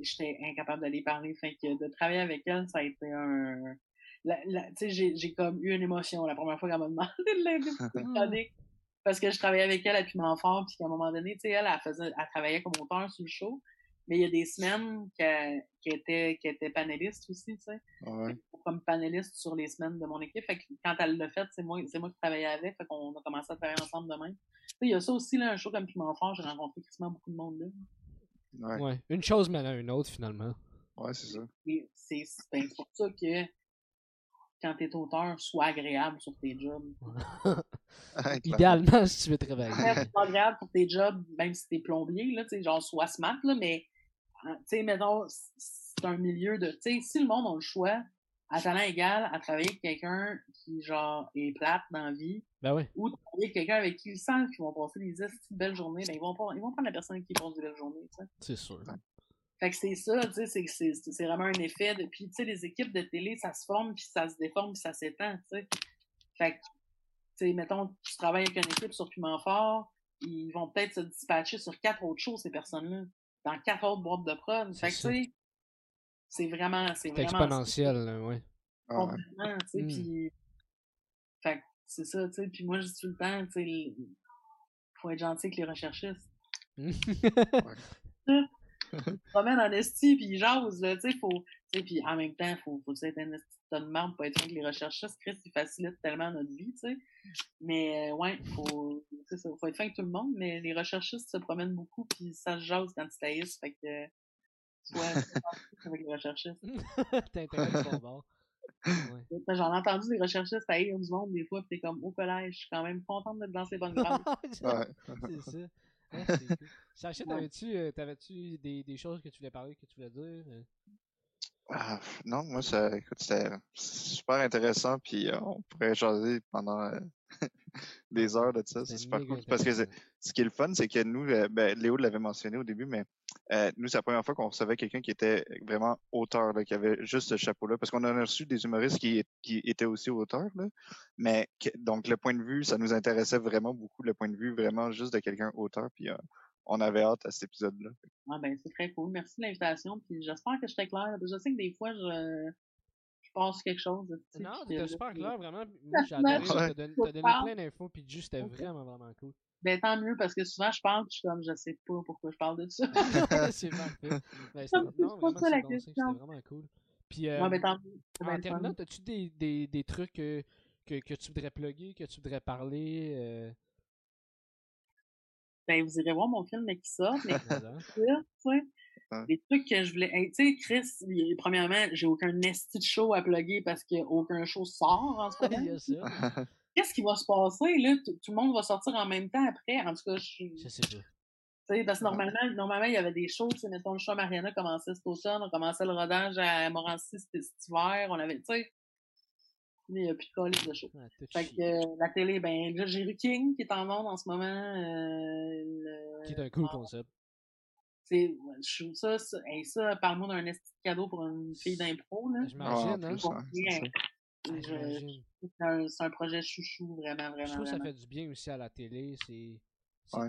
j'étais incapable d'aller parler. Fait que de travailler avec elle, ça a été un. Tu sais, j'ai comme eu une émotion la première fois qu'elle m'a demandé de l'aider Parce que je travaillais avec elle à Piment Fort, puis qu'à un moment donné, tu sais, elle, elle, faisait, elle travaillait comme auteur sur le show. Mais il y a des semaines qu'elle était, qu était panéliste aussi, tu sais. Ouais. Comme panéliste sur les semaines de mon équipe. Fait que quand elle l'a fait, c'est moi, c'est moi qui travaillais avec. Fait qu'on a commencé à travailler ensemble demain. Tu sais, il y a ça aussi, là, un show comme Piment Fort, j'ai rencontré quasiment beaucoup de monde là. Ouais. ouais. Une chose mène à une autre, finalement. Ouais, c'est ça. C'est ben, pour ça que quand t'es auteur, sois agréable sur tes jobs. Idéalement, si tu veux travailler. sois agréable pour tes jobs, même si t'es plombier, là, tu genre, sois smart, là, mais, hein, tu sais, mettons, c'est un milieu de, tu sais, si le monde a le choix, à talent égal, à travailler avec quelqu'un qui, genre, est plate dans la vie, ben oui. ou travailler avec quelqu'un avec qui ils sentent qu'ils vont passer des belles journées, ben ils vont, pas, ils vont prendre la personne qui passe des belles journées, tu sais. C'est sûr. Fait que c'est ça, tu sais, c'est vraiment un effet de, puis tu sais, les équipes de télé, ça se forme, puis ça se déforme, puis ça s'étend, tu sais. Fait que, tu sais, mettons, tu travailles avec une équipe sur Piment Fort, ils vont peut-être se dispatcher sur quatre autres choses, ces personnes-là. dans quatre autres boîtes de prod. Fait que, tu sais, c'est vraiment. C'est exponentiel, oui. Complètement, tu sais. Hmm. Puis. Fait c'est ça, tu sais. Puis moi, je dis tout le temps, tu sais, faut être gentil avec les recherchistes. promènent en esti, puis ils jasent, tu sais, faut... Puis en même temps, faut, faut être un esti de marde pour être avec les recherchistes. Chris, ils facilitent tellement notre vie, tu sais. Mais euh, ouais, faut, ça, faut être fin avec tout le monde, mais les recherchistes se promènent beaucoup, puis ça se jase quand ils taillissent, fait que... Soit avec les recherchistes. T'as intérêt de bord. Ouais. J'en ai entendu des recherchistes haïr du monde des fois, pis t'es comme au collège, je suis quand même contente d'être dans ces bonnes grades. c'est ça. Sacha, euh, t'avais-tu des, des choses que tu voulais parler, que tu voulais dire? Euh? Ah, non, moi, ça, écoute, c'était super intéressant, puis euh, on pourrait jaser pendant des heures de ça. C'est super cool. Parce que ce qui est le fun, c'est que nous, ben, Léo l'avait mentionné au début, mais euh, nous, c'est la première fois qu'on recevait quelqu'un qui était vraiment auteur, qui avait juste ce chapeau-là. Parce qu'on en a reçu des humoristes qui, qui étaient aussi auteurs. Là, mais donc, le point de vue, ça nous intéressait vraiment beaucoup, le point de vue vraiment juste de quelqu'un auteur. Puis euh, on avait hâte à cet épisode-là. Ah ben, c'est très cool. Merci de l'invitation. Puis j'espère que je suis clair. Je sais que des fois, je, je passe quelque chose. Non, c'était super clair, vraiment. J'ai adoré. T'as donné, plein d'infos. Puis juste, c'était vraiment, vraiment cool. Ben, tant mieux, parce que souvent, je parle, je suis comme, je sais pas pourquoi je parle de ça. c'est parfait. Ben, c'est non, ça la question. C'était vraiment cool. Puis, euh, ben, tant mieux. En terminant, as-tu des, des, des trucs que, que, que, tu voudrais plugger, que tu voudrais parler? Euh? Ben, vous irez voir mon film qui sort, mais des trucs que je voulais. tu sais, Chris, premièrement, j'ai aucun esti de show à plugger parce qu'aucun show sort en ce moment. qu'est-ce qui va se passer, là? Tout, le monde va sortir en même temps après. En tout cas, je Je sais pas. sais, parce que normalement, normalement, il y avait des shows, mettons, le show Mariana commençait cet automne, on commençait le rodage à Morancy cet, hiver, on avait, tu sais, il n'y a plus de colis de show. fait que euh, la télé, ben, là, j'ai King qui est en monde en ce moment. Euh, qui est un cool concept. C'est, je trouve ça, ça, ça parle-moi d'un esti cadeau pour une fille d'impro, là. J'imagine, hein. C'est un, projet chouchou, vraiment, vraiment. Je trouve que ça fait du bien aussi à la télé. C'est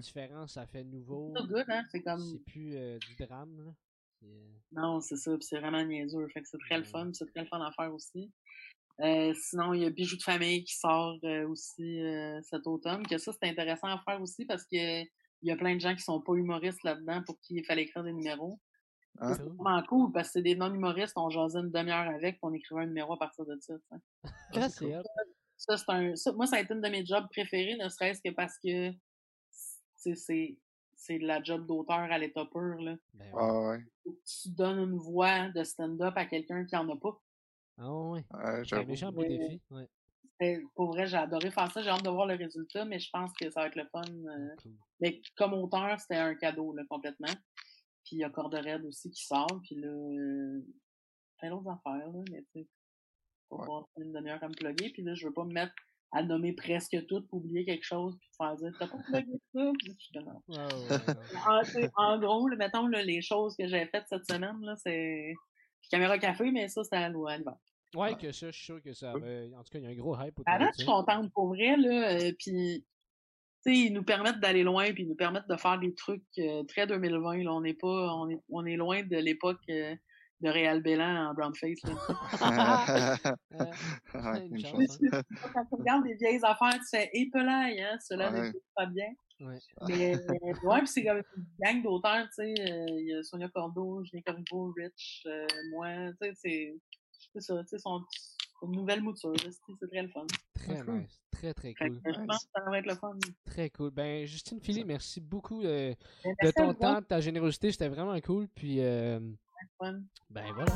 différent, ça fait nouveau. C'est good, hein? C'est comme. C'est plus euh, du drame, euh, Non, c'est ça. c'est vraiment niaiseux. Fait que c'est très le fun. C'est très le fun à faire aussi. Euh, sinon, il y a Bijoux de famille qui sort aussi cet automne. Que ça, c'est intéressant à faire aussi parce que il y a plein de gens qui sont pas humoristes là-dedans pour qui il fallait écrire des numéros. Hein? C'est vraiment cool parce que c'est des non-humoristes, on jasait une demi-heure avec, on écrivait un numéro à partir de ça. Ah, c'est ça, c'est un, ça, moi, ça a été une de mes jobs préférés, ne serait-ce que parce que c'est, c'est la job d'auteur à l'état pur. Là. Ben ah ouais. Tu donnes une voix de stand-up à quelqu'un qui en a pas. Ah ouais. c'est un méchant beau défi. Ouais. Pour vrai, j'ai adoré faire ça. J'ai hâte de voir le résultat, mais je pense que ça va être le fun. Euh. Mais comme auteur, c'était un cadeau là, complètement. Puis il y a Corde Red aussi qui sort. Puis là, euh, plein d'autres affaires, là, mais tu sais, faut ouais. voir une demi-heure comme plugger. Puis là, je veux pas me mettre à nommer presque tout pour oublier quelque chose puis faire dire t'as pas plugué ça? Puis je te ouais, en, gros là, mettons là, les choses que j'ai faites cette semaine là c'est caméra café mais ça c'était à l'hiver ouais. Que ça je suis sûr que ça avait... en tout cas il y a un gros hype avant je suis contente pour vrai là euh, puis ils nous permettent d'aller loin puis ils nous permettent de faire des trucs euh, très 2020 là. On n'est pas on est on est loin de l'époque euh, de Réal Bélan en brown face là. quand tu regardes des vieilles affaires tu fais épelaille hein cela ne pas bien ouais. mais ouais puis c'est comme une gang d'auteurs tu sais euh, il y a Sonia Cordo Julien Corriveau Rich moi tu sais c'est c'est ça tu sais son une nouvelle mouture. C'est très le fun. Très nice. Très, très cool. Je pense que ça va être le fun. Très cool. Ben, Justine Philly, merci beaucoup euh, ben, de ton temps, de ta générosité. C'était vraiment cool. Puis, euh. Ben voilà.